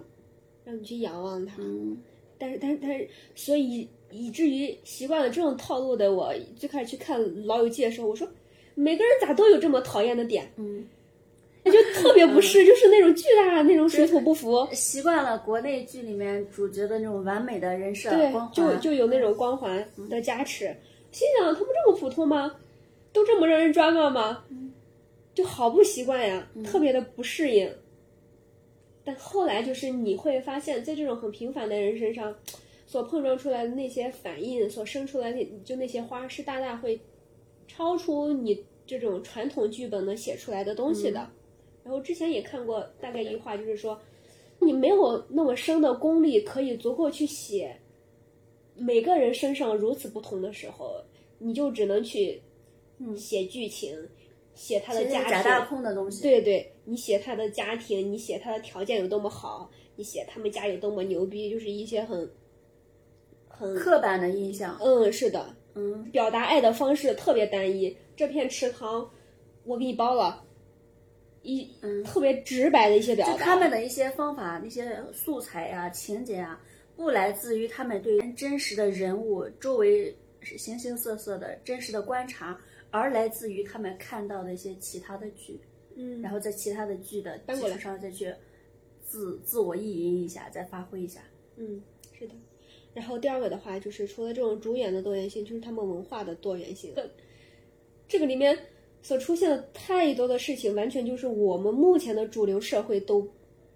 让你去仰望他。嗯，但是，但是，但是，所以以至于习惯了这种套路的我，最开始去看《老友记》的时候，我说每个人咋都有这么讨厌的点，嗯，就特别不是，[laughs] 就是那种巨大的那种水土不服。习惯了国内剧里面主角的那种完美的人设对光，就环，就有那种光环的加持。心想他们这么普通吗？都这么让人抓骂吗？就好不习惯呀，特别的不适应。但后来就是你会发现，在这种很平凡的人身上，所碰撞出来的那些反应，所生出来的就那些花，是大大会超出你这种传统剧本能写出来的东西的。然后之前也看过大概一句话，就是说，你没有那么深的功力，可以足够去写每个人身上如此不同的时候，你就只能去写剧情，写他的家庭，假大空的东西。对对，你写他的家庭，你写他的条件有多么好，你写他们家有多么牛逼，就是一些很很刻板的印象，嗯，是的，嗯，表达爱的方式特别单一。这片池塘，我给你包了，一嗯、特别直白的一些表达。就他们的一些方法、那些素材呀、情节啊，不来自于他们对真实的人物周围形形色色的真实的观察，而来自于他们看到的一些其他的剧，嗯，然后在其他的剧的基过来础上再去自自我意淫一下，再发挥一下。嗯，是的。然后第二个的话，就是除了这种主演的多元性，就是他们文化的多元性。这个里面所出现的太多的事情，完全就是我们目前的主流社会都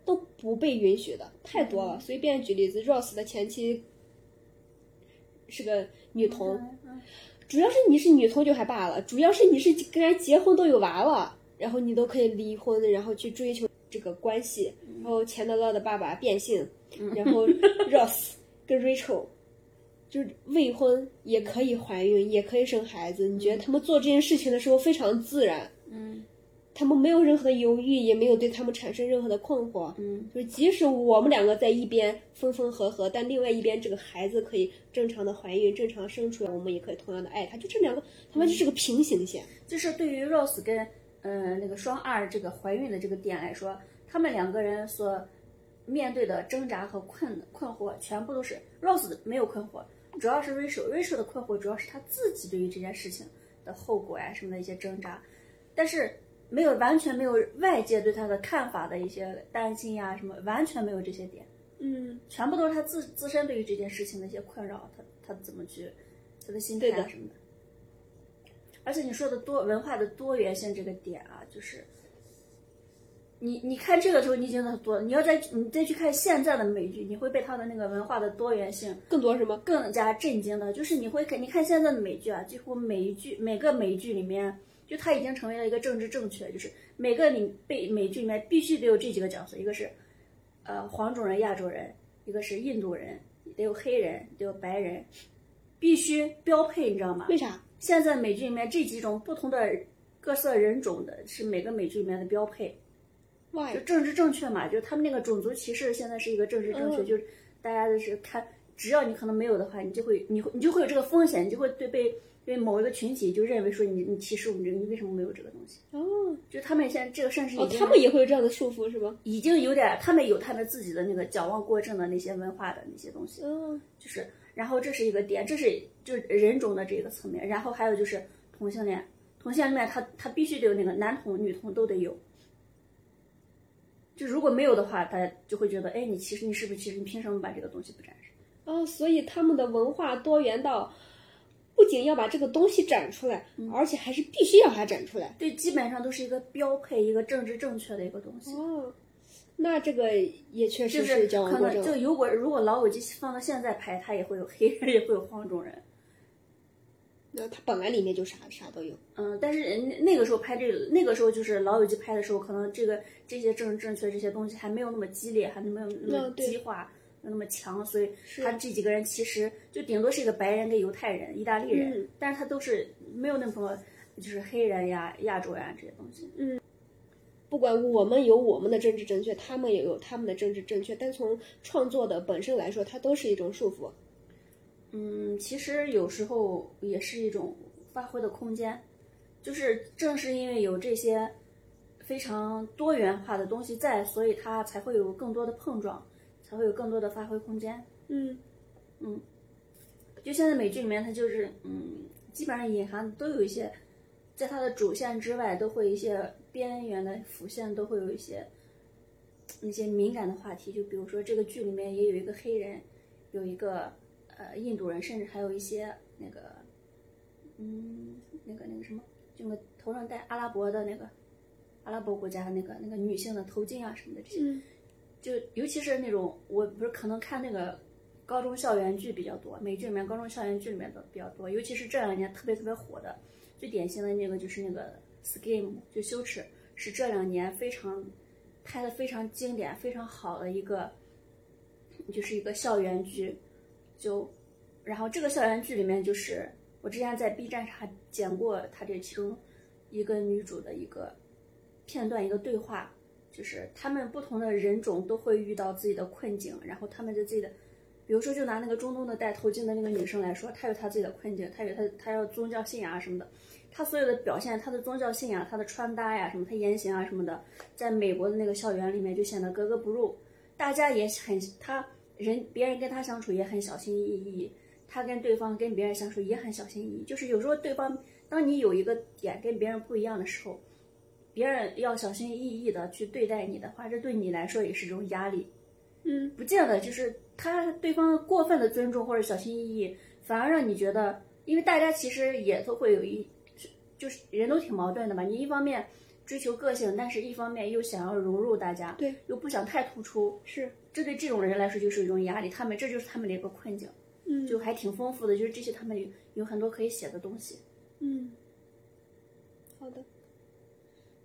都不被允许的，太多了。随便举例子，Rose 的前妻是个女童，主要是你是女同就还罢了，主要是你是跟人结婚都有娃了，然后你都可以离婚，然后去追求这个关系。然后钱德勒的爸爸变性，然后 Ross 跟 Rachel 就是未婚也可以怀孕，也可以生孩子。你觉得他们做这件事情的时候非常自然？嗯他们没有任何的犹豫，也没有对他们产生任何的困惑。嗯，就是即使我们两个在一边分分合合，但另外一边这个孩子可以正常的怀孕、正常生出来，我们也可以同样的爱他。就这两个，他们就是个平行线。就是对于 Rose 跟嗯、呃那个双二这个怀孕的这个点来说，他们两个人所面对的挣扎和困困惑，全部都是 Rose 的没有困惑，主要是 Rachel，Rachel 的困惑主要是他自己对于这件事情的后果呀、什么的一些挣扎，但是没有完全没有外界对他的看法的一些担心呀、什么，完全没有这些点，嗯，全部都是他自自身对于这件事情的一些困扰，他他怎么去他的心态啊什么的。而且你说的多文化的多元性这个点啊，就是你你看这个时候你已经很多，你要再你再去看现在的美剧，你会被他的那个文化的多元性更多什么？更加震惊的，就是你会看你看现在的美剧啊，几乎每一剧每个美剧里面，就它已经成为了一个政治正确，就是每个里被美剧里面必须得有这几个角色，一个是呃黄种人、亚洲人，一个是印度人，得有黑人，得有白人，必须标配，你知道吗？为啥？现在美剧里面这几种不同的各色人种的是每个美剧里面的标配？就政治正确嘛，就他们那个种族歧视现在是一个政治正确，嗯就是大家就是看，只要你可能没有的话，你就会你会你就会有这个风险，你就会对被被某一个群体就认为说你你歧视我们这个，你为什么没有这个东西？哦就他们现在这个甚至已哦，经、他们也会有这样的束缚是吧？已经有点，他们有他们自己的那个矫枉过正的那些文化的那些东西，嗯，就是，然后这是一个点，这是就是人种的这个层面，然后还有就是同性恋，同性恋他他必须得有那个男同女同都得有，就如果没有的话，大家就会觉得，哎，你其实你是不是其实你凭什么把这个东西不展示？哦，所以他们的文化多元到，不仅要把这个东西展出来，而且还是必须要它展出来。对，基本上都是一个标配，一个政治正确的一个东西。哦，那这个也确实就是矫枉过正可能就。如果如果老友记放到现在拍，它也会有黑人，也会有黄种人。那它本来里面就啥啥都有。嗯，但是那那个时候拍这个，那个时候就是老友记拍的时候，可能这个这些政治正确这些东西还没有那么激烈，还没有那么激化，没有那么强，所以他这几个人其实就顶多是一个白人跟犹太人、意大利人，嗯但是他都是没有那么就是黑人呀、亚洲呀这些东西。嗯不管我们有我们的政治正确，他们也有他们的政治正确，但从创作的本身来说，它都是一种束缚。嗯，其实有时候也是一种发挥的空间，就是正是因为有这些非常多元化的东西在，所以它才会有更多的碰撞，才会有更多的发挥空间。嗯嗯就现在美剧里面，它就是嗯，基本上隐含都有一些，在它的主线之外，都会一些边缘的辅线都会有一些那些敏感的话题。就比如说这个剧里面也有一个黑人，有一个呃印度人，甚至还有一些那个嗯那个那个什么，就那个头上戴阿拉伯的那个阿拉伯国家的那个那个女性的头巾啊什么的这些。嗯就尤其是那种我不是可能看那个高中校园剧比较多，美剧里面高中校园剧里面的比较多，尤其是这两年特别特别火的，最典型的那个就是那个《Scheme》，就羞耻，是这两年非常拍的非常经典、非常好的一个，就是一个校园剧，就然后这个校园剧里面就是我之前在 B 站上还剪过它这其中一个女主的一个片段一个对话。就是他们不同的人种都会遇到自己的困境，然后他们的自己的，比如说就拿那个中东的戴头巾的那个女生来说，她有她自己的困境，她有她她要宗教信仰啊什么的，她所有的表现，她的宗教信仰，她的穿搭呀什么，她言行啊什么的，在美国的那个校园里面就显得格格不入，大家也很她人别人跟她相处也很小心翼翼，她跟对方跟别人相处也很小心翼翼，就是有时候对方当你有一个点跟别人不一样的时候。别人要小心翼翼的去对待你的话，这对你来说也是一种压力。嗯不见得就是他对方过分的尊重或者小心翼翼，反而让你觉得，因为大家其实也都会有一，就是人都挺矛盾的嘛。你一方面追求个性，但是一方面又想要融入大家，对，又不想太突出，是，这对这种人来说就是一种压力。他们这就是他们的一个困境，嗯就还挺丰富的，就是这些他们有有很多可以写的东西。嗯。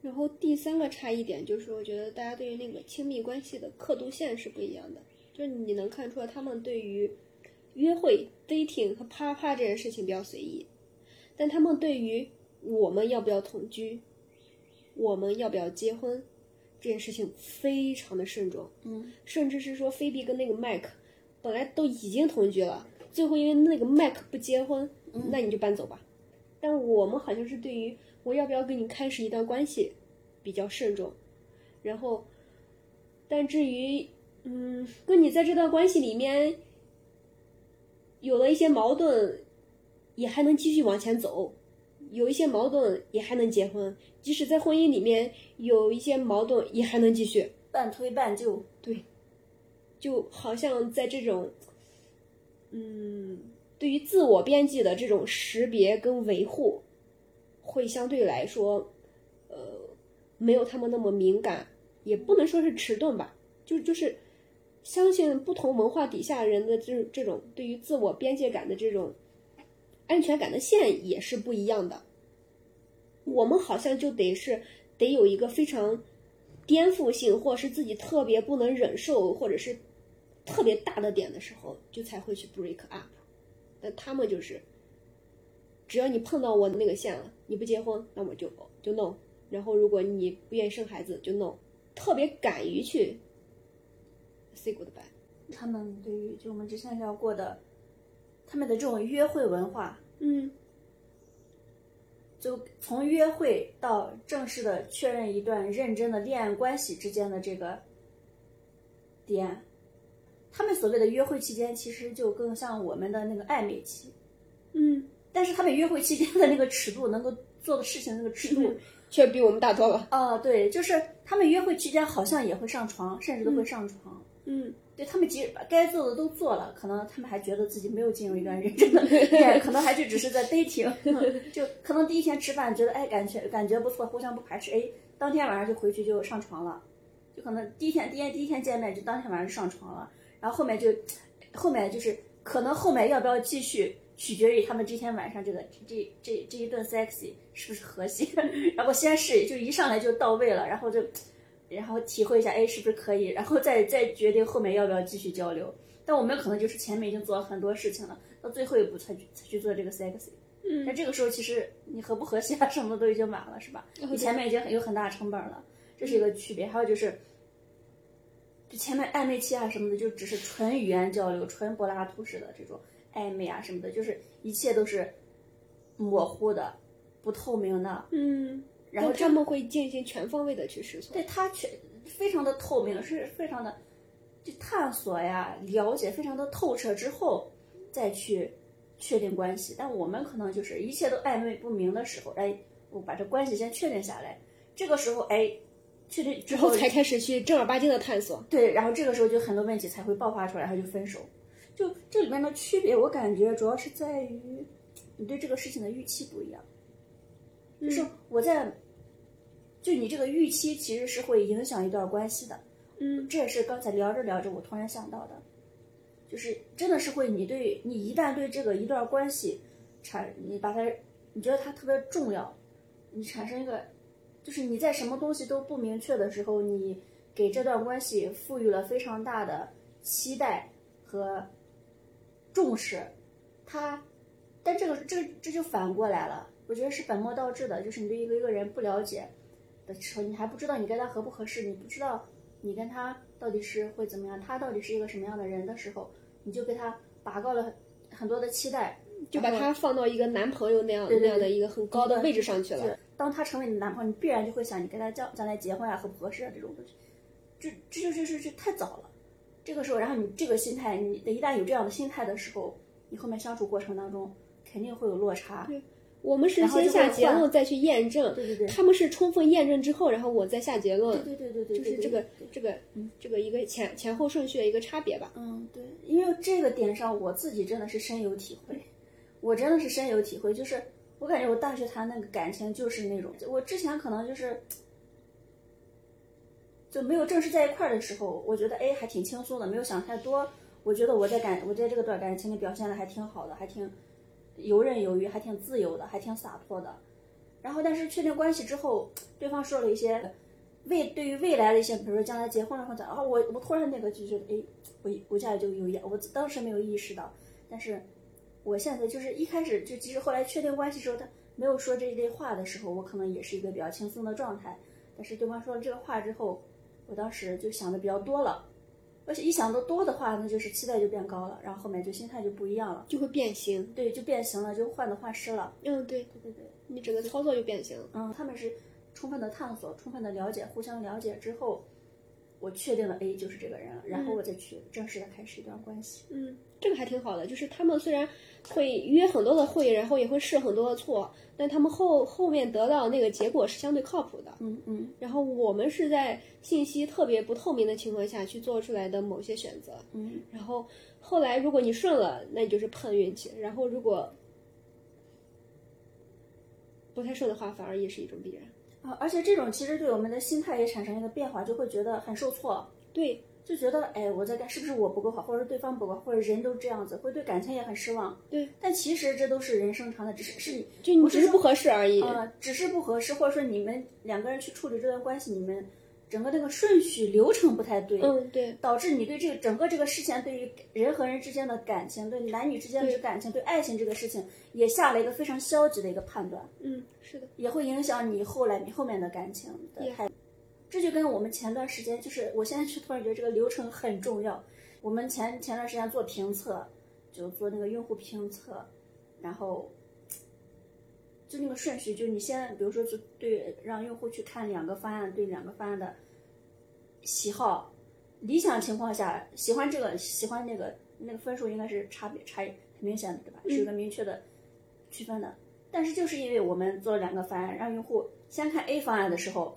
然后第三个差异点就是，我觉得大家对于那个亲密关系的刻度线是不一样的。就是你能看出来，他们对于约会、dating 和啪啪这件事情比较随意，但他们对于我们要不要同居、我们要不要结婚这件事情非常的慎重。嗯，甚至是说菲比跟那个麦克本来都已经同居了，最后因为那个麦克不结婚，那你就搬走吧。但我们好像是对于我要不要跟你开始一段关系比较慎重，然后，但至于嗯，跟你在这段关系里面有了一些矛盾，也还能继续往前走，有一些矛盾也还能结婚，即使在婚姻里面有一些矛盾也还能继续。半推半就，对就好像在这种，嗯，对于自我边际的这种识别跟维护，会相对来说，呃，没有他们那么敏感，也不能说是迟钝吧，就就是相信不同文化底下人的这这种对于自我边界感的这种安全感的线也是不一样的。我们好像就得是得有一个非常颠覆性，或是自己特别不能忍受，或者是特别大的点的时候，就才会去 break up。但他们就是，只要你碰到我那个线了，你不结婚，那我就就 no。然后如果你不愿意生孩子，就 no。特别敢于去 say goodbye。他们对于就我们之前聊过的，他们的这种约会文化，嗯就从约会到正式的确认一段认真的恋爱关系之间的这个点，他们所谓的约会期间，其实就更像我们的那个暧昧期，嗯，但是他们约会期间的那个尺度，能够做的事情那个尺度，却比我们大多了。哦，对，就是他们约会期间好像也会上床，甚至都会上床。嗯对他们即使把该做的都做了，可能他们还觉得自己没有进入一段认真的 [laughs] 恋爱，可能还就只是在 dating，[laughs] 就可能第一天吃饭觉得哎感觉感觉不错，互相不排斥，哎，当天晚上就回去就上床了，就可能第一天第一天第一天见面就当天晚上就上床了，然后后面就后面就是可能后面要不要继续，取决于他们这天晚上这个这这这一顿 sexy 是不是和谐，[laughs] 然后先是就一上来就到位了，然后就。然后体会一下，哎，是不是可以？然后再再决定后面要不要继续交流。但我们可能就是前面已经做了很多事情了，到最后一步才去才去做这个 sexy。嗯但这个时候其实你和不和谐啊什么的都已经晚了，是吧？你前面已经有很大成本了，这是一个区别。还有就是，就前面暧昧期啊什么的，就只是纯语言交流、纯柏拉图式的这种暧昧啊什么的，就是一切都是模糊的、不透明的。嗯，然后他们会进行全方位的去试错。对他全非常的透明，是非常的就探索呀、了解，非常的透彻之后再去确定关系。但我们可能就是一切都暧昧不明的时候，哎，我把这关系先确定下来，这个时候哎，确定之后才开始去正儿八经的探索。对，然后这个时候就很多问题才会爆发出来，然后就分手。就这里面的区别，我感觉主要是在于你对这个事情的预期不一样。就是我在，就你这个预期其实是会影响一段关系的。嗯，这也是刚才聊着聊着我突然想到的，就是真的是会，你对你一旦对这个一段关系产，你把它，你觉得它特别重要，你产生一个，就是你在什么东西都不明确的时候，你给这段关系赋予了非常大的期待和重视，他，但这个这这就反过来了，我觉得是本末倒置的，就是你对一个一个人不了解的时候，你还不知道你跟他合不合适，你不知道。你跟他到底是会怎么样？他到底是一个什么样的人的时候，你就给他拔高了很很多的期待，就把他放到一个男朋友那样那样的一个很高的位置上去了。是当他成为你的男朋友，你必然就会想你跟他将将来结婚啊，合不合适啊这种东西。这这就就是这太早了。这个时候，然后你这个心态，你一旦有这样的心态的时候，你后面相处过程当中肯定会有落差。对我们是先下结论再去验证，对对对他们是充分验证之后，然后我再下结论。对对对对，对就是这个这个这个一个前前后顺序的一个差别吧。嗯，对，因为这个点上我自己真的是深有体会，我真的是深有体会，就是我感觉我大学谈那个感情就是那种，我之前可能就是就没有正式在一块儿的时候，我觉得哎还挺轻松的，没有想太多，我觉得我在感我在这个段感情里表现的还挺好的，还挺游刃有余，还挺自由的，还挺洒脱的。然后但是确定关系之后，对方说了一些。未对于未来的一些，比如说将来结婚了或者啊，我我突然那个就觉得，哎，我我家里就有压，我当时没有意识到，但是我现在就是一开始就即使后来确定关系之后，他没有说这一类话的时候，我可能也是一个比较轻松的状态。但是对方说了这个话之后，我当时就想的比较多了，而且一想的多的话，那就是期待就变高了，然后后面就心态就不一样了，就会变形。对，就变形了，就患得患失了。嗯，对，对对对，你整个操作就变形。嗯，他们是充分的探索、充分的了解、互相了解之后，我确定了 A 就是这个人，然后我再去正式的开始一段关系。嗯，这个还挺好的，就是他们虽然会约很多的会，然后也会试很多的错，但他们后后面得到那个结果是相对靠谱的。嗯嗯，然后我们是在信息特别不透明的情况下去做出来的某些选择。嗯，然后后来如果你顺了，那你就是碰运气；然后如果不太顺的话，反而也是一种必然。啊，而且这种其实对我们的心态也产生一个变化，就会觉得很受挫，对，就觉得哎，我在干是不是我不够好，或者是对方不够好，或者人都这样子，会对感情也很失望。对，但其实这都是人生常的，只是是你就你只是不合适而已。呃，只是不合适，或者说你们两个人去处理这段关系，你们整个那个顺序流程不太对，嗯，对，导致你对这个整个这个事情，对于人和人之间的感情，对男女之间的感情，对爱情这个事情，也下了一个非常消极的一个判断，嗯，是的，也会影响你后来你后面的感情的态度。这就跟我们前段时间，就是我现在是突然觉得这个流程很重要。我们前前段时间做评测，就做那个用户评测，然后就那个顺序，就你先比如说就对让用户去看两个方案，对两个方案的喜好，理想情况下喜欢这个喜欢那个那个分数应该是差别差异很明显的，对吧？是有个明确的区分的。但是就是因为我们做了两个方案，让用户先看 A 方案的时候，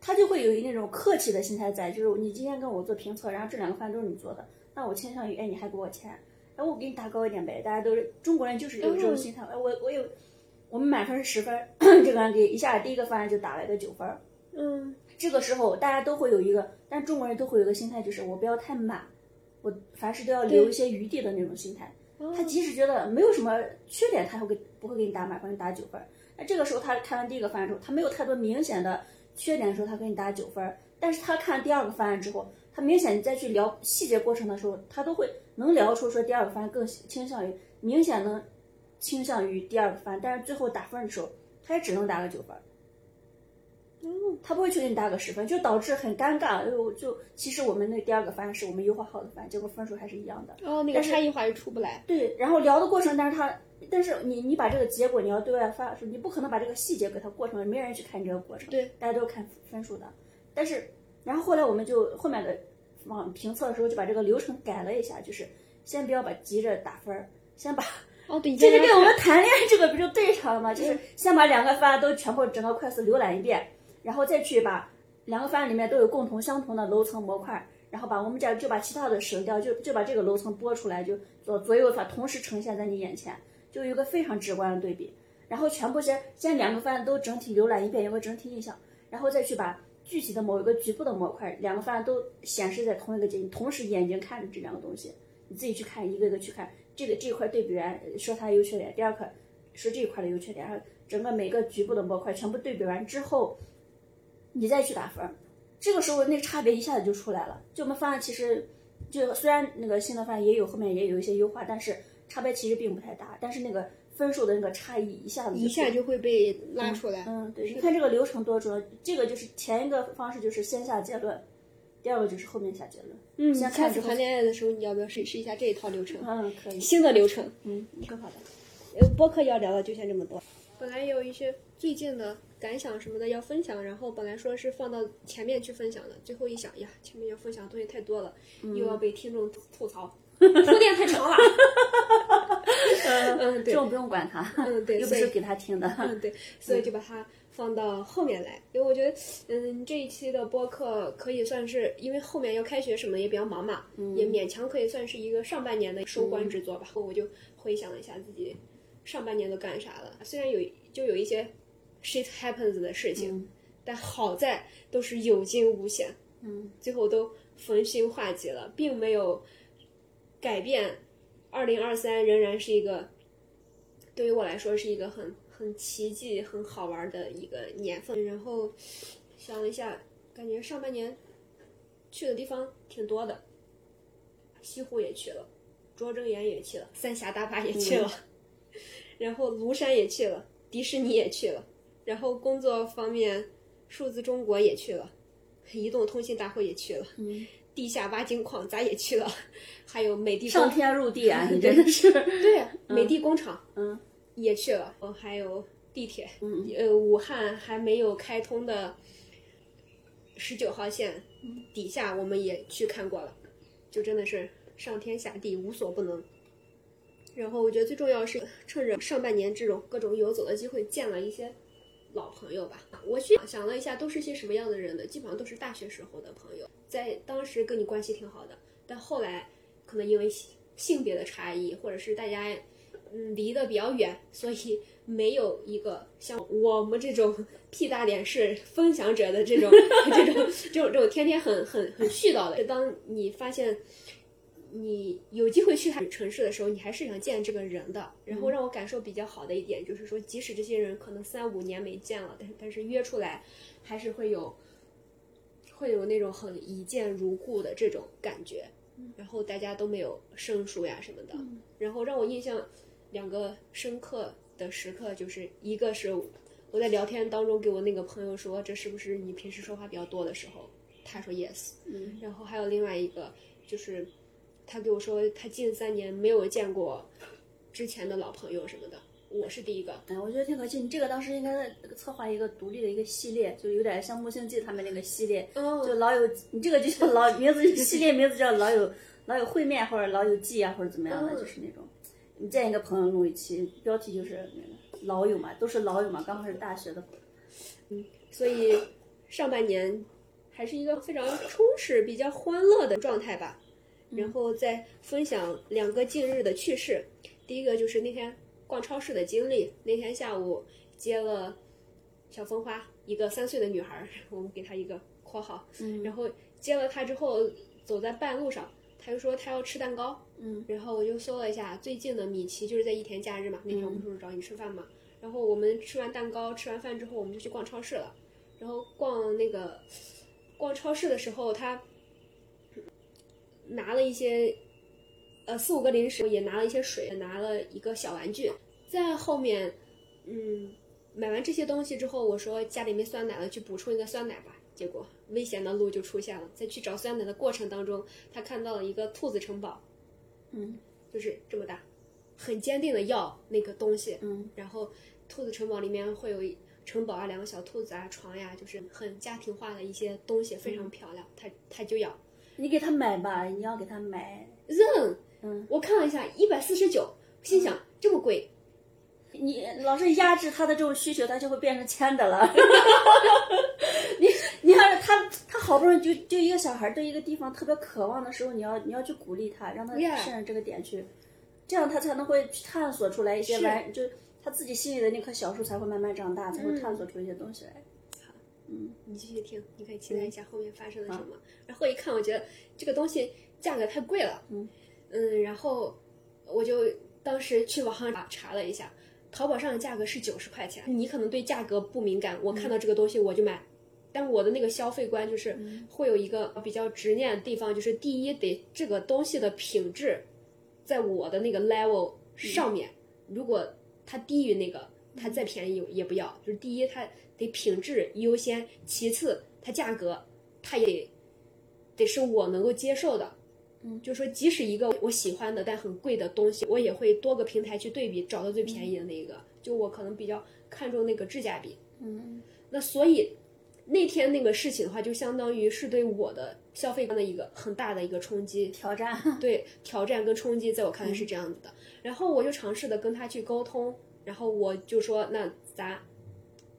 他就会有一那种客气的心态在，就是你今天跟我做评测，然后这两个方案都是你做的，那我倾向于哎你还给我钱，哎我给你打高一点呗。大家都是中国人，就是有这种心态。哎我我有我们满分是十分，[clears throat] 这个人给一下第一个方案就打了一个九分。嗯，这个时候大家都会有一个，但中国人都会有一个心态，就是我不要太满，我凡事都要留一些余地的那种心态。他即使觉得没有什么缺点，他会给不会给你打满分，打九分。那这个时候他看完第一个方案之后，他没有太多明显的缺点的时候，他给你打九分。但是他看第二个方案之后，他明显你再去聊细节过程的时候，他都会能聊出说第二个方案更倾向于明显能倾向于第二个方案，但是最后打分的时候，他也只能打个九分。他不会去给你打个十分，就导致很尴尬。就就其实我们那第二个方案是我们优化好的方案，结果分数还是一样的。哦，那个但是差异化就出不来。对，然后聊的过程，但是他，但是你你把这个结果你要对外发你不可能把这个细节给他过程，没人去看你这个过程，对，大家都是看分数的。但是，然后后来我们就后面的往评测的时候就把这个流程改了一下，就是先不要把急着打分儿，先把哦，对，你这在那看就跟我们谈恋爱这个不就对上了吗？[laughs] 就是先把两个方案都全部整个快速浏览一遍，然后再去把两个方案里面都有共同相同的楼层模块，然后把我们家就把其他的省掉，就就把这个楼层拨出来，就左左右它同时呈现在你眼前，就有一个非常直观的对比。然后全部先先两个方案都整体浏览一遍，有个整体印象，然后再去把具体的某一个局部的模块，两个方案都显示在同一个界面，同时眼睛看着这两个东西，你自己去看，一个一个去看，这个这一块对比完，说它优缺点，第二块说这一块的优缺点，然后整个每个局部的模块全部对比完之后，你再去打分，这个时候那个差别一下子就出来了。就我们方案其实，就虽然那个新的方案也有后面也有一些优化，但是差别其实并不太大，但是那个分数的那个差异一下子一下就会被拉出来。嗯，对，你看这个流程多重要。这个就是前一个方式就是先下结论，第二个就是后面下结论。嗯，下次谈恋爱的时候，你要不要试试一下这一套流程？嗯，可以。新的流程。嗯，挺好的。呃，播客要聊的就先这么多。本来有一些最近的感想什么的要分享，然后本来说是放到前面去分享的，最后一想呀，前面要分享的东西太多了，又要被听众吐吐槽，[laughs] 铺垫太长了。[laughs] 嗯，对，这种不用管他，嗯对又不是给他听的。嗯，对，所以就把它放到后面来，因为我觉得，嗯，这一期的播客可以算是，因为后面要开学什么的也比较忙嘛，也勉强可以算是一个上半年的收官之作吧。我就回想了一下自己上半年都干啥了，虽然有就有一些 shit happens 的事情，但好在都是有惊无险，嗯，最后都逢凶化吉了，并没有改变。二零二三仍然是一个对于我来说是一个很很奇迹、很好玩的一个年份。然后想了一下，感觉上半年去的地方挺多的，西湖也去了，拙政园也去了，三峡大坝也去了，[laughs] 然后庐山也去了，迪士尼也去了，然后工作方面，数字中国也去了，移动通信大会也去了，嗯，地下挖金矿咱也去了，还有美的上天入地啊，[laughs] 你真的是。对呀，美的工厂嗯也去了，嗯，还有地铁，嗯呃，武汉还没有开通的十九号线底下我们也去看过了，就真的是上天下地无所不能。然后我觉得最重要是趁着上半年这种各种游走的机会，见了一些老朋友吧。我去想了一下，都是些什么样的人呢？基本上都是大学时候的朋友，在当时跟你关系挺好的，但后来可能因为性性别的差异，或者是大家嗯离得比较远，所以没有一个像我们这种屁大点事分享者的这种 [laughs] 这种这种这种天天很很很絮叨的。当你发现你有机会去他城市的时候，你还是想见这个人的。然后让我感受比较好的一点就是说，即使这些人可能三五年没见了，但是但是约出来还是会有会有那种很一见如故的这种感觉。然后大家都没有生疏呀什么的。然后让我印象两个深刻的时刻，就是一个是我在聊天当中给我那个朋友说，这是不是你平时说话比较多的时候？他说 yes。嗯然后还有另外一个就是他给我说，他近三年没有见过之前的老朋友什么的。我是第一个，哎，我觉得挺可惜。你这个当时应该策划一个独立的一个系列，就有点像《木星记》他们那个系列，哦就老友，你这个就叫老名字系列名字叫老友老友会面或者老友记啊，或者怎么样的，嗯就是那种你见一个朋友录一期，标题就是那个老友嘛，都是老友嘛，刚好是大学的。嗯所以上半年还是一个非常充实、比较欢乐的状态吧。然后再分享两个近日的趣事。第一个就是那天逛超市的经历。那天下午接了小风花，一个三岁的女孩儿，[laughs] 我们给她一个括号。嗯然后接了她之后，走在半路上，她就说他要吃蛋糕。嗯然后我就搜了一下最近的米奇，就是在一田假日嘛，那天我不是找你吃饭嘛。然后我们吃完蛋糕，吃完饭之后，我们就去逛超市了。然后逛那个逛超市的时候，他拿了一些呃四五个零食，也拿了一些水，拿了一个小玩具。在后面，嗯，买完这些东西之后，我说家里没酸奶了，去补充一个酸奶吧。结果危险的路就出现了，在去找酸奶的过程当中，他看到了一个兔子城堡，嗯就是这么大，很坚定的要那个东西。嗯然后兔子城堡里面会有城堡啊，两个小兔子啊，床呀，就是很家庭化的一些东西，非常漂亮。他他就要你给他买吧，你要给他买。扔。嗯，我看了一下，一百四十九，心想这么贵，你老是压制他的这种需求，他就会变成铅的了。[laughs] 你你要是他他好不容易就就一个小孩对一个地方特别渴望的时候，你要你要去鼓励他，让他顺着这个点去，这样他才能会去探索出来一些是完，就他自己心里的那棵小树才会慢慢长大，才会探索出一些东西来。嗯你继续听，你可以期待一下后面发生了什么。然后一看，我觉得这个东西价格太贵了，嗯然后我就当时去网上查查了一下，淘宝上的价格是九十块钱。你可能对价格不敏感，我看到这个东西我就买。但我的那个消费观就是会有一个比较执念的地方，就是第一得这个东西的品质，在我的那个 level 上面，如果它低于那个，它再便宜也不要。就是第一，它得品质优先，其次它价格它也得得是我能够接受的。嗯，就说即使一个我喜欢的但很贵的东西，我也会多个平台去对比，找到最便宜的那一个。就我可能比较看重那个质价比。嗯那所以那天那个事情的话，就相当于是对我的消费观的一个很大的一个冲击。挑战。[laughs] 对挑战跟冲击，在我看来是这样子的。然后我就尝试的跟他去沟通，然后我就说，那咱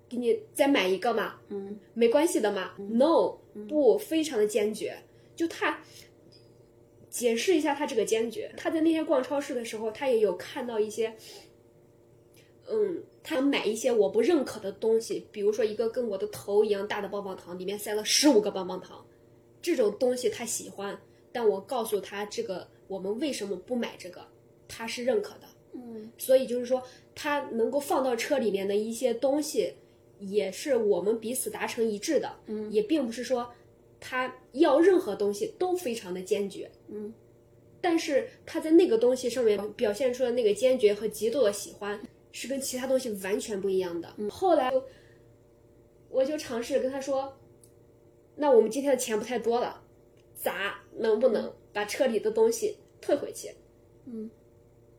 给你再买一个嘛，嗯没关系的嘛。No，不，非常的坚决。就他解释一下他这个坚决，他在那天逛超市的时候，他也有看到一些，嗯，他想买一些我不认可的东西，比如说一个跟我的头一样大的棒棒糖，里面塞了十五个棒棒糖，这种东西他喜欢，但我告诉他这个我们为什么不买这个，他是认可的。嗯所以就是说，他能够放到车里面的一些东西，也是我们彼此达成一致的。嗯也并不是说他要任何东西都非常的坚决，嗯但是他在那个东西上面表现出的那个坚决和极度的喜欢，是跟其他东西完全不一样的。后来我就尝试跟他说，那我们今天的钱不太多了，咱能不能把车里的东西退回去？嗯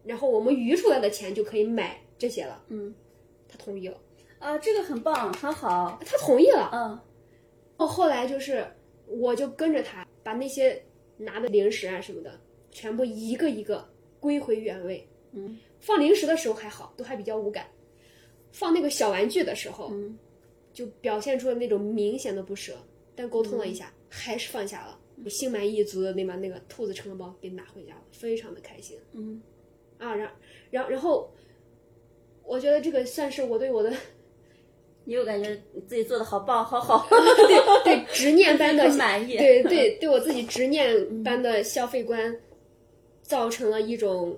然后我们余出来的钱就可以买这些了。嗯他同意了，啊，这个很棒，很好。他同意了。嗯后后来就是，我就跟着他把那些拿的零食啊什么的，全部一个一个归回原位。嗯放零食的时候还好，都还比较无感。放那个小玩具的时候，嗯就表现出了那种明显的不舍。但沟通了一下，还是放下了。我心满意足的那把那个兔子城包给拿回家了，非常的开心嗯啊！然然然后，我觉得这个算是我对我的你又感觉自己做的好棒，好好，对对执念般的 [laughs] 满意。对对，对我自己执念般的消费观造成了一种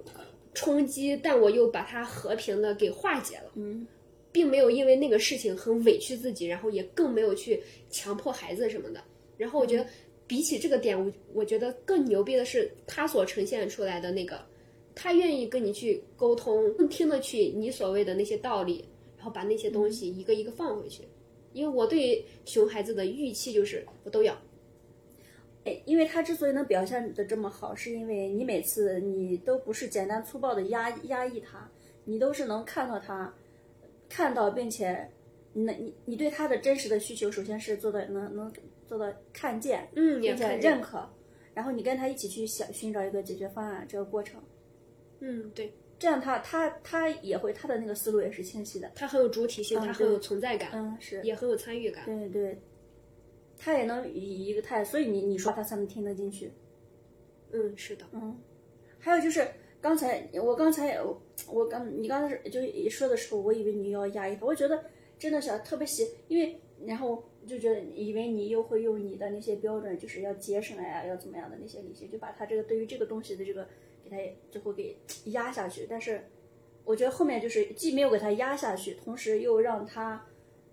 冲击，但我又把它和平的给化解了，嗯。并没有因为那个事情很委屈自己，然后也更没有去强迫孩子什么的。然后我觉得比起这个点，我我觉得更牛逼的是他所呈现出来的那个，他愿意跟你去沟通，更听得去你所谓的那些道理，然后把那些东西一个一个放回去。因为我对熊孩子的预期就是我都要。哎，因为他之所以能表现的这么好，是因为你每次你都不是简单粗暴的压压抑他，你都是能看到他，看到并且，那你你对他的真实的需求，首先是做到能能做到看见，嗯，也并且认可，然后你跟他一起去想寻找一个解决方案，这个过程，嗯，对，这样他他他也会他的那个思路也是清晰的，他很有主体性，他很有存在感，嗯，是，也很有参与感。对对，他也能以一个态，所以你你说他才能听得进去。嗯，是的，嗯，还有就是刚才我刚才我我刚你刚才就说的时候，我以为你要压抑他，我觉得真的是特别喜，因为然后就觉得以为你又会用你的那些标准，就是要节省呀，要怎么样的那些理性，就把他这个对于这个东西的这个给他最后给压下去。但是我觉得后面就是既没有给他压下去，同时又让他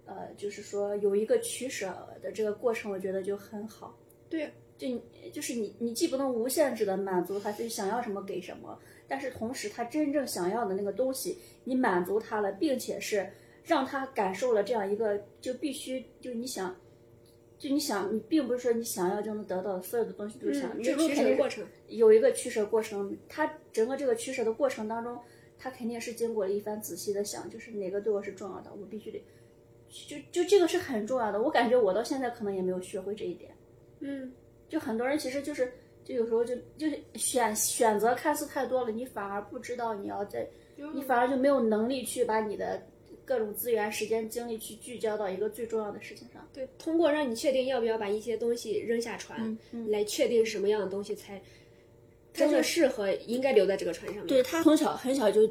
呃，就是说有一个取舍的这个过程，我觉得就很好。对，就你就是你，你既不能无限制的满足他，就想要什么给什么，但是同时他真正想要的那个东西，你满足他了，并且是让他感受了这样一个，就必须就你想，就你想，你并不是说你想要就能得到的所有的东西都想，嗯，这这取舍过程，有一个取舍过程，他整个这个取舍的过程当中，他肯定是经过了一番仔细的想，就是哪个对我是重要的，我必须得，就就这个是很重要的。我感觉我到现在可能也没有学会这一点。嗯就很多人其实就是，就有时候就就是选选择看似太多了，你反而不知道你要在，你反而就没有能力去把你的各种资源、时间、精力去聚焦到一个最重要的事情上。对，通过让你确定要不要把一些东西扔下船，来确定什么样的东西才真的适合应该留在这个船上面。对他从小很小就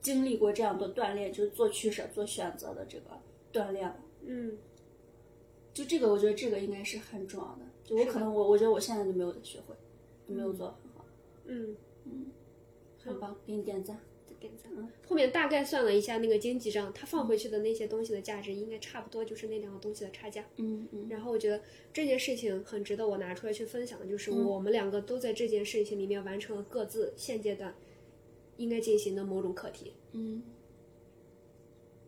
经历过这样的锻炼，就是做取舍、做选择的这个锻炼了。嗯，就这个，我觉得这个应该是很重要的。就我可能我我觉得我现在就没有学会，没有做得很好，嗯嗯，很棒，给你点赞。点赞。后面大概算了一下那个经济账，他放回去的那些东西的价值应该差不多就是那两个东西的差价。嗯嗯然后我觉得这件事情很值得我拿出来去分享的，就是我们两个都在这件事情里面完成了各自现阶段应该进行的某种课题。嗯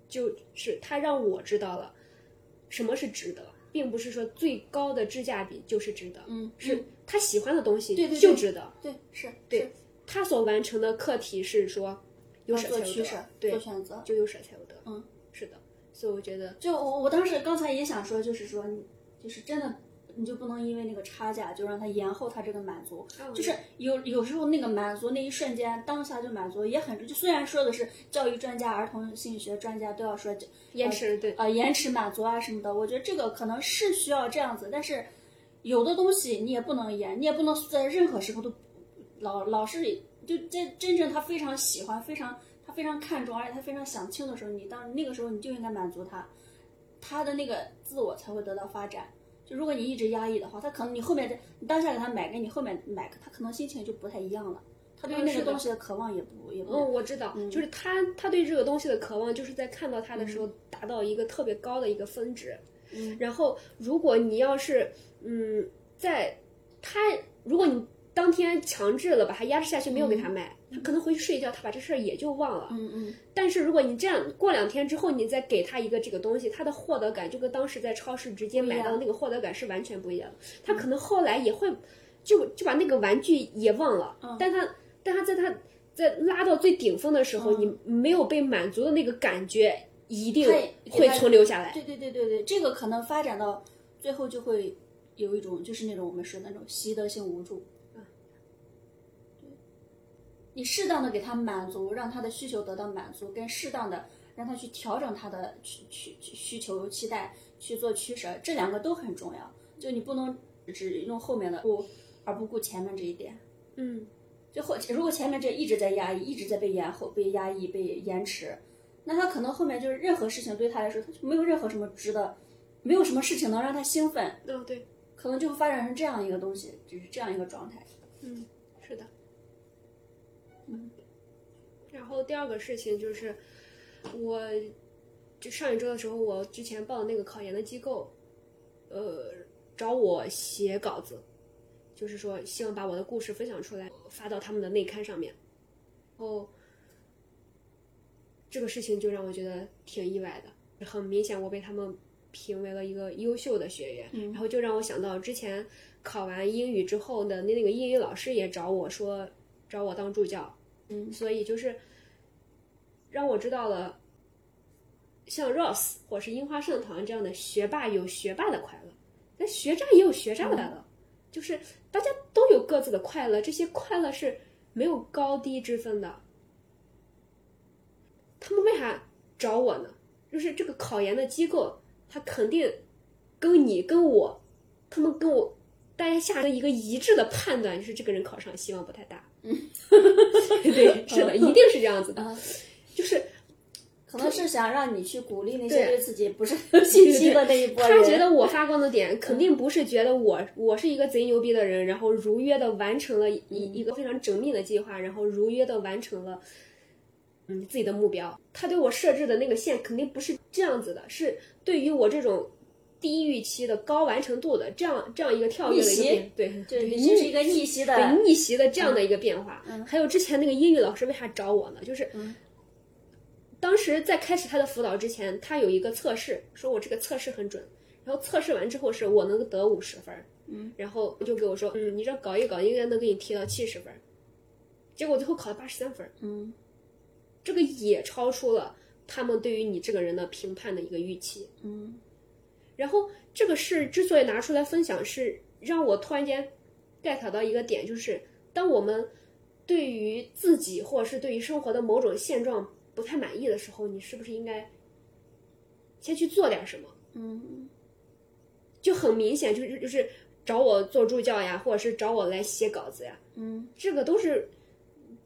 就是他让我知道了什么是值得，并不是说最高的质价比就是值得，嗯，是他喜欢的东西对对对就值得。对是对他所完成的课题是说有要舍才有得做取舍，对做，选择。就有舍才有得。嗯，是的，所以我觉得就我我当时刚才也想说，就是说就是真的。你就不能因为那个差价就让他延后他这个满足，嗯就是有有时候那个满足那一瞬间当下就满足也很就虽然说的是教育专家、儿童心理学专家都要说延迟对，呃延迟满足啊什么的，我觉得这个可能是需要这样子，但是有的东西你也不能延，你也不能在任何时候都老老是就在真正他非常喜欢、非常他非常看重，而且他非常想听的时候，你当那个时候你就应该满足他，他的那个自我才会得到发展。就如果你一直压抑的话，他可能你后面你当下给他买，跟你后面买，他可能心情就不太一样了。他对那个东西的渴望也不也不嗯，我知道，就是他他对这个东西的渴望，就是在看到它的时候达到一个特别高的一个峰值。嗯然后，如果你要是嗯，在他如果你当天强制了把他压制下去，没有给他卖，他可能回去睡一觉，他把这事儿也就忘了。嗯嗯但是如果你这样过两天之后，你再给他一个这个东西，他的获得感就跟当时在超市直接买到的那个获得感是完全不一样的。他可能后来也会就就把那个玩具也忘了，但他但他在他在拉到最顶峰的时候，你没有被满足的那个感觉一定会存留下来。对对对对对，这个可能发展到最后就会有一种就是那种我们说的那种习得性无助。对，你适当的给他满足，让他的需求得到满足，跟适当的让他去调整他的需需需求期待去做取舍，这两个都很重要。就你不能只用后面的顾而不顾前面这一点。嗯，就后如果前面这一直在压抑，一直在被延后、被压抑、被延迟，那他可能后面就是任何事情对他来说，他就没有任何什么值得，没有什么事情能让他兴奋，哦对，可能就会发展成这样一个东西，就是这样一个状态。嗯，是的。嗯，然后第二个事情就是，我就上一周的时候，我之前报的那个考研的机构，呃，找我写稿子，就是说希望把我的故事分享出来，发到他们的内刊上面。然后这个事情就让我觉得挺意外的，很明显我被他们评为了一个优秀的学员，然后就让我想到之前考完英语之后的那那个英语老师也找我说找我当助教，嗯，所以就是让我知道了，像 Rose 或是樱花盛堂这样的学霸有学霸的快乐，但学渣也有学渣的快乐，就是大家都有各自的快乐，这些快乐是没有高低之分的。他们为啥找我呢？就是这个考研的机构，他肯定跟你跟我，他们跟我大家下了一个一致的判断，就是这个人考上希望不太大。嗯，[laughs] 对，是的，一定是这样子的，就是可能是想让你去鼓励那些对对自己不是信心的那一波人。他觉得我发光的点，肯定不是觉得我我是一个贼牛逼的人，然后如约的完成了一一个非常缜密的计划，然后如约的完成了嗯自己的目标。他对我设置的那个线肯定不是这样子的，是对于我这种低预期的高完成度的这样这样一个跳跃的一个逆袭变，对对，逆这是一个逆袭的，对逆袭的这样的一个变化。还有之前那个英语老师为啥找我呢？就是。当时在开始他的辅导之前，他有一个测试，说我这个测试很准，然后测试完之后是我能得五十分，嗯，然后就给我说，嗯，你这搞一搞应该能给你提到七十分，结果最后考了八十三分，嗯，这个也超出了他们对于你这个人的评判的一个预期，嗯，然后这个事之所以拿出来分享，是让我突然间 get 到一个点，就是当我们对于自己或者是对于生活的某种现状不太满意的时候，你是不是应该先去做点什么？嗯。就很明显，就是就是找我做助教呀，或者是找我来写稿子呀，嗯。这个都是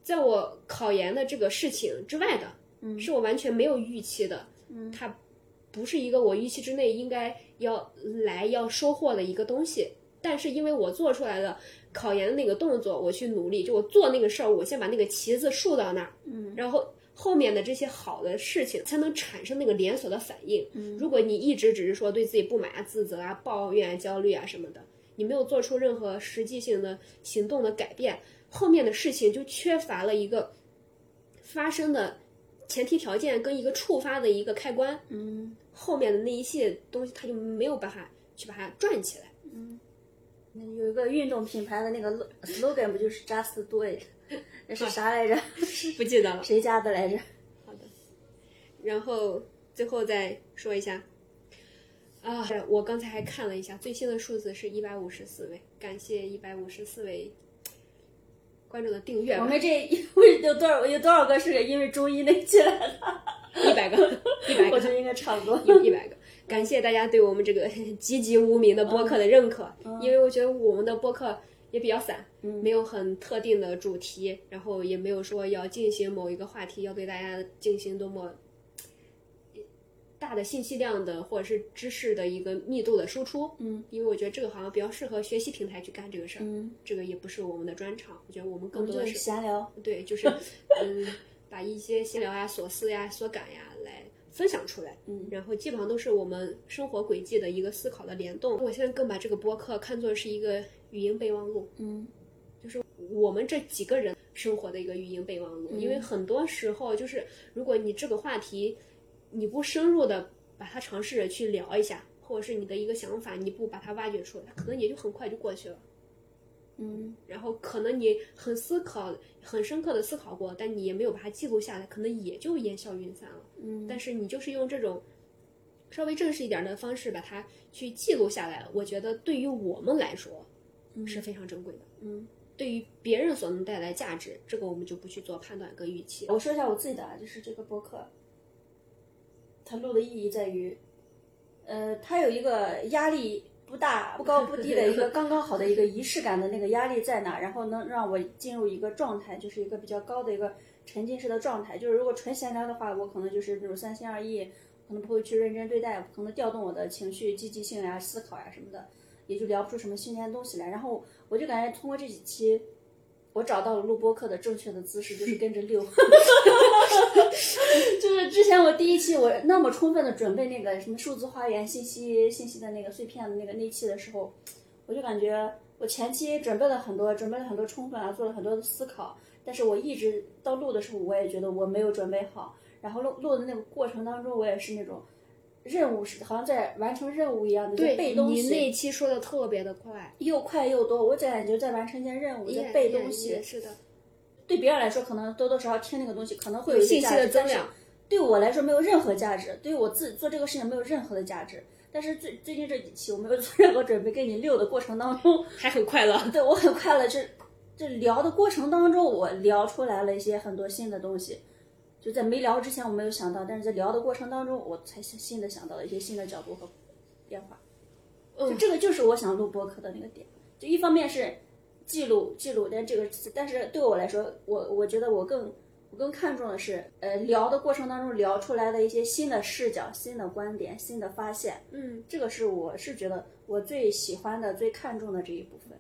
在我考研的这个事情之外的，嗯。是我完全没有预期的，嗯。它不是一个我预期之内应该要来要收获的一个东西。但是因为我做出来的考研的那个动作，我去努力，就我做那个事儿，我先把那个旗子竖到那儿，嗯。然后后面的这些好的事情才能产生那个连锁的反应。嗯如果你一直只是说对自己不满啊、自责啊、抱怨啊、焦虑啊什么的，你没有做出任何实际性的行动的改变，后面的事情就缺乏了一个发生的前提条件跟一个触发的一个开关，嗯后面的那一系列东西它就没有办法去把它转起来。嗯有一个运动品牌的那个 lo- slogan 不就是 Just Do It？那是啥来着？[laughs] 不记得了。谁家的来着？好的，然后最后再说一下，啊，我刚才还看了一下，最新的数字是一百五十四位，感谢一百五十四位观众的订阅，我们这有多少有多少个是因为中医那进来的？一百个，一百个，[laughs] 我觉得应该差不多。有一百个。感谢大家对我们这个 [laughs] 籍籍无名的播客的认可，因为我觉得我们的播客也比较散，没有很特定的主题，然后也没有说要进行某一个话题，要对大家进行多么大的信息量的或者是知识的一个密度的输出。嗯，因为我觉得这个好像比较适合学习平台去干这个事儿，嗯，这个也不是我们的专长。我觉得我们更多的是闲聊。对，就是 [laughs] 嗯，把一些闲聊呀、所思呀、所感呀来分享出来，嗯然后基本上都是我们生活轨迹的一个思考的联动。我现在更把这个播客看作是一个语音备忘录，嗯就是我们这几个人生活的一个语音备忘录。因为很多时候就是，如果你这个话题你不深入的把它尝试着去聊一下，或者是你的一个想法你不把它挖掘出来，可能也就很快就过去了。嗯然后可能你很思考、很深刻的思考过，但你也没有把它记录下来，可能也就烟消云散了。嗯但是你就是用这种稍微正式一点的方式把它去记录下来，我觉得对于我们来说是非常珍贵的。嗯，对于别人所能带来价值，这个我们就不去做判断跟预期。我说一下我自己的啊，就是这个播客，它录的意义在于，呃，它有一个压力不大、[laughs] 不高不低的一个刚刚好的一个仪式感的那个压力在那，然后能让我进入一个状态，就是一个比较高的一个沉浸式的状态。就是如果纯闲聊的话，我可能就是那种三心二意，可能不会去认真对待，可能调动我的情绪、积极性呀、思考呀什么的，也就聊不出什么新鲜东西来。然后我就感觉通过这几期。我找到了录播课的正确的姿势，就是跟着溜。[laughs] 就是之前我第一期我那么充分的准备那个什么数字花园信息信息的那个碎片的那个那期的时候，我就感觉我前期准备了很多，准备了很多充分啊，做了很多的思考，但是我一直到录的时候，我也觉得我没有准备好。然后录录的那个过程当中，我也是那种任务是好像在完成任务一样的对背东西，你那期说的特别的快，又快又多，我感觉在完成一件任务，在背东西。是的，对别人来说，可能多多少少听那个东西可能会有信息的增量。对我来说没有任何价值，对于我自己做这个事情没有任何的价值。但是最最近这几期我没有做任何准备，跟你溜的过程当中，还很快乐。[laughs] 对我很快乐。这这聊的过程当中，我聊出来了一些很多新的东西，就在没聊之前我没有想到，但是在聊的过程当中，我才新的想到了一些新的角度和变化。嗯就这个就是我想录播客的那个点。就一方面是记录记录，但这个但是对我来说，我我觉得我更我更看重的是，呃，聊的过程当中聊出来的一些新的视角、新的观点、新的发现，嗯这个是我是觉得我最喜欢的、最看重的这一部分。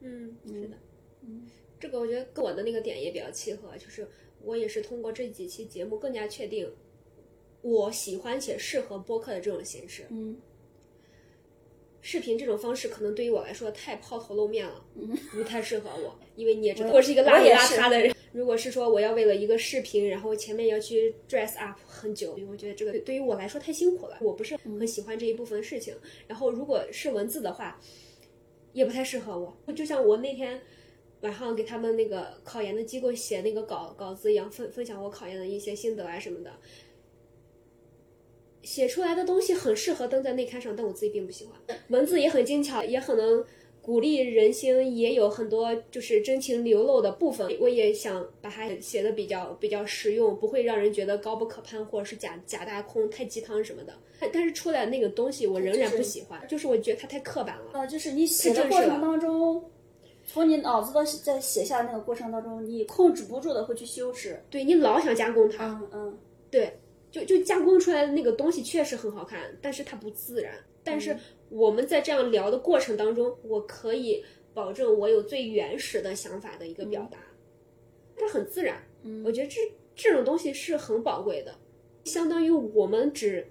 嗯，是的，嗯，这个我觉得跟我的那个点也比较契合，就是我也是通过这几期节目更加确定我喜欢且适合播客的这种形式。嗯视频这种方式可能对于我来说太抛头露面了，不太适合我。因为你也知道，我是一个邋里邋遢的人。如果是说我要为了一个视频，然后前面要去 dress up 很久，因为我觉得这个对于我来说太辛苦了，我不是很喜欢这一部分事情。然后如果是文字的话，也不太适合我。就像我那天晚上给他们那个考研的机构写那个稿稿子一样，分分享我考研的一些心得啊什么的。写出来的东西很适合登在内刊上，但我自己并不喜欢。文字也很精巧，也很能鼓励人心，也有很多就是真情流露的部分。我也想把它写的比较比较实用，不会让人觉得高不可攀或者是假假大空、太鸡汤什么的。但是出来那个东西，我仍然不喜欢，就是我觉得它太刻板了。啊，就是你写的过程当中，从你脑子的在写下那个过程当中，你控制不住的会去修饰。对你老想加工它，嗯嗯，对。就就加工出来的那个东西确实很好看，但是它不自然。但是我们在这样聊的过程当中，我可以保证我有最原始的想法的一个表达，它很自然。我觉得这这种东西是很宝贵的，相当于我们只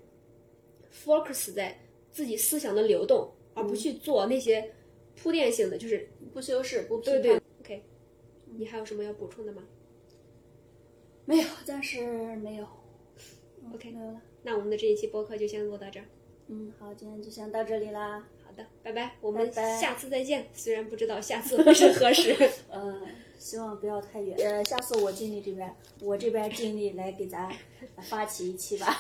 focus 在自己思想的流动，而不去做那些铺垫性的，就是不修饰、不批判。对对，OK，你还有什么要补充的吗？没有，暂时没有。OK，没有了。那我们的这一期播客就先录到这儿。嗯，好，今天就先到这里啦。好的，拜拜，我们下次再见。虽然不知道下次会是何时。[laughs] 呃，希望不要太远。呃，下次我尽力这边，我这边尽力来给咱发起一期吧。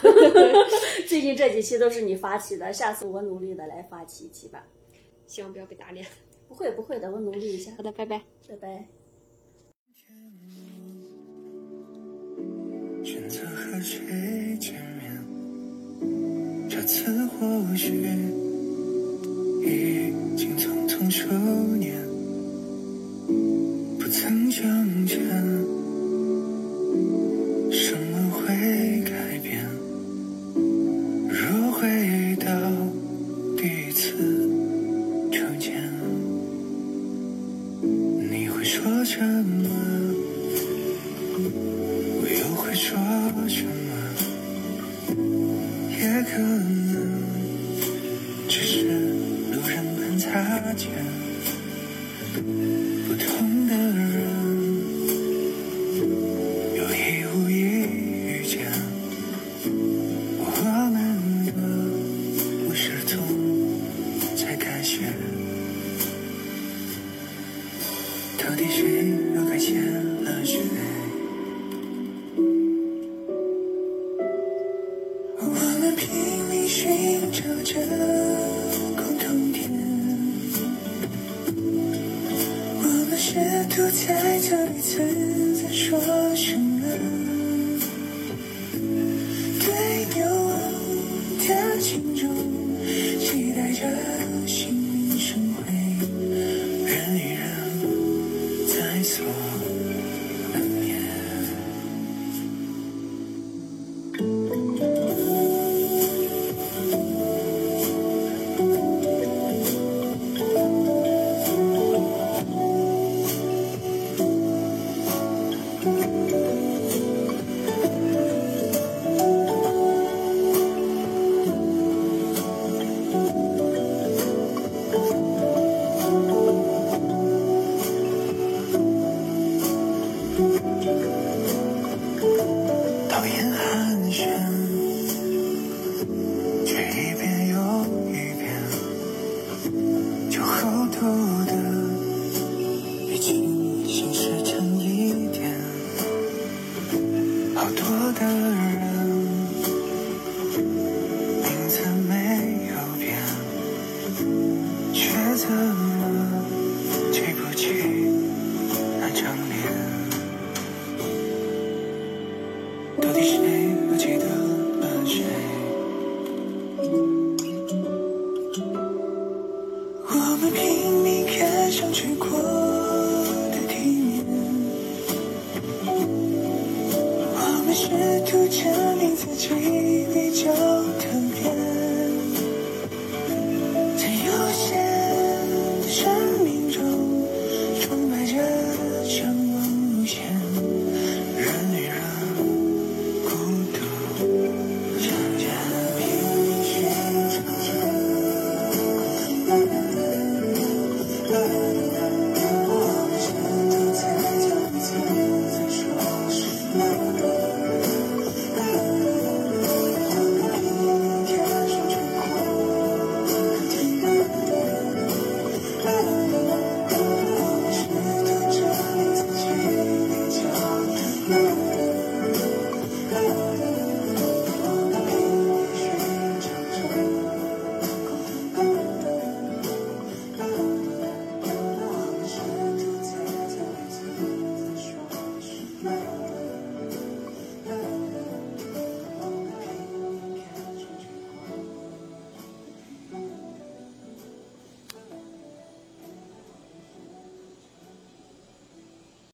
[laughs] 最近这几期都是你发起的，下次我努力的来发起一期吧。希望不要被打脸。不会不会的，我努力一下。好的，拜拜，拜拜。选择和谁见面？这次或许已经匆匆数年，不曾相见，